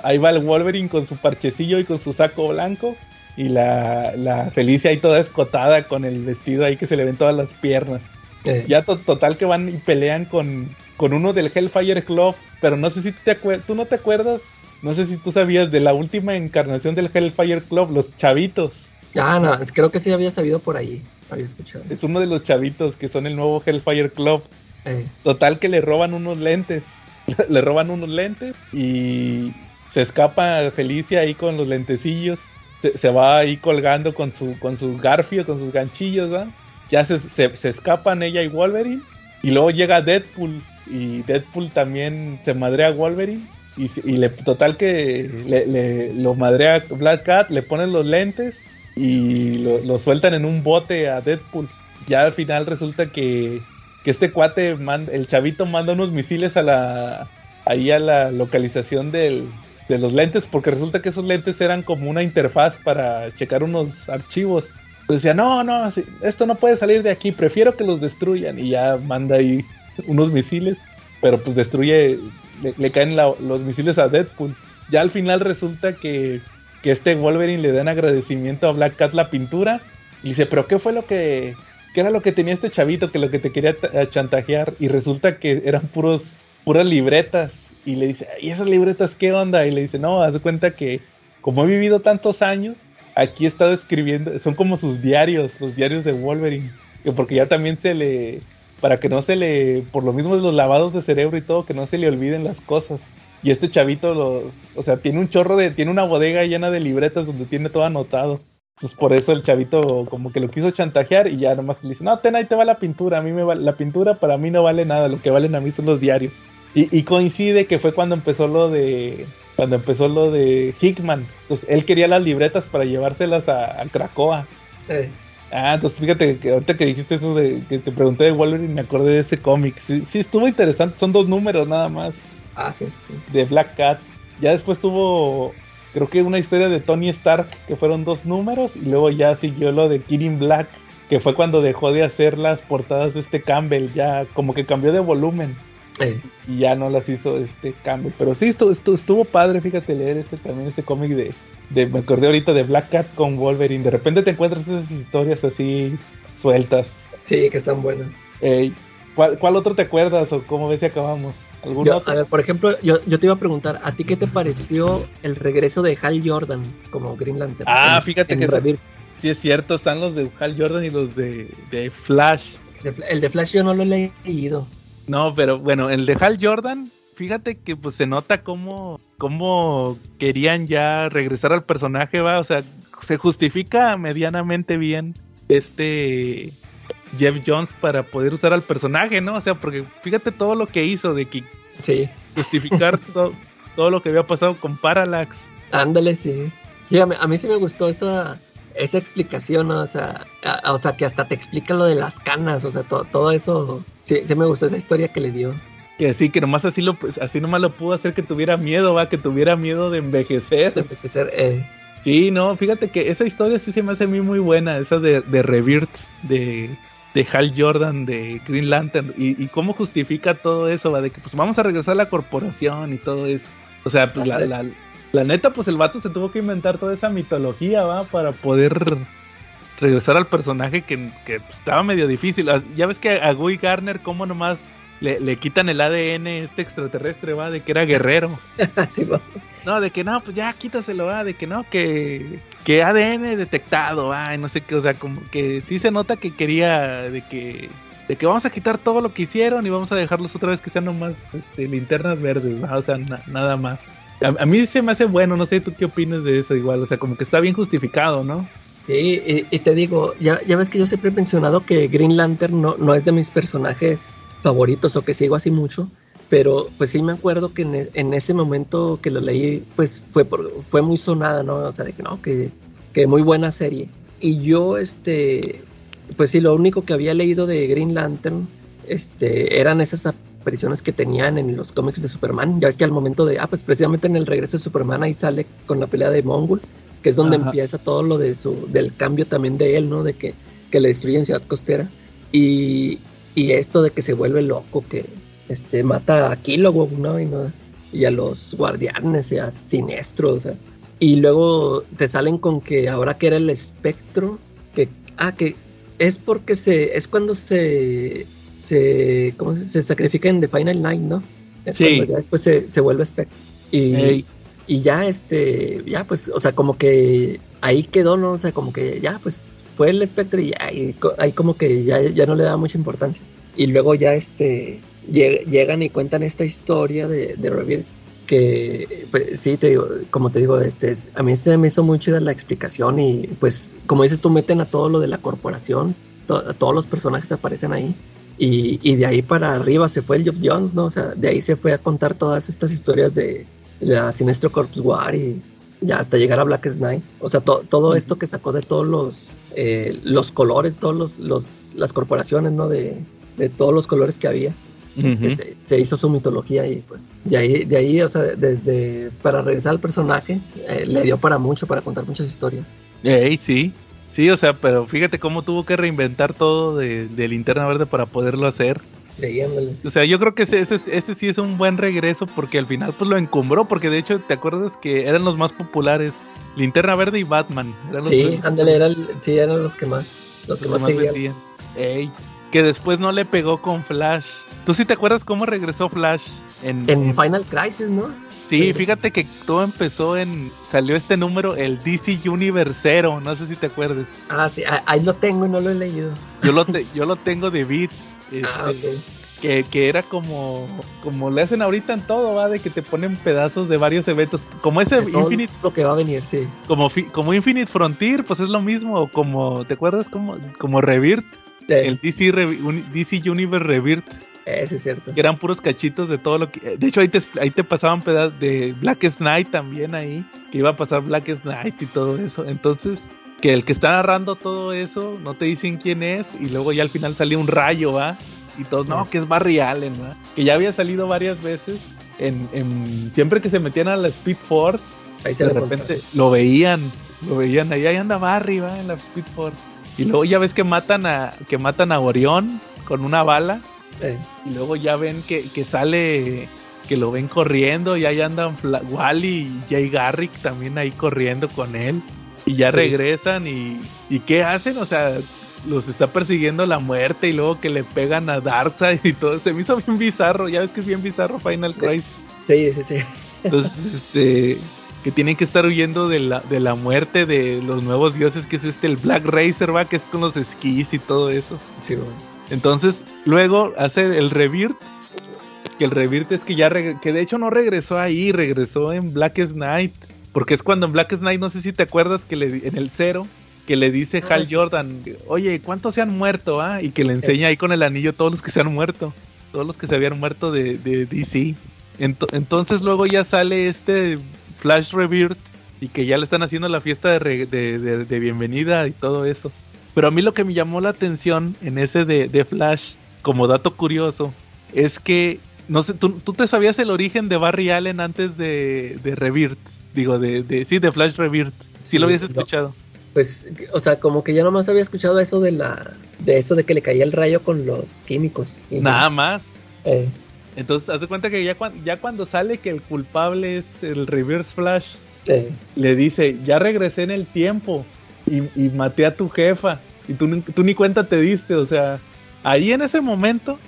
Ahí va el Wolverine con su parchecillo y con su saco blanco. Y la, la Felicia ahí toda escotada con el vestido ahí que se le ven todas las piernas. Eh. Ya total que van y pelean con, con uno del Hellfire Club, pero no sé si te tú no te acuerdas, no sé si tú sabías de la última encarnación del Hellfire Club, los chavitos. Ah, no, creo que sí había sabido por ahí, había escuchado. Es uno de los chavitos que son el nuevo Hellfire Club. Eh. Total que le roban unos lentes, le roban unos lentes y se escapa Felicia ahí con los lentecillos, se, va ahí colgando con su, con su garfio, con sus ganchillos. Ya se, se, escapan ella y Wolverine, y luego llega Deadpool, y Deadpool también se madrea a Wolverine, y, y le, total que le, lo madrea Black Cat, le ponen los lentes, y lo, sueltan en un bote a Deadpool. Ya al final resulta que, que este cuate, el chavito manda unos misiles a la ahí a la localización del, de los lentes, porque resulta que esos lentes eran como una interfaz para checar unos archivos. Entonces decía, no, no, esto no puede salir de aquí, prefiero que los destruyan. Y ya manda ahí unos misiles, pero pues destruye, le, caen los misiles a Deadpool. Ya al final resulta que, que este Wolverine le da en agradecimiento a Black Cat la pintura. Y dice, pero ¿qué fue lo que, qué era lo que tenía este chavito que lo que te quería chantajear? Y resulta que eran puros, puras libretas y le dice, ¿y esas libretas qué onda? Y le dice, no, haz de cuenta que como he vivido tantos años, aquí he estado escribiendo, son como sus diarios, los diarios de Wolverine, porque ya también se le, para que no se le, por lo mismo los lavados de cerebro y todo, que no se le olviden las cosas. Y este chavito, lo, o sea, tiene un chorro de, tiene una bodega llena de libretas donde tiene todo anotado. Pues por eso el chavito como que lo quiso chantajear y ya nomás le dice, no, ten ahí te va la pintura, a mí me va, la pintura para mí no vale nada, lo que valen a mí son los diarios. Y, coincide que fue cuando empezó lo de cuando empezó lo de Hickman. Entonces él quería las libretas para llevárselas a, a Krakoa. Ah, entonces fíjate que ahorita que dijiste eso de que te pregunté de Wolverine me acordé de ese cómic. Sí, sí, estuvo interesante, son dos números nada más. Ah, sí, De Black Cat. Ya después tuvo creo que una historia de Tony Stark que fueron dos números y luego ya siguió lo de Kirin Black que fue cuando dejó de hacer las portadas de este Campbell, ya como que cambió de volumen. Y ya no las hizo este cambio. Pero sí, estuvo, estuvo, padre, fíjate, leer este también este cómic de, de, me acordé ahorita de Black Cat con Wolverine. De repente te encuentras esas historias así sueltas. Sí, que están buenas. ¿cuál, otro te acuerdas o cómo ves si acabamos? ¿Algún A ver, por ejemplo, yo, yo, te iba a preguntar, ¿a ti qué te pareció el regreso de Hal Jordan como Green Lantern? Ah, fíjate que sí es cierto, están los de Hal Jordan y los de, de Flash. el de Flash yo no lo he leído. No, pero bueno, el de Hal Jordan, fíjate que pues se nota cómo, cómo querían ya regresar al personaje, va, o sea, se justifica medianamente bien este Jeff Jones para poder usar al personaje, ¿no? O sea, porque fíjate todo lo que hizo de que sí. justificar todo lo que había pasado con Parallax. Ándale, sí. Fíjame, a mí sí me gustó esa esa explicación, o sea, o sea, que hasta te explica lo de las canas, o sea, todo eso, sí, sí me gustó esa historia que le dio. Que sí, que nomás así lo, pues, así nomás lo pudo hacer que tuviera miedo, va, que tuviera miedo de envejecer. De envejecer, eh. Sí, no, fíjate que esa historia sí se me hace a mí muy buena, esa de, de Rebirth, de, de Hal Jordan, de Green Lantern, y, cómo justifica todo eso, va, de que pues vamos a regresar a la corporación y todo eso. O sea, pues la, la, la neta, pues el vato se tuvo que inventar toda esa mitología, ¿va? Para poder regresar al personaje que, que pues, estaba medio difícil. Ah, ya ves que a Guy Garner, como nomás le, le quitan el ADN este extraterrestre, va, de que era guerrero. Va. No, de que no, pues ya quítaselo, va, de que no, que, que ADN detectado, va, y no sé qué, o sea, como que sí se nota que quería de que de que vamos a quitar todo lo que hicieron y vamos a dejarlos otra vez que sean nomás este, linternas verdes, ¿va? o sea, na- nada más. A, a mí se me hace bueno, no sé tú qué opinas de eso igual, o sea, como que está bien justificado, ¿no? Sí, y, te digo, ya, ya ves que yo siempre he mencionado que Green Lantern no, no es de mis personajes favoritos o que sigo así mucho, pero pues sí me acuerdo que en, e- en ese momento que lo leí, pues fue, por, fue muy sonada, ¿no? O sea, de que no, que, que muy buena serie. Y yo, este, pues sí, lo único que había leído de Green Lantern, este, eran esas apariciones que tenían en los cómics de Superman. Ya ves que al momento de, ah, pues precisamente en el regreso de Superman ahí sale con la pelea de Mongul, que es donde Ajá. empieza todo lo de su, del cambio también de él, ¿no? De que, que le destruyen Ciudad Costera. Y, y esto de que se vuelve loco, que este, mata a Kilowog, ¿no? Y, no- y a los guardianes, y a Sinestro, o sea. Y luego te salen con que ahora que era el espectro, que, ah, que es porque se, es cuando se, se, ¿cómo se, se sacrifica en The Final Night, ¿no? Es Sí. cuando ya después se, se vuelve espectro. Y, Ey. y ya, este, ya, pues, o sea, como que ahí quedó, ¿no? O sea, como que ya, pues, fue el espectro y ya, y ahí como que ya, ya no le da mucha importancia. Y luego ya, este, lleg- llegan y cuentan esta historia de, de Rebirth, que, pues, sí, te digo, como te digo, este, es- a mí se me hizo muy chida la explicación y, pues, como dices tú, meten a todo lo de la corporación, to- a todos los personajes aparecen ahí. Y, y de ahí para arriba se fue el Job Jones, ¿no? O sea, de ahí se fue a contar todas estas historias de la Sinestro Corpus War y ya hasta llegar a Black Knight. O sea, to- todo esto que sacó de todos los, eh, los colores, todos los, los- las corporaciones, ¿no? De, de todos los colores que había. Este, se, se hizo su mitología y pues de ahí, de ahí, o sea, desde para regresar al personaje, eh, le dio para mucho, para contar muchas historias. Ey, sí. Sí, o sea, pero fíjate cómo tuvo que reinventar todo de, de Linterna Verde para poderlo hacer. Leyéndole. O sea, yo creo que ese, ese, ese sí es un buen regreso porque al final pues lo encumbró, porque de hecho, ¿te acuerdas que eran los más populares? Linterna Verde y Batman. Eran los Sí, ándale, era sí, eran los que más, los que los más que más seguían. vendían. Ey, que después no le pegó con Flash. ¿Tú sí te acuerdas cómo regresó Flash? En, En en- Final Crisis, ¿no? Sí, fíjate que todo empezó en... Salió este número, el DC Universe 0, no sé si te acuerdas. Ah, sí, ah, ahí lo tengo y no lo he leído. Yo lo, te- yo lo tengo de Beat. Ah, este, ok. que, que era como como le hacen ahorita en todo, va, de que te ponen pedazos de varios eventos, como ese Infinite, Lo que va a venir, sí. como fi- como Infinite Frontier, pues es lo mismo, como ¿te acuerdas como como Rebirth, Eh, el DC Re- DC Universe Rebirth, Ese es cierto. que eran puros cachitos de todo lo que de hecho ahí te ahí te pasaban pedazos de Black Knight también ahí, que iba a pasar Black Knight y todo eso. Entonces, que el que está narrando todo eso no te dicen quién es y luego ya al final salió un rayo, ¿va? Y todos, no, que es Barry Allen, ¿va? Que ya había salido varias veces en, en- siempre que se metían a la Speed Force, Ahí se de repente contaron. lo veían, lo veían ahí, ahí anda Barry, ¿va? En la Speed Force. Y luego ya ves que matan a que matan a Orión con una bala Eh, y luego ya ven que, que sale, que lo ven corriendo, y ahí andan Fla- Wally y Jay Garrick también ahí corriendo con él. Y ya Sí. regresan y, y ¿qué hacen? O sea, los está persiguiendo la muerte y luego que le pegan a Darkseid y todo. Se me hizo bien bizarro, ya ves que es bien bizarro Final Crisis. sí, sí, sí. Entonces, este, que tienen que estar huyendo de la, de la muerte de los nuevos dioses, que es este, el Black Racer, va, que es con los esquís y todo eso. Sí, bueno. Entonces, luego hace el Rebirth. Que el Rebirth es que ya que de hecho no regresó ahí, regresó en Blackest Night. Porque es cuando en Blackest Night, no sé si te acuerdas que le en el cero, que le dice. Hal Jordan, oye, ¿cuántos se han muerto? Ah? Y que le enseña ahí con el anillo todos los que se han muerto. Todos los que se habían muerto de, de DC. Ento- entonces luego ya sale este Flash Rebirth y que ya le están haciendo la fiesta de, re- de- de- de bienvenida y todo eso. Pero a mí lo que me llamó la atención en ese de, de Flash, como dato curioso, es que, no sé, ¿tú, tú te sabías el origen de Barry Allen antes de, de Rebirth. Digo, de, de, sí, de Flash Rebirth. Sí lo Sí, habías no. escuchado. Pues, o sea, como que yo nomás había escuchado eso de la, de eso de que le caía el rayo con los químicos. Y Nada más. Eh, Entonces, haz de cuenta que ya, cuan- ya cuando sale que el culpable es el Reverse Flash, eh, le dice, ya regresé en el tiempo y, y maté a tu jefa. Y tú, tú ni cuenta te diste, o sea, ahí en ese momento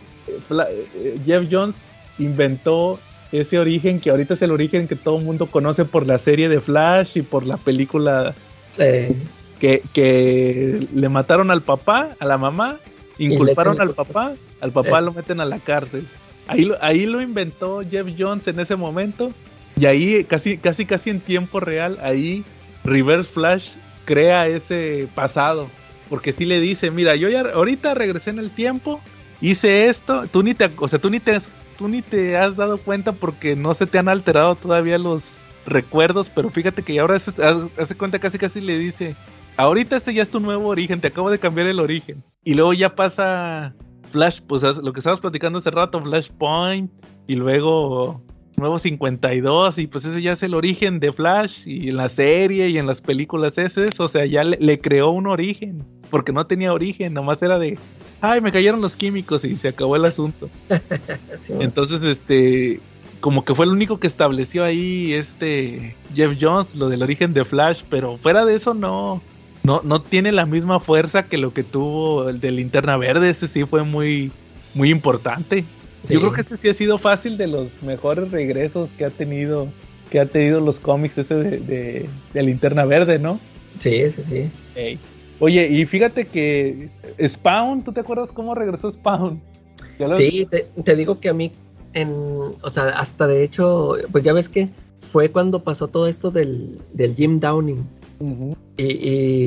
Fla- eh, Jeff Jones inventó ese origen que ahorita es el origen que todo el mundo conoce por la serie de Flash y por la película Eh, que, que le mataron al papá, a la mamá, inculparon al papá, al papá Eh. lo meten a la cárcel. Ahí lo, ahí lo inventó Jeff Jones en ese momento y ahí casi casi casi en tiempo real ahí Reverse Flash crea ese pasado porque si le dice, mira, yo ya ahorita regresé en el tiempo, hice esto, tú ni te, o sea, tú ni te tú ni te has dado cuenta porque no se te han alterado todavía los recuerdos, pero fíjate que ahora se- haz- hace cuenta casi casi le dice, ahorita este ya es tu nuevo origen, te acabo de cambiar el origen. Y luego ya pasa Flash, pues lo que estábamos platicando hace rato, Flashpoint, y luego Nuevo 52, y pues ese ya es el origen de Flash, y en la serie y en las películas ese es, o sea, ya le creó un origen, porque no tenía origen, nomás era de, ay, me cayeron los químicos y se acabó el asunto. sí. Entonces, este, como que fue el único que estableció ahí este Jeff Jones, lo del origen de Flash, pero fuera de eso no, no, no tiene la misma fuerza que lo que tuvo el de Linterna Verde, ese sí fue muy, muy importante. Sí. Yo creo que ese sí ha sido fácil de los mejores regresos que ha tenido, que ha tenido los cómics ese de, de, de Linterna Verde, ¿no? Sí, sí, sí. Ey. Oye, y fíjate que Spawn, ¿tú te acuerdas cómo regresó Spawn? Lo- Sí, te, te digo que a mí, en, o sea, hasta de hecho, pues ya ves que fue cuando pasó todo esto del, del Jim Downing. Y,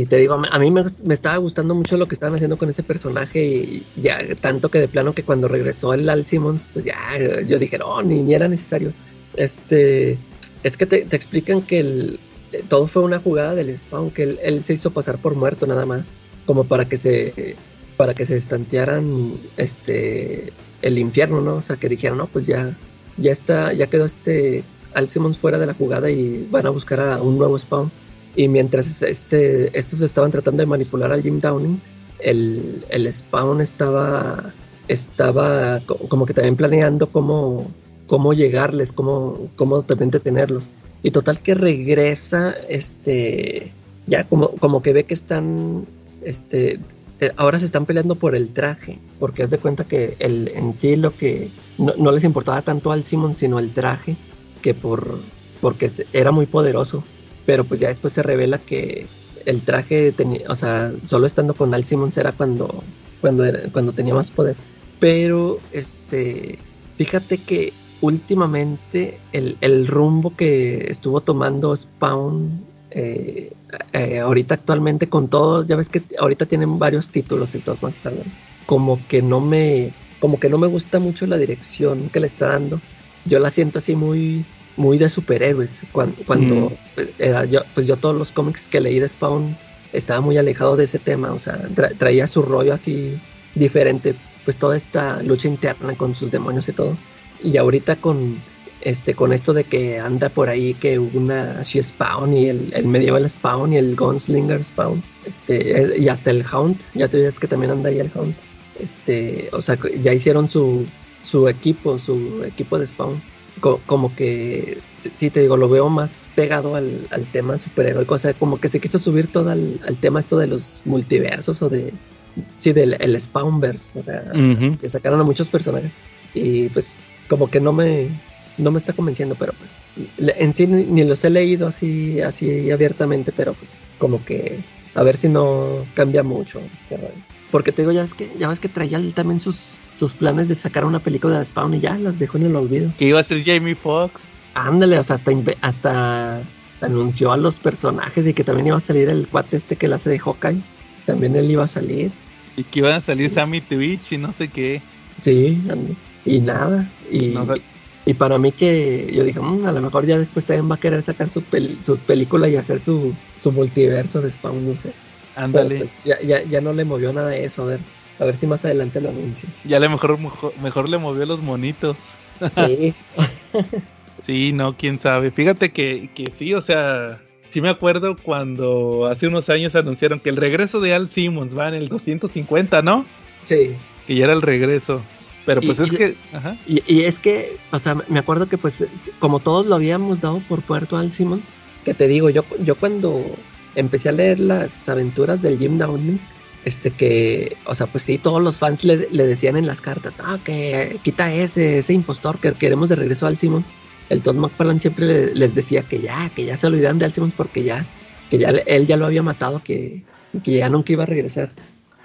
y te digo, a mí- a mí me, me estaba gustando mucho lo que estaban haciendo con ese personaje y ya tanto que de plano que cuando regresó el Al Simmons, pues ya yo dije, no, ni, ni era necesario. Este, es que te, te explican que el, todo fue una jugada del Spawn, que él, se hizo pasar por muerto nada más, como para que se, para que se estantearan este, el infierno, ¿no? O sea, que dijeron, no, pues ya, ya está, ya quedó este Al Simmons fuera de la jugada y van a buscar a un nuevo Spawn. Y mientras este, estos estaban tratando de manipular al Jim Downing, el, el Spawn estaba, estaba co- como que también planeando cómo, cómo llegarles, cómo, cómo también detenerlos. Y total que regresa, este, ya como, como que ve que están, este, eh, ahora se están peleando por el traje, porque haz de cuenta que el, en sí lo que no, no les importaba tanto al Simon, sino el traje, que por, porque era muy poderoso pero pues ya después se revela que el traje tenía, o sea, solo estando con Al Simmons era cuando, cuando, era- cuando tenía más poder. Pero, este, fíjate que últimamente el, el rumbo que estuvo tomando Spawn, eh, eh, ahorita actualmente con todo, ya ves que ahorita tienen varios títulos y todo, como que no me, como que no me gusta mucho la dirección que le está dando. Yo la siento así muy, muy de superhéroes. Cuando, cuando era yo, pues yo todos los cómics que leí de Spawn estaba muy alejado de ese tema, o sea, tra- traía su rollo así diferente, pues toda esta lucha interna con sus demonios y todo. Y ahorita con este con esto de que anda por ahí que una She Spawn y el, el Medieval Spawn y el Gunslinger Spawn, este eh, y hasta el Hound, ya te ves que también anda ahí el Hound. Este, o sea, ya hicieron su su equipo, su equipo de Spawn co- como que sí te digo lo veo más pegado al, al tema superheroico o sea como que se quiso subir todo al, al tema esto de los multiversos o de sí del el Spawnverse o sea que sacaron a muchos personajes y pues como que no me no me está convenciendo pero pues en sí ni, los he leído así así abiertamente pero pues como que a ver si no cambia mucho porque te digo ya es que ya ves que traía también sus sus planes de sacar una película de Spawn y ya las dejó en el olvido Que iba a ser Jamie Foxx. Ándale, o sea, hasta, hasta anunció a los personajes y que también iba a salir el cuate este que la hace de Hawkeye. También él iba a salir. Y que iban a salir Sammy Twitch y no sé qué. Sí, ande- y nada. Y, No sé. y para mí que yo dije, "Mm, a lo mejor ya después también va a querer sacar su, pel- su película y hacer su, su multiverso de Spawn, no sé. Ándale. pues, ya, ya, ya no le movió nada de eso, a ver. A ver si más adelante lo anuncio. Ya le mejor, mejor, mejor le movió los monitos. Sí, Sí, no, quién sabe. Fíjate que, que sí, o sea, sí me acuerdo cuando hace unos años anunciaron que el regreso de Al Simmons va en el 250, ¿no? sí. Que ya era el regreso. Pero pues Y- es que, ajá. Y, y es que, o sea, me acuerdo que pues como todos lo habíamos dado por Puerto Al Simmons, que te digo, yo, yo cuando empecé a leer las aventuras del Jim Downing, este que, o sea, pues sí, todos los fans le, le decían en las cartas, ah, que quita ese, ese impostor que queremos de regreso al Simmons. El Todd McFarlane siempre le- les decía que ya, que ya se olvidaran de Al Simmons porque ya, que ya él ya lo había matado, que, que ya nunca iba a regresar.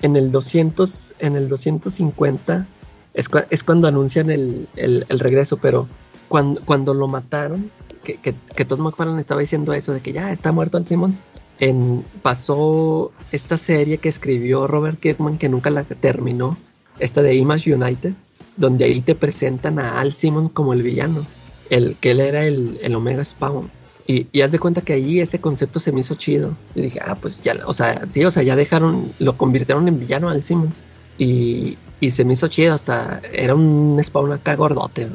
En el 200, en el 250 es, es cuando anuncian el, el- regreso, pero cuando, cuando lo mataron, que, que, que Todd McFarlane estaba diciendo eso de que ya está muerto Al Simmons, pasó esta serie que escribió Robert Kirkman que nunca la terminó, esta de Image United, donde ahí te presentan a Al Simmons como el villano, el que él era el, el Omega Spawn. Y, y haz de cuenta que ahí ese concepto se me hizo chido. Y dije, ah, pues ya, o sea, sí, o sea, ya dejaron, lo convirtieron en villano al Simmons. Y, y se me hizo chido, hasta era un Spawn acá gordote.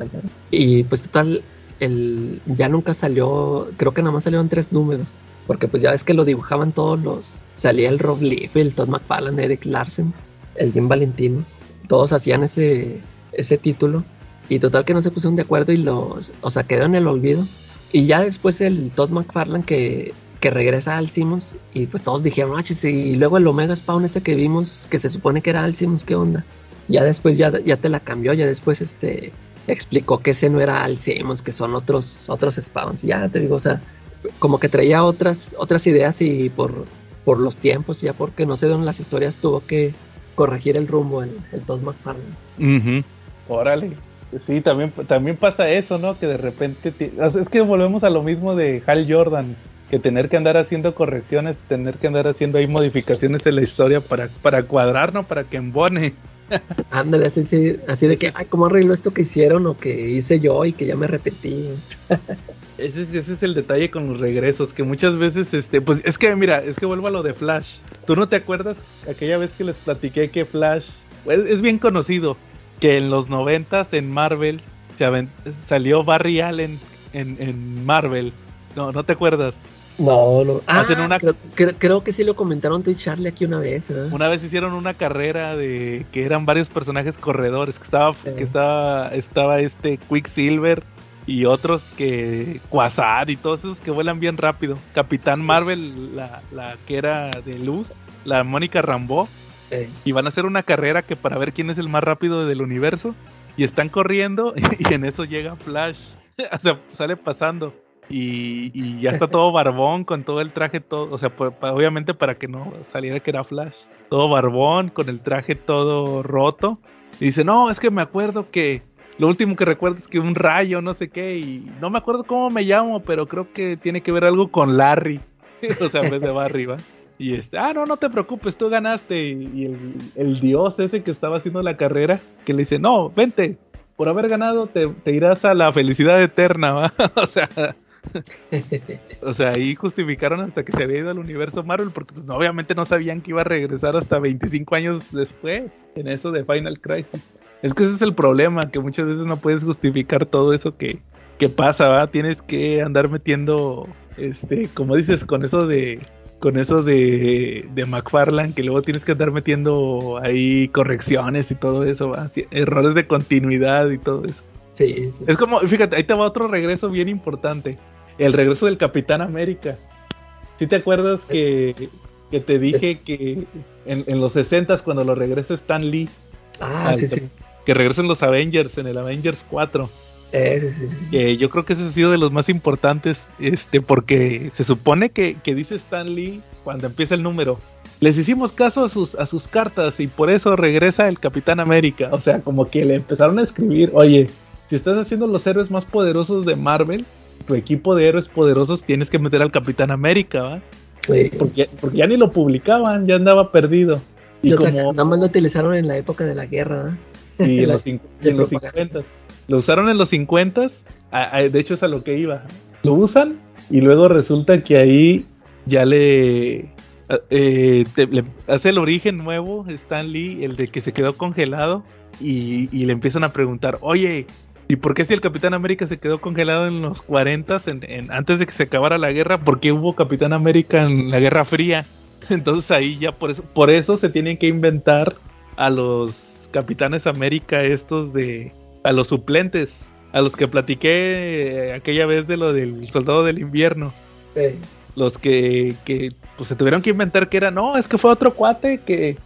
Y pues total, el, ya nunca salió, creo que nada más salieron tres números. Porque pues ya ves que lo dibujaban todos los... Salía el Rob Liefeld, el Todd McFarlane, Eric Larsen, el Jim Valentino. Todos hacían ese, ese título. Y total que no se pusieron de acuerdo y los... O sea, quedó en el olvido. Y ya después el Todd McFarlane que, que regresa al Simmons. Y pues todos dijeron, ah, y luego el Omega Spawn ese que vimos, que se supone que era Al Simmons, ¿qué onda? Ya después ya, ya te la cambió, ya después este explicó que ese no era Al Simmons, que son otros, otros Spawns. Ya te digo, o sea, como que traía otras, otras ideas y por, por los tiempos, ya porque no sé dónde las historias, tuvo que corregir el rumbo el, el Todd McFarlane. Ujú. Órale. Sí, también, también pasa eso, ¿no? Que de repente... Es que volvemos a lo mismo de Hal Jordan. Que tener que andar haciendo correcciones, tener que andar haciendo ahí modificaciones en la historia para, para cuadrar, ¿no? Para que embone. Ándale, así, así, de que, ay, ¿cómo arregló esto que hicieron o que hice yo y que ya me repetí? Ese es, ese es el detalle con los regresos, que muchas veces, este, pues es que mira, es que vuelvo a lo de Flash. ¿Tú no te acuerdas aquella vez que les platiqué que Flash es bien conocido? Que en los noventas en Marvel se salió Barry Allen en, en Marvel. No, ¿no te acuerdas? No, no. Ah, Hacen una- creo, creo- creo que sí lo comentaron tú y Charlie aquí una vez. Una vez hicieron una carrera de que eran varios personajes corredores, que estaba, que estaba, estaba este Quicksilver y otros que Quasar y todos esos que vuelan bien rápido. Capitán Marvel, la, la que era de luz, la Mónica Eh, y van a hacer una carrera que para ver quién es el más rápido del universo y están corriendo y en eso llega Flash, o sea, sale pasando. Y, y ya está todo barbón con todo el traje todo, o sea, pa- obviamente para que no saliera que era Flash, todo barbón con el traje todo roto. Y dice, no, es que me acuerdo que lo último que recuerdo es que un rayo, no sé qué, y no me acuerdo cómo me llamo, pero creo que tiene que ver algo con Larry, o sea, en vez de ¿va? Y este, ah, no, no te preocupes, tú ganaste. Y, el dios ese que estaba haciendo la carrera, que le dice, no, vente, por haber ganado te, te irás a la felicidad eterna, ¿va? o sea, o sea, ahí justificaron hasta que se había ido al universo Marvel, porque pues, obviamente no sabían que iba a regresar hasta 25 años después, en eso de Final Crisis. Es que ese es el problema, que muchas veces no puedes justificar todo eso que, que pasa, ¿va? Tienes que andar metiendo, este, como dices, con eso de con eso de, de McFarlane, que luego tienes que andar metiendo ahí correcciones y todo eso, errores de continuidad y todo eso. sí, sí. Es como, fíjate, ahí te va otro regreso bien importante. El regreso del Capitán América. ¿Sí te acuerdas que, que te dije que en, en los 60 cuando lo regresa Stan Lee, Ah, al- sí, sí. que regresan los Avengers en el Avengers 4? Eh, sí, sí, sí. yo creo que ese ha sido de los más importantes, este, porque se supone que, que dice Stan Lee cuando empieza el número. Les hicimos caso a sus, a sus cartas y por eso regresa el Capitán América. O sea, como que le empezaron a escribir, oye, si estás haciendo los héroes más poderosos de Marvel, tu equipo de héroes poderosos tienes que meter al Capitán América, ¿va? Sí. Porque, porque ya ni lo publicaban, ya andaba perdido. Y como, nada más lo utilizaron en la época de la guerra, ¿verdad? y en La- los, en los propaganda. 50. Lo usaron en los 50. De hecho, es a lo que iba. Lo usan y luego resulta que ahí ya le, eh, te- le hace el origen nuevo, Stan Lee, el de que se quedó congelado. Y, y le empiezan a preguntar: Oye, ¿y por qué si el Capitán América se quedó congelado en los 40 en, en- antes de que se acabara la guerra? ¿Por qué hubo Capitán América en la Guerra Fría? Entonces ahí ya por eso, por eso se tienen que inventar a los Capitanes América estos de a los suplentes, a los que platiqué eh, aquella vez de lo del Soldado del Invierno, Sí. los que, que pues se tuvieron que inventar que era, no, es que fue otro cuate que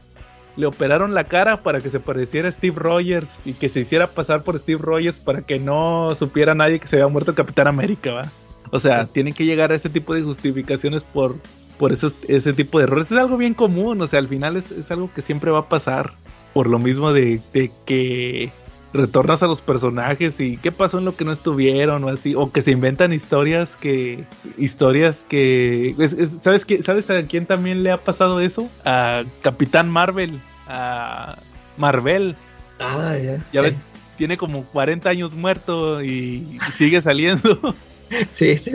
le operaron la cara para que se pareciera a Steve Rogers y que se hiciera pasar por Steve Rogers para que no supiera nadie que se había muerto el Capitán América, ¿va? O sea, tienen que llegar a ese tipo de justificaciones por, por esos, ese tipo de errores. Es algo bien común, o sea, al final es, es algo que siempre va a pasar. Por lo mismo de, de que retornas a los personajes y qué pasó en lo que no estuvieron o así o que se inventan historias que historias que es- es- sabes qué sabes a quién también le ha pasado eso a Capitán Marvel a Marvel Ah, ya. ya ves tiene como 40 años muerto y sigue saliendo Sí, sí,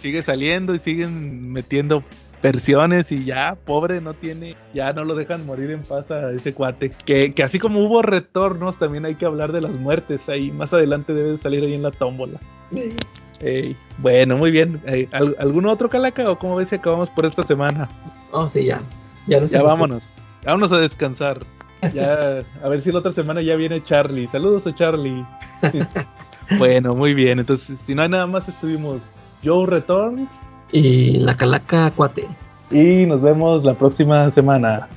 sigue saliendo y siguen metiendo versiones y ya, pobre, no tiene, ya no lo dejan morir en paz a ese cuate. Que, que así como hubo retornos, también hay que hablar de las muertes ahí, más adelante debe de salir ahí en la tómbola. Ey, bueno, muy bien. Ey, ¿al- ¿Algún otro calaca o cómo ves si acabamos por esta semana? Oh, sí, ya. Ya, no Ya vámonos, vámonos a descansar. Ya, a ver si la otra semana ya viene Charlie. Saludos a Charlie. bueno, muy bien. Entonces, si no hay nada más, estuvimos Joe Returns Y la calaca cuate. y nos vemos la próxima semana.